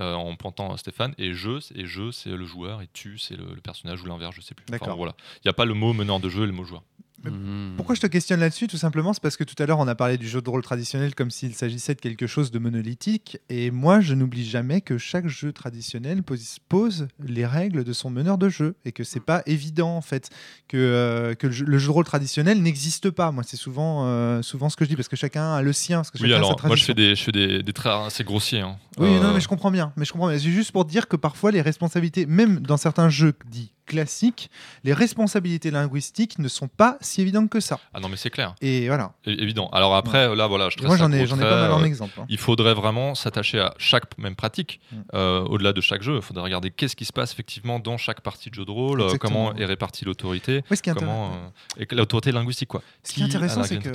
euh, en pointant Stéphane et je et je c'est le joueur et tu c'est le, le personnage ou l'inverse je sais plus Enfin, voilà il n'y a pas le mot meneur de jeu et le mot joueur Mhm. Pourquoi je te questionne là-dessus Tout simplement, c'est parce que tout à l'heure, on a parlé du jeu de rôle traditionnel comme s'il s'agissait de quelque chose de monolithique. Et moi, je n'oublie jamais que chaque jeu traditionnel pose, pose les règles de son meneur de jeu. Et que c'est pas évident, en fait, que, euh, que le, jeu, le jeu de rôle traditionnel n'existe pas. Moi, c'est souvent, euh, souvent ce que je dis, parce que chacun a le sien. Parce que oui alors moi je fais des je fais des, des traits assez grossiers hein. Oui, Euh, non, mais je comprends bien. Mais je comprends. C'est juste pour dire que parfois, les responsabilités, même dans certains jeux dits classiques, les responsabilités linguistiques ne sont pas si évidentes que ça. ah non mais c'est clair Et voilà. É- évident alors après là voilà je Moi, j'en ai, pas mal en euh, exemple. hein. il faudrait vraiment s'attacher à chaque même pratique, Mm. euh, au-delà de chaque jeu. Il faudrait regarder qu'est-ce qui se passe effectivement dans chaque partie de jeu de rôle, euh, Exactement. comment est répartie l'autorité, Oui, comment euh, l'autorité linguistique quoi. Ce qui est Qui intéressant, c'est que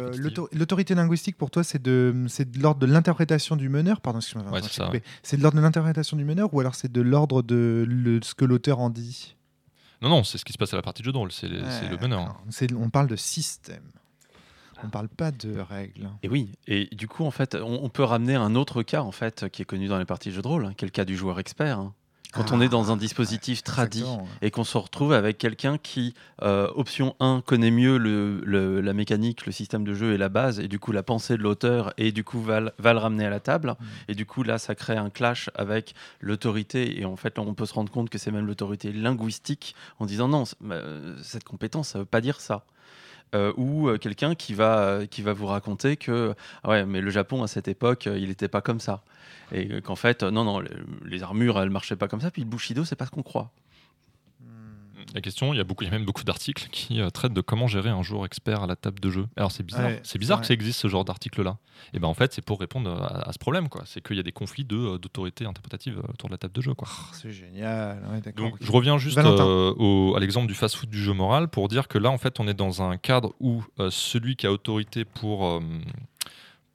l'autorité linguistique pour toi, c'est de, de l'ordre de l'interprétation du meneur. Pardon, excuse-moi. Ouais. C'est de l'ordre de l'interprétation du meneur ou alors c'est de l'ordre de le- ce que l'auteur en dit? Non non, c'est ce qui se passe à la partie de jeu de rôle, c'est le Ouais, meneur. d'accord. C'est- On parle de système. On parle pas de règles. Et oui, et du coup, en fait, on, on peut ramener un autre cas, en fait, qui est connu dans les parties de jeux de rôle, hein, qui est le cas du joueur expert. hein. Quand on est dans un dispositif tradit Exactement. et qu'on se retrouve avec quelqu'un qui, euh, option 1, connaît mieux le, le- la mécanique, le système de jeu et la base, et du coup la pensée de l'auteur, et du coup va, le- va le ramener à la table. Mm. Et du coup, là, ça crée un clash avec l'autorité, et en fait, là, on peut se rendre compte que c'est même l'autorité linguistique, en disant non, c- euh, cette compétence, ça veut pas dire ça. Euh, ou euh, quelqu'un qui va, euh, qui va vous raconter que ah ouais, mais le Japon à cette époque, il n'était pas comme ça. Et qu'en fait, non, non, les, les armures, elles marchaient pas comme ça. Puis le Bushido, c'est pas ce qu'on croit. La question, il y a beaucoup, il y a même beaucoup d'articles qui euh, traitent de comment gérer un joueur expert à la table de jeu. Alors c'est bizarre, Ouais, c'est bizarre ouais. que ça existe ce genre d'article-là. Et ben en fait, c'est pour répondre à, à ce problème, quoi. C'est qu'il y a des conflits de euh, d'autorité interprétative euh, autour de la table de jeu, quoi. Oh, c'est génial. Ouais, Donc, je reviens juste euh, au- à l'exemple du fast-food du jeu moral pour dire que là, en fait, on est dans un cadre où euh, celui qui a autorité pour, euh,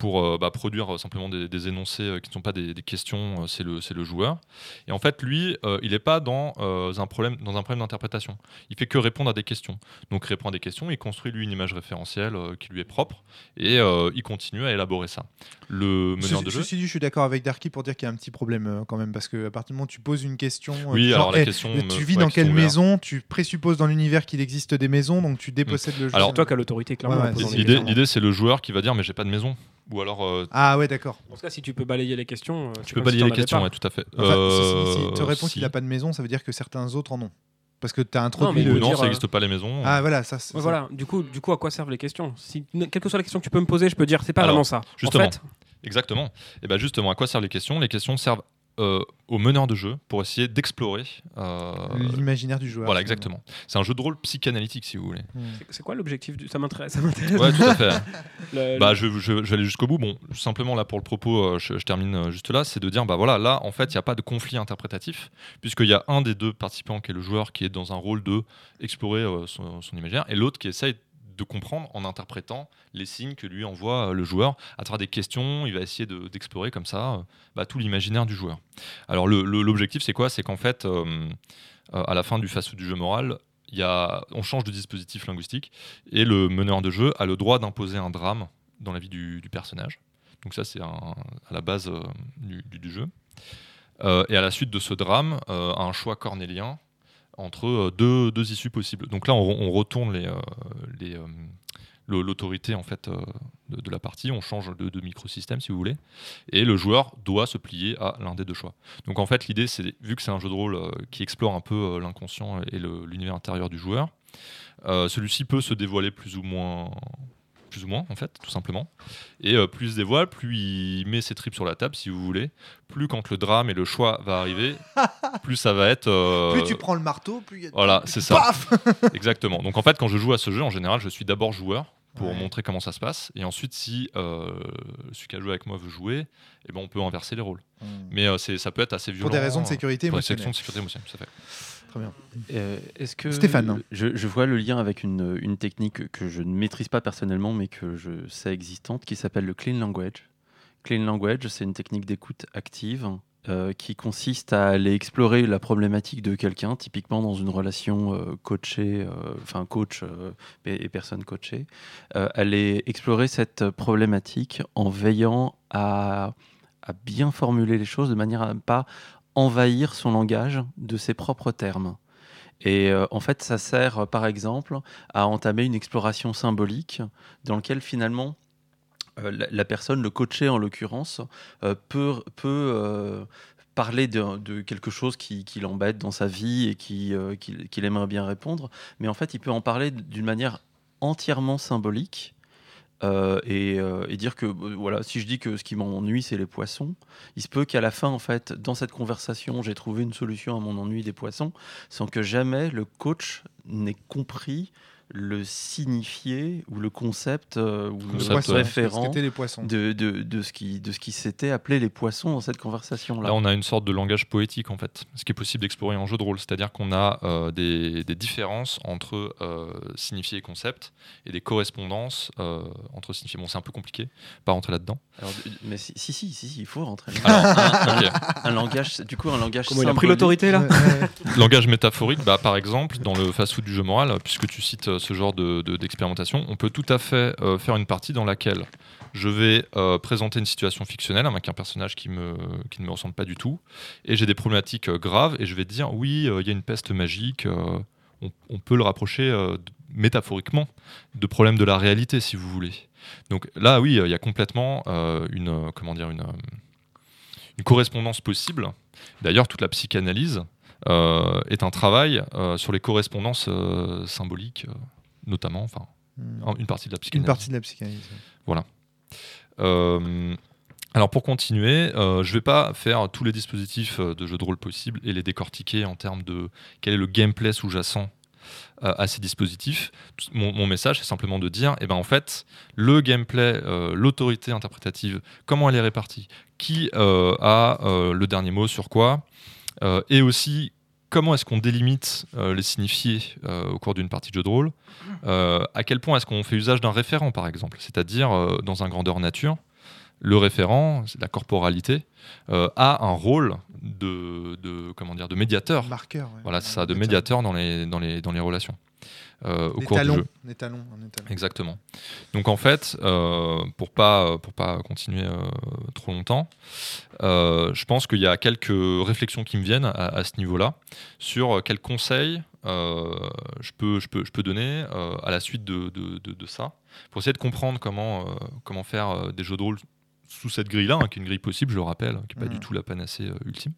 pour euh, bah, produire euh, simplement des, des énoncés euh, qui ne sont pas des, des questions, c'est le, c'est le joueur. Et en fait, lui, euh, il n'est pas dans, euh, un problème, dans un problème d'interprétation. Il fait que répondre à des questions. Donc, il répond à des questions, il construit, lui, une image référentielle euh, qui lui est propre et euh, il continue à élaborer ça. Le meneur Ceci, de jeu. ceci dit, je suis d'accord avec Darky pour dire qu'il y a un petit problème euh, quand même, parce que à partir du moment où tu poses une question, euh, Oui, genre, alors la eh, question. tu me- vis ouais, dans quelle maison? Tu présupposes dans l'univers qu'il existe des maisons, donc tu dépossèdes le jeu. Alors, C'est toi qui as l'autorité, clairement. Ouais, ouais, l'idée, c'est le joueur qui va dire mais j'ai pas de maison. Ou alors euh, Ah ouais, d'accord. En tout cas, si tu peux balayer les questions, euh, c'est tu peux comme balayer si les avais questions, pas. ouais, tout à fait. Enfin, si- si- si Euh, il te répond si. qu'il n'a pas de maison, ça veut dire que certains autres en ont. Parce que tu as mais introduit Ou le. non, dire, ça euh, n'existe pas les maisons. Ah voilà, ça. c'est- Ouais, ça- voilà. Du coup, du coup, à quoi servent les questions Si quelle que soit la question que tu peux me poser, je peux dire c'est pas Alors, vraiment ça. justement. En fait, Exactement. Et bien justement, à quoi servent les questions? Les questions servent euh, au meneur de jeu pour essayer d'explorer. euh, L'imaginaire du joueur. voilà, exactement. C'est un jeu de rôle psychanalytique, si vous voulez. Hmm. C'est- quoi l'objectif du... Ça m'intéresse. Ouais, tout à fait. [laughs] Le- Bah, je, je- je vais aller jusqu'au bout. Bon, simplement là pour le propos, euh, je, je termine euh, juste là, c'est de dire, bah voilà, là en fait, il n'y a pas de conflit interprétatif, puisqu'il y a un des deux participants qui est le joueur qui est dans un rôle de explorer euh, son, son imaginaire, et l'autre qui essaye de comprendre en interprétant les signes que lui envoie euh, le joueur à travers des questions. Il va essayer de- d'explorer comme ça euh, bah, tout l'imaginaire du joueur. Alors l'objectif, c'est quoi? C'est qu'en fait, euh, à la fin du face du jeu moral, y a, on change de dispositif linguistique et le meneur de jeu a le droit d'imposer un drame dans la vie du, du personnage. Donc ça, c'est à la base du, jeu. Et à la suite de ce drame, un choix cornélien entre euh, deux, deux issues possibles. Donc là, on, retourne les, euh, les, euh, l'autorité en fait de, la partie. On change de, microsystème, si vous voulez, et le joueur doit se plier à l'un des deux choix. Donc en fait, l'idée, c'est vu que c'est un jeu de rôle qui explore un peu l'inconscient et l'univers intérieur du joueur, celui-ci peut se dévoiler plus ou moins plus ou moins en fait tout simplement. Et euh, plus il se dévoile plus il met ses tripes sur la table si vous voulez. Plus quand le drame et le choix va arriver [laughs] plus ça va être euh, Plus tu prends le marteau, plus il y a. voilà c'est ça. Paf [laughs] exactement. Donc en fait quand je joue à ce jeu en général je suis d'abord joueur pour Ouais. montrer comment ça se passe et ensuite si euh, celui qui a joué avec moi veut jouer eh ben on peut inverser les rôles mais euh, c'est ça peut être assez violent Pour des raisons de euh, sécurité pour des raisons de sécurité émotionnelle à fait Très bien. Euh, Est-ce que Stéphane. Je, je vois le lien avec une, une technique que je ne maîtrise pas personnellement, mais que je sais existante, qui s'appelle le clean language. Clean language, c'est une technique d'écoute active euh, qui consiste à aller explorer la problématique de quelqu'un, typiquement dans une relation euh, coachée, euh, enfin coach et, personne coachée, aller explorer cette problématique en veillant à, à bien formuler les choses de manière à ne pas envahir son langage de ses propres termes. Et en fait, ça sert par exemple à entamer une exploration symbolique dans laquelle finalement la, la personne, le coaché en l'occurrence, euh, peut, euh, parler de, quelque chose qui, qui l'embête dans sa vie et qui, euh, qu'il qu'il aimerait bien répondre. Mais en fait, il peut en parler d'une manière entièrement symbolique. euh, et, euh, et dire que euh, voilà, si je dis que ce qui m'ennuie c'est les poissons, il se peut qu'à la fin en fait, dans cette conversation, j'ai trouvé une solution à mon ennui des poissons, sans que jamais le coach n'ait compris le signifié ou le concept euh, ou Concept, le. Poisson, référent C'était les poissons. de, de, de ce qui, de ce qui s'était appelé les poissons dans cette conversation-là. Là, on a une sorte de langage poétique, en fait, ce qui est possible d'explorer en jeu de rôle. C'est-à-dire qu'on a euh, des, des différences entre euh, signifié et concept et des correspondances euh, entre signifié. Bon, c'est un peu compliqué, pas rentrer là-dedans. Mais si, si, si, si, si, il faut rentrer. Alors, [laughs] un, ok. un- langage, du coup, un langage Comment il a pris l'autorité là. [laughs] Langage métaphorique, bah, par exemple, dans le fast-food du jeu moral, puisque tu cites ce genre de- de- d'expérimentation, on peut tout à fait euh, faire une partie dans laquelle je vais euh, présenter une situation fictionnelle avec un personnage qui, me, qui ne me ressemble pas du tout, et j'ai des problématiques euh, graves, et je vais dire, oui, il y a une peste magique, on, peut le rapprocher métaphoriquement de problèmes de la réalité, si vous voulez. Donc là, oui, il y a complètement une, comment dire, une, une correspondance possible. D'ailleurs, toute la psychanalyse est un travail euh, sur les correspondances euh, symboliques, euh, notamment, enfin, Hmm. un- une partie de la Une psychanalyse. partie de la psychanalyse. Euh, alors pour continuer, euh, je vais pas faire tous les dispositifs euh, de jeu de rôle possibles et les décortiquer en termes de quel est le gameplay sous-jacent euh, à ces dispositifs. Mon, mon message, c'est simplement de dire, eh ben, en fait, le gameplay, euh, l'autorité interprétative, comment elle est répartie, qui euh, a euh, le dernier mot sur quoi, euh, et aussi comment est-ce qu'on délimite euh, les signifiés euh, au cours d'une partie de jeu de rôle, euh, à quel point est-ce qu'on fait usage d'un référent, par exemple, c'est-à-dire euh, dans un grandeur nature, le référent, la corporalité, euh, a un rôle de, de, comment dire, de médiateur. Marqueur. ouais. Voilà, c'est ça, de médiateur dans les, dans les, dans les relations euh, au Des cours du talons. jeu. Des talons. un étalon. Exactement. Donc en fait, euh, pour pas pour pas continuer euh, trop longtemps, euh, je pense qu'il y a quelques réflexions qui me viennent à, à ce niveau-là sur quels conseils je peux je peux je peux donner à la suite de, de, de- de ça pour essayer de comprendre comment comment faire des jeux de rôle sous cette grille-là, hein, qui est une grille possible, je le rappelle, qui n'est pas du tout la panacée euh, ultime.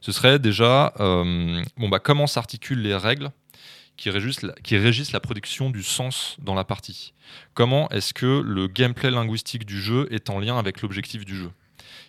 Ce serait déjà euh, bon bah comment s'articulent les règles qui régissent, la, production du sens dans la partie. Comment est-ce que le gameplay linguistique du jeu est en lien avec l'objectif du jeu?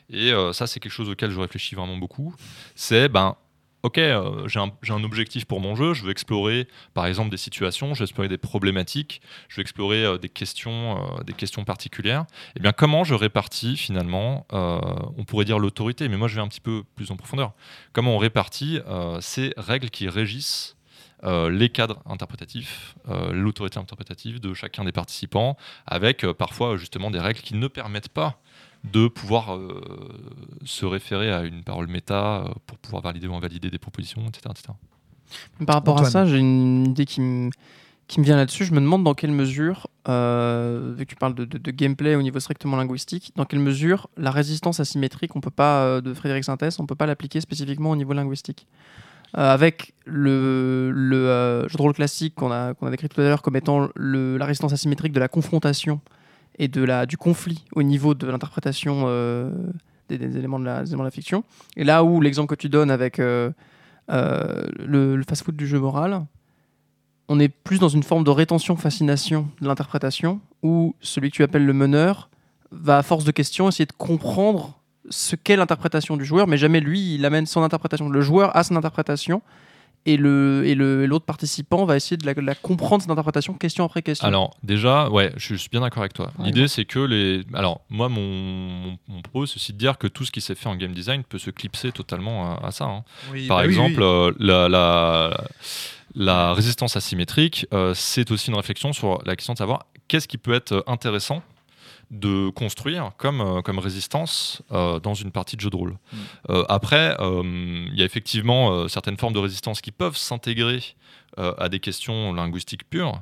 Et euh, ça, c'est quelque chose auquel je réfléchis vraiment beaucoup. C'est, ben, ok, euh, j'ai un, objectif pour mon jeu, je veux explorer, par exemple, des situations, je veux explorer des problématiques, je veux explorer euh, des, questions, des questions particulières. Et bien, comment je répartis finalement, on pourrait dire l'autorité, mais moi je vais un petit peu plus en profondeur. Comment on répartit ces règles qui régissent euh, les cadres interprétatifs, euh, l'autorité interprétative de chacun des participants, avec euh, parfois justement des règles qui ne permettent pas de pouvoir euh, se référer à une parole méta pour pouvoir valider ou invalider des propositions, etc. etc. Par rapport Antoine. à ça, j'ai une idée qui me qui me vient là-dessus. Je me demande dans quelle mesure, euh, vu que tu parles de, de- de gameplay au niveau strictement linguistique, dans quelle mesure la résistance asymétrique, on peut pas euh, de Frédéric Sintès, on peut pas l'appliquer spécifiquement au niveau linguistique? Euh, avec le, euh, jeu de rôle classique qu'on a, décrit tout à l'heure comme étant la résistance asymétrique de la confrontation et de la, du conflit au niveau de l'interprétation euh, des, éléments de la, des éléments de la fiction. Et là où l'exemple que tu donnes avec le, le fast-food du jeu moral, on est plus dans une forme de rétention-fascination de l'interprétation, où celui que tu appelles le meneur va, à force de questions, essayer de comprendre ce qu'est l'interprétation du joueur, mais jamais lui, il amène son interprétation. Le joueur a son interprétation, et le et le- l'autre participant va essayer de la, de la comprendre, cette interprétation, question après question. Alors déjà, ouais, je suis bien d'accord avec toi. Ouais. L'idée c'est que les, alors moi mon, mon, mon propos c'est aussi de dire que tout ce qui s'est fait en game design peut se clipser totalement à, à ça. hein. Oui, Par bah oui, exemple, oui. euh, la, la, la résistance asymétrique, euh, c'est aussi une réflexion sur la question de savoir qu'est-ce qui peut être intéressant de construire comme, euh, comme résistance euh, dans une partie de jeu de rôle. Mm. Euh, après, euh, il y a effectivement euh, certaines formes de résistance qui peuvent s'intégrer euh, à des questions linguistiques pures.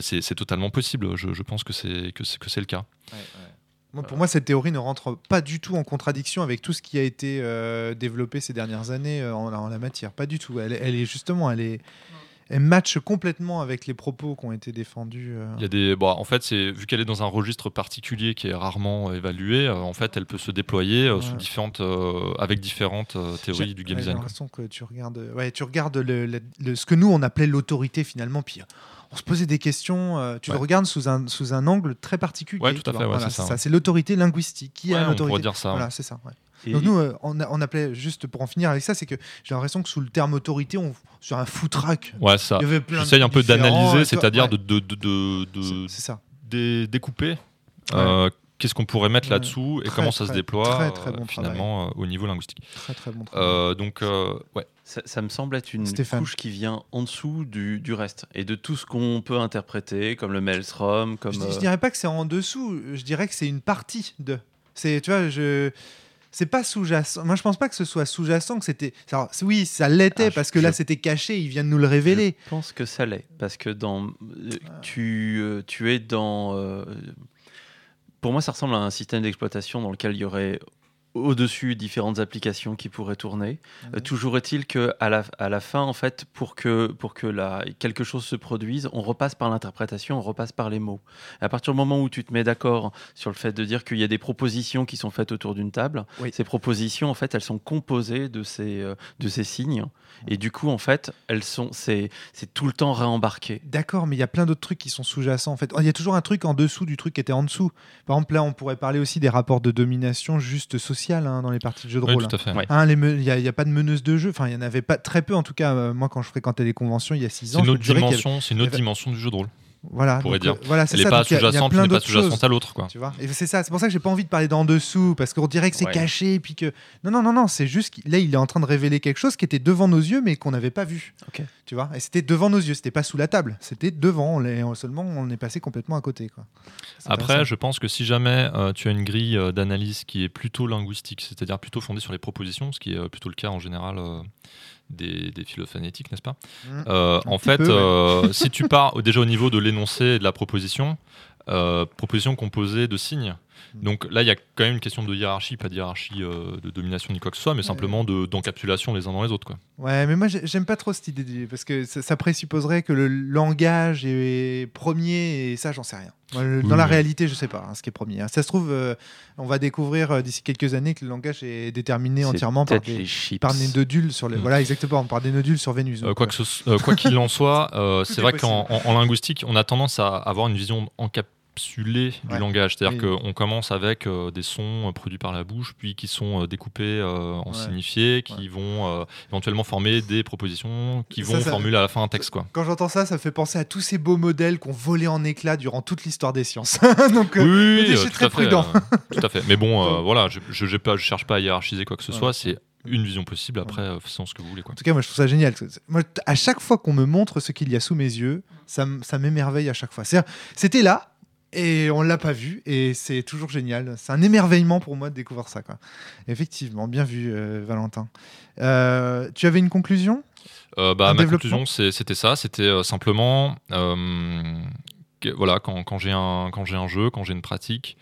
C'est c'est totalement possible. Je, je pense que c'est que c'est que c'est le cas. Moi, pour moi, cette théorie ne rentre pas du tout en contradiction avec tout ce qui a été euh, développé ces dernières années euh, en, en la matière. Pas du tout. Elle, elle est justement, elle est, elle match complètement avec les propos qui ont été défendus. euh. Il y a des, bon, en fait, c'est vu qu'elle est dans un registre particulier qui est rarement évalué. euh, en fait, elle peut se déployer euh, sous différentes, euh, avec différentes euh, théories J'ai- du game J'ai design. quoi. l'impression que tu regardes, ouais, tu regardes le, le- le- ce que nous on appelait l'autorité finalement. Puis euh, on se posait des questions. euh, tu Ouais. le regardes sous un sous un angle très particulier. Ouais, tout à fait, Voilà, c'est ça. C'est l'autorité linguistique. Qui a on pourrait l'autorité dire ça. Voilà, c'est ça. Donc nous, euh, on, a- on appelait juste pour en finir avec ça, c'est que j'ai l'impression que sous le terme autorité, on sur un foutraque. Ouais, ça. Il y avait plein de J'essaye un peu d'analyser, c'est-à-dire ouais, de, de, de, de- de c'est- c'est ça. dé- découper. euh, Qu'est-ce qu'on pourrait mettre là-dessous et Très, comment ça se déploie très, très euh, bon finalement euh, au niveau linguistique. Très très bon travail. Euh, donc euh, ouais, Ça, ça me semble être une Stéphane. couche qui vient en dessous du, du reste et de tout ce qu'on peut interpréter, comme le Maelstrom, comme. je, je dirais pas que c'est en dessous, je dirais que c'est une partie de. C'est, tu vois, je. C'est pas sous-jacent. Moi, je pense pas que ce soit sous-jacent, que c'était. alors, oui, ça l'était Ah, parce que là, c'était caché. Ils viennent nous le révéler. Je pense que ça l'est, parce que dans, euh, tu, euh, tu es dans... euh, pour moi, ça ressemble à un système d'exploitation dans lequel il y aurait au-dessus différentes applications qui pourraient tourner. Euh, toujours est-il que à la, à la fin, en fait, pour que, pour que la, quelque chose se produise, on repasse par l'interprétation, on repasse par les mots. Et à partir du moment où tu te mets d'accord sur le fait de dire qu'il y a des propositions qui sont faites autour d'une table, Oui. ces propositions, en fait, elles sont composées de ces, euh, de ces signes. Et du coup, en fait, elles sont, c'est, c'est tout le temps réembarqué. D'accord, mais il y a plein d'autres trucs qui sont sous-jacents. En fait, il y a toujours un truc en dessous du truc qui était en dessous. Par exemple, là, on pourrait parler aussi des rapports de domination juste sociale hein, dans les parties de jeux de rôle. tout à fait. Ouais. Hein, Il n'y a, pas de meneuse de jeu. Enfin, il y en avait pas très peu, en tout cas. euh, moi, quand je fréquentais les conventions il y a six C'est ans, une autre avait- c'est une autre y avait- dimension du jeu de rôle. Voilà, on pourrait donc, dire. euh, voilà, c'est Elle n'est ça. pas y a sous-jacente, mais pas sous-jacente à l'autre quoi. Tu vois et c'est ça, c'est pour ça que j'ai pas envie de parler d'en dessous parce qu'on dirait que c'est Ouais. caché puis que non non non non, c'est juste qu'il là il est en train de révéler quelque chose qui était devant nos yeux mais qu'on n'avait pas vu. Tu vois Et c'était devant nos yeux, c'était pas sous la table, c'était devant, on seulement on est passé complètement à côté quoi. Après, je pense que si jamais euh, tu as une grille euh, d'analyse qui est plutôt linguistique, c'est-à-dire plutôt fondée sur les propositions, ce qui est euh, plutôt le cas en général des, des n'est-ce pas Mm. Euh, En fait, peu, ouais. euh, si tu [laughs] pars au- déjà au niveau de l'énoncé et de la proposition, euh, proposition composée de signes. Mm. Donc là, il y a quand même une question de hiérarchie, pas de hiérarchie euh, de domination ni quoi que ce soit, mais simplement de- d'encapsulation les uns dans les autres. Quoi. Ouais, mais moi j'ai- j'aime pas trop cette idée parce que ça, ça présupposerait que le langage est premier et ça j'en sais rien. Moi, le- dans la oui. réalité, je sais pas hein, ce qui est premier. hein. Ça se trouve, euh, on va découvrir euh, d'ici quelques années que le langage est déterminé entièrement par des, par des nodules sur les. Mm. Voilà, exactement, par des nodules sur Vénus. Donc, quoi [laughs] qu'il en soit, c'est est vrai qu'en en, en linguistique, on a tendance à avoir une vision Ouais. du langage. C'est-à-dire Oui. qu'on commence avec euh, des sons euh, produits par la bouche, puis qui sont euh, découpés en Ouais. signifiés, qui Ouais. vont éventuellement former des propositions, qui Ça, vont ça- formuler à la fin un texte. Quoi. Quand j'entends ça, ça fait penser à tous ces beaux modèles qu'on volait en éclats durant toute l'histoire des sciences. [laughs] Donc, Oui, je suis très prudent. tout à fait. Mais bon, voilà, je, pas, je cherche pas à hiérarchiser quoi que ce Ouais. soit. C'est une vision possible. Après, euh, faisons ce que vous voulez. Quoi. En tout cas, moi, je trouve ça génial. Moi, à chaque fois qu'on me montre ce qu'il y a sous mes yeux, ça, m'émerveille à chaque fois. C'était là et on l'a pas vu et c'est toujours génial. C'est un émerveillement pour moi de découvrir ça. Quoi. Effectivement, bien vu, euh, Valentin. Euh, tu avais une conclusion? Euh, bah, Un ma conclusion, c'était ça. C'était simplement, que- voilà, quand, quand j'ai un, quand j'ai un jeu, quand j'ai une pratique,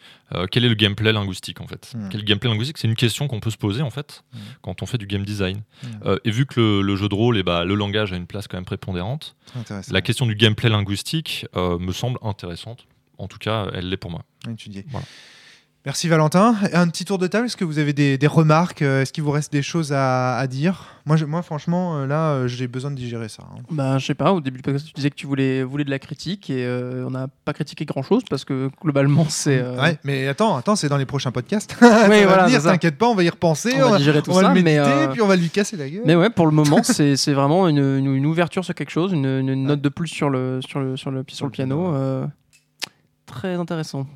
quel est le gameplay linguistique en fait? Hmm. Quel gameplay linguistique? C'est une question qu'on peut se poser en fait Hmm. quand on fait du game design. Hmm. Et vu que le, le jeu de rôle, et bah, le langage a une place quand même prépondérante, la question du gameplay linguistique me semble intéressante. En tout cas, elle l'est pour moi. étudier. Voilà. Merci Valentin. Un petit tour de table. Est-ce que vous avez des, des remarques euh, Est-ce qu'il vous reste des choses à, à dire? Moi, je- moi, franchement, euh, là, euh, j'ai besoin de digérer ça. hein. Bah, je sais pas, au début du podcast, tu disais que tu voulais, voulais de la critique et euh, on n'a pas critiqué grand chose parce que globalement, c'est. euh, Ouais, mais attends, attends, c'est dans les prochains podcasts. [laughs] Oui, Ça va voilà, venir, t'inquiète pas, on va y repenser. on va digérer tout on va ça, le méditer, mais. euh, puis on va lui casser la gueule. Mais ouais, pour le moment, [laughs] c'est c'est vraiment une, une- une ouverture sur quelque chose, une, une note de plus sur le, sur le, sur le, sur le piano. Euh, très intéressant.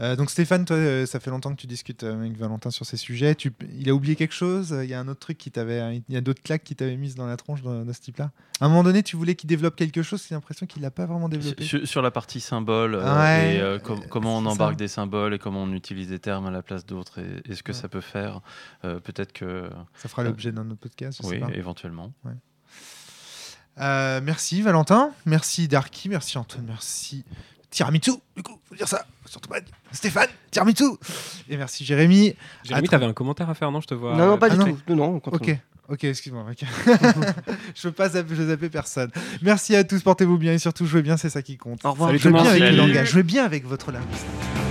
Euh, donc Stéphane, toi, euh, ça fait longtemps que tu discutes euh, avec Valentin sur ces sujets. Tu, il a oublié quelque chose? Il y a un autre truc qui t'avait, il y a d'autres claques qui t'avaient mises dans la tronche de, de ce type-là? À un moment donné, tu voulais qu'il développe quelque chose. J'ai l'impression qu'il l'a pas vraiment développé. Sur, sur la partie symbole euh, Ouais, et euh, com- euh, comment on c'est embarque ça. des symboles et comment on utilise des termes à la place d'autres et, et ce que Ouais. ça peut faire. Euh, Peut-être que Ça fera l'objet d'un autre podcast. Je sais oui, pas. éventuellement. Euh, merci Valentin, merci Darky, merci Antoine, merci Tiramisu. Du coup, faut dire ça. Surtout pas Stéphane, Tiramisu. Et merci Jérémy. Jérémy, t'avais un commentaire à faire, non Je te vois. non, non, pas ah du non. tout. Non, non, on continue. Ok. Ok, excuse-moi. ok. [laughs] je veux pas zapper, je veux zapper personne. Merci à tous, portez-vous bien et surtout jouez bien, c'est ça qui compte. Au revoir. Salut Jouez bien avec le langage, jouez bien avec votre langage.